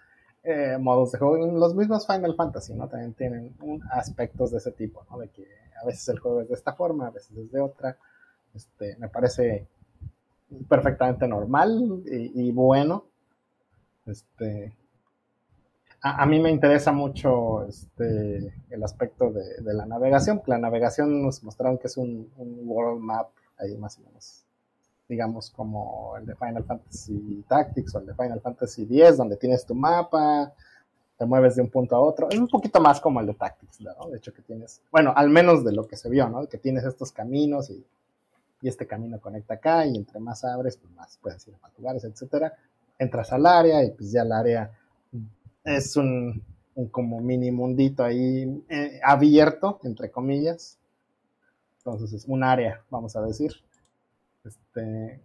eh, modos de juego. Los mismos Final Fantasy, ¿no? También tienen aspectos de ese tipo, ¿no? De que a veces el juego es de esta forma, a veces es de otra. Este, me parece perfectamente normal y, bueno. Este, a, mí me interesa mucho este, el aspecto de, la navegación. La navegación nos mostraron que es un world map ahí más o menos digamos, como el de Final Fantasy Tactics o el de Final Fantasy X, donde tienes tu mapa, te mueves de un punto a otro. Es un poquito más como el de Tactics, ¿no? De hecho, que tienes, bueno, al menos de lo que se vio, ¿no? Que tienes estos caminos y, este camino conecta acá y entre más abres, pues más puedes ir a más lugares, etcétera. Entras al área y pues ya el área es un, como mini mundito ahí eh, abierto, entre comillas. Entonces es un área, vamos a decir. Este,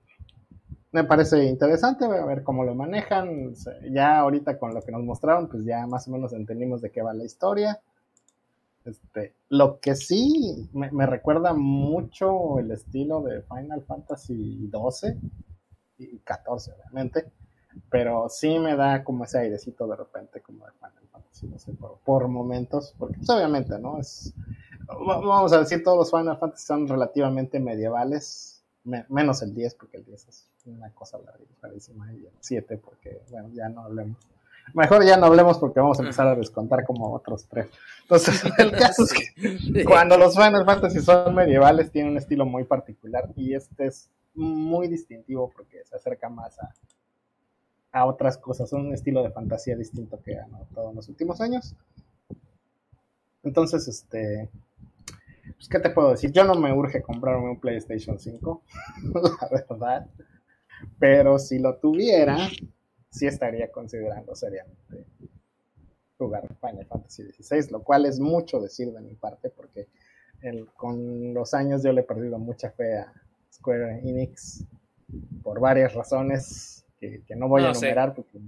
me parece interesante, voy a ver cómo lo manejan. Ya ahorita con lo que nos mostraron, pues ya más o menos entendimos de qué va la historia. Este, lo que sí me, recuerda mucho el estilo de Final Fantasy XII y XIV, obviamente, pero sí me da como ese airecito de repente, como de Final Fantasy, no sé, por, momentos, porque pues, obviamente, ¿no? Es, vamos a decir, todos los Final Fantasy son relativamente medievales, menos el 10, porque el 10 es una cosa larguísima, y el 7, porque, bueno, ya no hablemos. Mejor ya no hablemos porque vamos a empezar a descontar como otros tres. Entonces, el caso es que cuando los Final Fantasy son medievales, tienen un estilo muy particular y este es muy distintivo porque se acerca más a, a otras cosas. Un estilo de fantasía distinto que han adoptado en los últimos años. Entonces, este, pues, ¿qué te puedo decir? Yo no me urge comprarme un PlayStation 5, la verdad. Pero si lo tuviera, sí estaría considerando seriamente jugar Final Fantasy XVI, lo cual es mucho decir de mi parte, porque con los años yo le he perdido mucha fe a Square Enix por varias razones que, no voy a enumerar porque...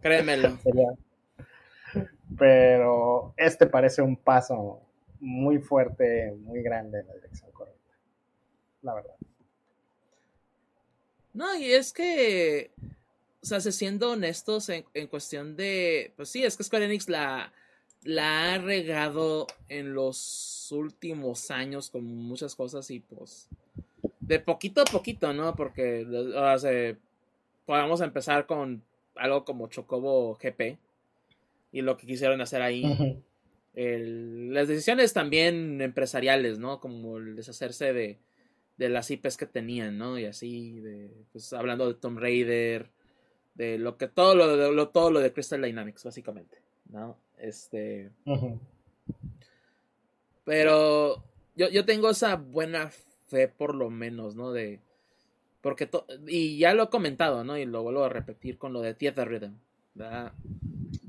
Créemelo. Pero este parece un paso muy fuerte, muy grande en la dirección correcta. La verdad. No, y es que, o sea, siendo honestos en, cuestión de, pues sí, es que Square Enix la, la ha regado en los últimos años con muchas cosas y pues de poquito a poquito, ¿no? Porque o sea, podamos empezar con algo como Chocobo GP y lo que quisieron hacer ahí las decisiones también empresariales, ¿no? Como el deshacerse de, de las IPs que tenían, ¿no? Y así, de, pues hablando de Tomb Raider, de lo que todo lo, de, lo, todo lo de Crystal Dynamics, básicamente, ¿no? Este. Pero yo, yo tengo esa buena fe, por lo menos, ¿no? De. Porque. y ya lo he comentado, ¿no? Y lo vuelvo a repetir con lo de Theater Rhythm, ¿verdad?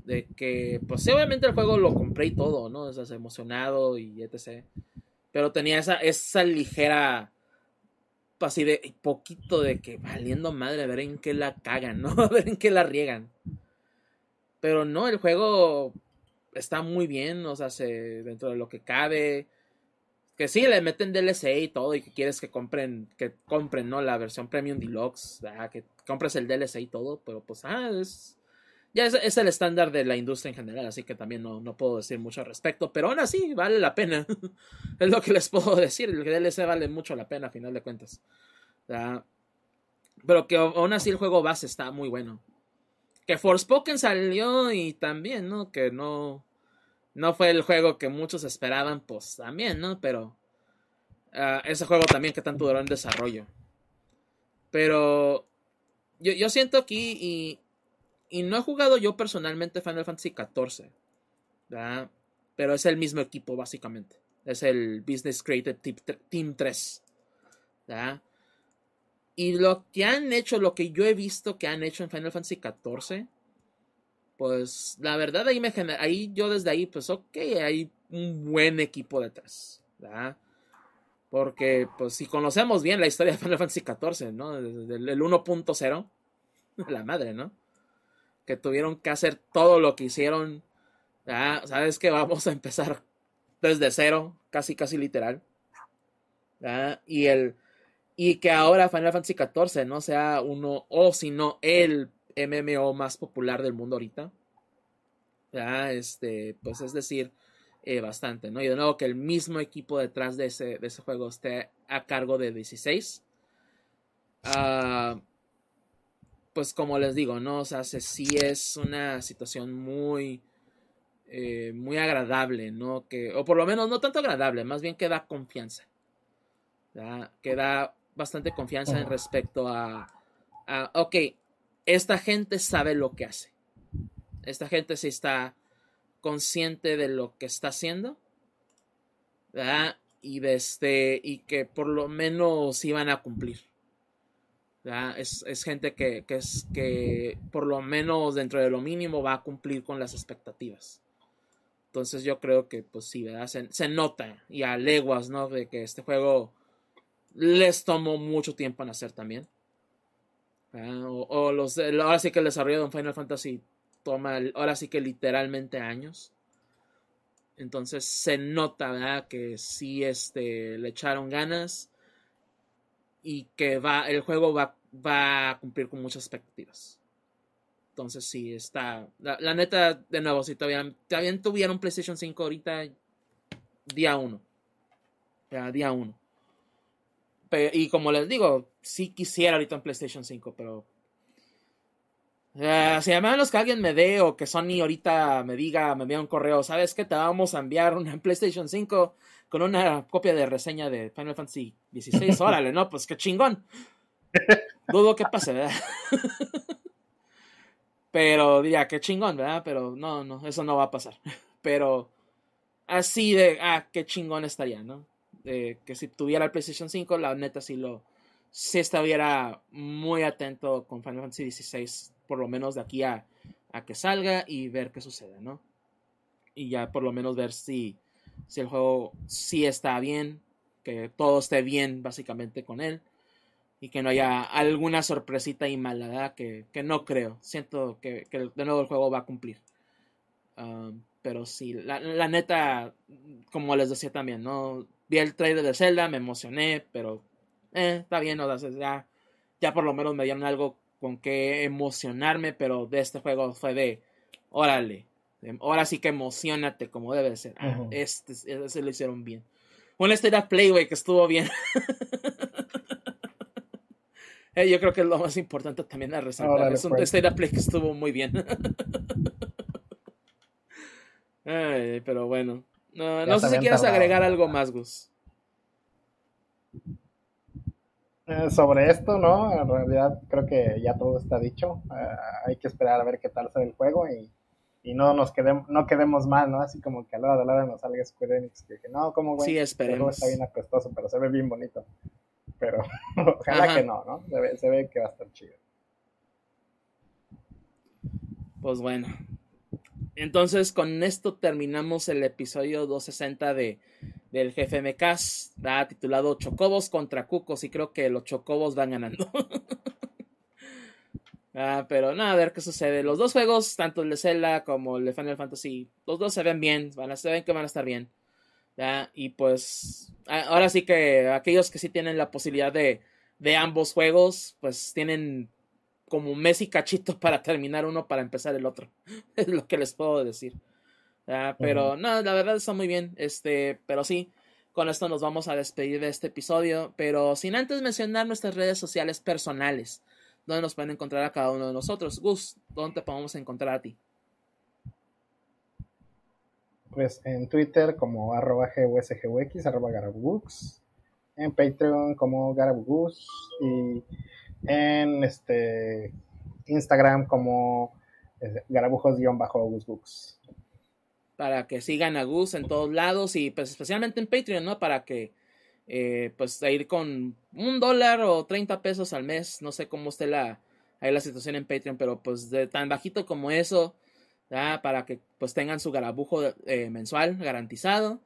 De que, pues obviamente el juego lo compré y todo, ¿no? Estás emocionado y etc. Pero tenía esa, esa ligera así de poquito de que valiendo madre, a ver en qué la cagan, ¿no? A ver en qué la riegan. Pero no, el juego está muy bien, o sea, se, dentro de lo que cabe. Que sí, le meten DLC y todo, y que quieres que compren, que compren, ¿no? La versión Premium Deluxe, que compres el DLC y todo, pero pues, ah, es, ya es, el estándar de la industria en general, así que también no, no, puedo decir mucho al respecto, pero aún así vale la pena. es lo que les puedo decir, el DLC vale mucho la pena a final de cuentas. Pero que aún así el juego base está muy bueno. Que Forspoken salió y también, ¿no? Que no, no fue el juego que muchos esperaban, pues también, ¿no? Pero uh, ese juego también que tanto duró en desarrollo. Pero yo, yo siento aquí y y no he jugado yo personalmente Final Fantasy XIV. ¿verdad? Pero es el mismo equipo, básicamente. Es el Business Creative Team 3. ¿verdad? Y lo que han hecho, lo que yo he visto que han hecho en Final Fantasy XIV, pues la verdad ahí me genera, ahí yo desde ahí, pues ok, hay un buen equipo detrás. ¿verdad? Porque, pues si conocemos bien la historia de Final Fantasy XIV, ¿no? Desde el 1.0, la madre, ¿no? Que tuvieron que hacer todo lo que hicieron. Sabes que vamos a empezar desde cero, casi casi literal. Y el y que ahora Final Fantasy XIV no sea uno o si no el MMO más popular del mundo ahorita. Este, pues es decir, eh, bastante, ¿no? Y de nuevo que el mismo equipo detrás de ese, de ese juego esté a cargo de 16. Ah pues como les digo, ¿no? O sea, sí es una situación muy, eh, muy agradable, ¿no? Que, o por lo menos no tanto agradable, más bien que da confianza. ¿verdad? Que da bastante confianza en respecto a, a, ok, esta gente sabe lo que hace. Esta gente sí está consciente de lo que está haciendo. ¿verdad? Y, de este, y que por lo menos iban a cumplir. Es, es, gente que, que, es, que por lo menos dentro de lo mínimo va a cumplir con las expectativas. Entonces yo creo que pues sí. Se, se, nota y a leguas, ¿no? De que este juego les tomó mucho tiempo en hacer también. O, o, los, ahora sí que el desarrollo de un Final Fantasy toma, ahora sí que literalmente años. Entonces se nota, ¿verdad? Que sí este, le echaron ganas y que va, el juego va, va a cumplir con muchas expectativas. Entonces sí, está. La, neta, de nuevo, si todavía, todavía tuvieron PlayStation 5 ahorita, día 1. día 1. Y como les digo, sí quisiera ahorita un PlayStation 5, pero. Uh, si a menos que alguien me dé o que Sony ahorita me diga, me envíe un correo, ¿sabes qué? Te vamos a enviar una PlayStation 5 con una copia de reseña de Final Fantasy XVI. Órale, no, pues qué chingón. Dudo que pase, ¿verdad? Pero diría, qué chingón, ¿verdad? Pero no, no, eso no va a pasar. Pero así de, ah, qué chingón estaría, ¿no? que si tuviera el PlayStation 5, la neta sí lo, sí estuviera muy atento con Final Fantasy XVI, por lo menos de aquí a, a que salga y ver qué sucede, ¿no? Y ya por lo menos ver si si el juego sí está bien, que todo esté bien básicamente con él y que no haya alguna sorpresita y maldad que, que no creo. Siento que, de nuevo el juego va a cumplir. Um, pero sí, la, la, neta, como les decía también, ¿no? Vi el trailer de Zelda, me emocioné, pero eh, está bien, ¿no? ya, ya por lo menos me dieron algo con que emocionarme, pero de este juego fue de, órale, Ahora sí que emocionate como debe ser. Ah, este, lo hicieron bien. Un State of Play, güey, que estuvo bien. Eh, yo creo que es lo más importante también a resaltar. es un pues. State of Play que estuvo muy bien. pero bueno. No, sé si quieres agregar algo más, Gus. Eh, sobre esto, ¿no? En realidad creo que ya todo está dicho. Eh, hay que esperar a ver qué tal sale el juego y, no nos quedemos, no quedemos mal, ¿no? Así como que a la hora de la hora nos salga Square Enix que, no, como güey, sí, esperemos. está bien apestoso, pero se ve bien bonito. Pero ojalá que no, ¿no? Se ve, se ve que va a estar chido. Pues bueno. Entonces con esto terminamos el episodio 260 de del ha titulado Chocobos contra Cucos y creo que los Chocobos van ganando. ah, pero nada, a ver qué sucede. Los dos juegos, tanto el de Zelda como el de Final Fantasy, los dos se ven bien, van a, se ven que van a estar bien. Y pues ahora sí que aquellos que sí tienen la posibilidad de, de ambos juegos, pues tienen como un mes y cachito para terminar uno para empezar el otro. es lo que les puedo decir. Pero no, la verdad está muy bien. Este, pero sí, con esto nos vamos a despedir de este episodio. Pero sin antes mencionar nuestras redes sociales personales, donde nos pueden encontrar a cada uno de nosotros. Gus, ¿dónde te podemos encontrar a ti? Pues en Twitter como arroba gwsgwx, arroba garabooks, en Patreon como garabugus y en este Instagram como eh, garabujos-gusbooks para que sigan a Gus en todos lados y pues especialmente en Patreon, ¿no? Para que eh, pues ir con un dólar o 30 pesos al mes, no sé cómo esté la, ahí la situación en Patreon, pero pues de tan bajito como eso, para que pues tengan su garabujo eh, mensual garantizado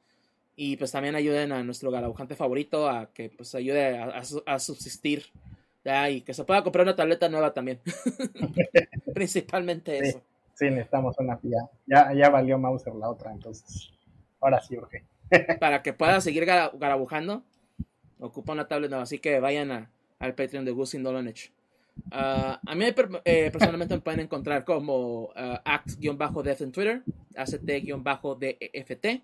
y pues también ayuden a nuestro garabujante favorito a que pues ayude a, subsistir y que se pueda comprar una tableta nueva también. Principalmente eso. Sí, necesitamos una ya, ya, ya valió Mauser la otra, entonces ahora sí urge. Para que pueda seguir garabujando, ocupa una tablet nueva, así que vayan a, al Patreon de Gus Indolonich. Uh, a mí eh, personalmente me pueden encontrar como uh, act-def en Twitter, act-deft.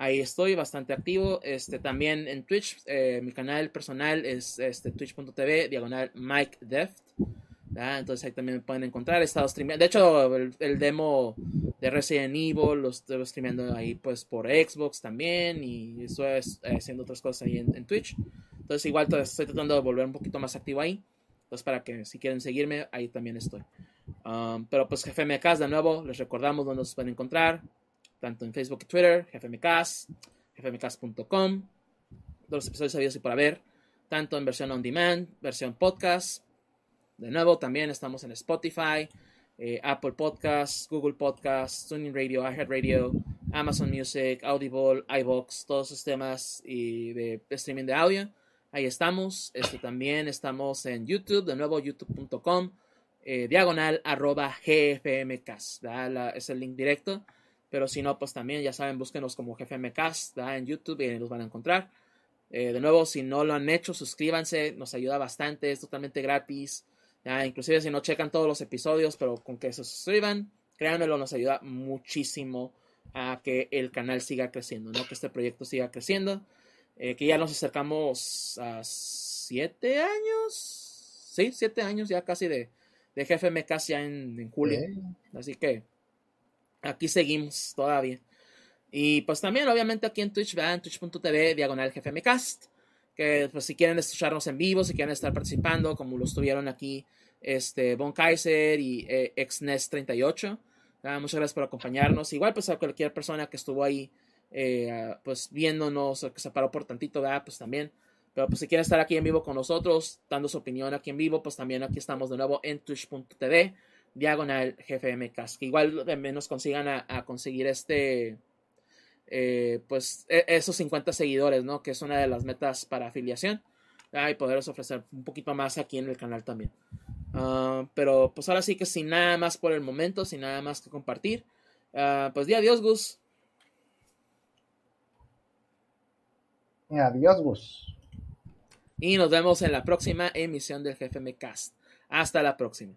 Ahí estoy bastante activo. Este, también en Twitch, eh, mi canal personal es este, twitch.tv, diagonal Mike Deft. Entonces ahí también me pueden encontrar. He estado streameando. De hecho, el, demo de Resident Evil lo estoy streameando ahí pues por Xbox también. Y estoy eh, haciendo otras cosas ahí en, Twitch. Entonces igual estoy tratando de volver un poquito más activo ahí. Entonces para que si quieren seguirme, ahí también estoy. Um, pero pues GFMcast de nuevo, les recordamos dónde nos pueden encontrar. Tanto en Facebook y Twitter, GFMcast, gfmcast.com. Todos los episodios sabidos y por haber. Tanto en versión on demand, versión podcast de nuevo, también estamos en Spotify, eh, Apple Podcasts, Google Podcasts, Tuning Radio, iHeartRadio, Amazon Music, Audible, iBox, todos esos temas y de streaming de audio. Ahí estamos. Este, también estamos en YouTube, de nuevo youtube.com, eh, diagonal arroba gfmcast. es el link directo. Pero si no, pues también ya saben, búsquenos como gfmcast en YouTube y los van a encontrar. Eh, de nuevo, si no lo han hecho, suscríbanse, nos ayuda bastante, es totalmente gratis inclusive si no checan todos los episodios, pero con que se suscriban, créanmelo, nos ayuda muchísimo a que el canal siga creciendo, ¿no? Que este proyecto siga creciendo. Eh, que ya nos acercamos a siete años. Sí, siete años ya casi de, de GFM casi ya en, julio. Así que aquí seguimos todavía. Y pues también, obviamente, aquí en Twitch, vean twitch.tv, diagonal GFMcast. Que pues si quieren escucharnos en vivo, si quieren estar participando, como lo estuvieron aquí este, Von Kaiser y eh, XNES38. Ah, muchas gracias por acompañarnos. Igual, pues a cualquier persona que estuvo ahí, eh, pues viéndonos, que se paró por tantito, pues también. Pero pues si quieren estar aquí en vivo con nosotros, dando su opinión aquí en vivo, pues también aquí estamos de nuevo en twitch.tv, diagonal GFMcast. Que igual menos consigan a, conseguir este, eh, pues e, esos 50 seguidores, ¿no? Que es una de las metas para afiliación. y poderles ofrecer un poquito más aquí en el canal también. Ah, pero pues ahora sí que sin nada más por el momento, sin nada más que compartir. Uh, pues di adiós, Gus. Adiós, Gus. Y nos vemos en la próxima emisión del GFM Cast. Hasta la próxima.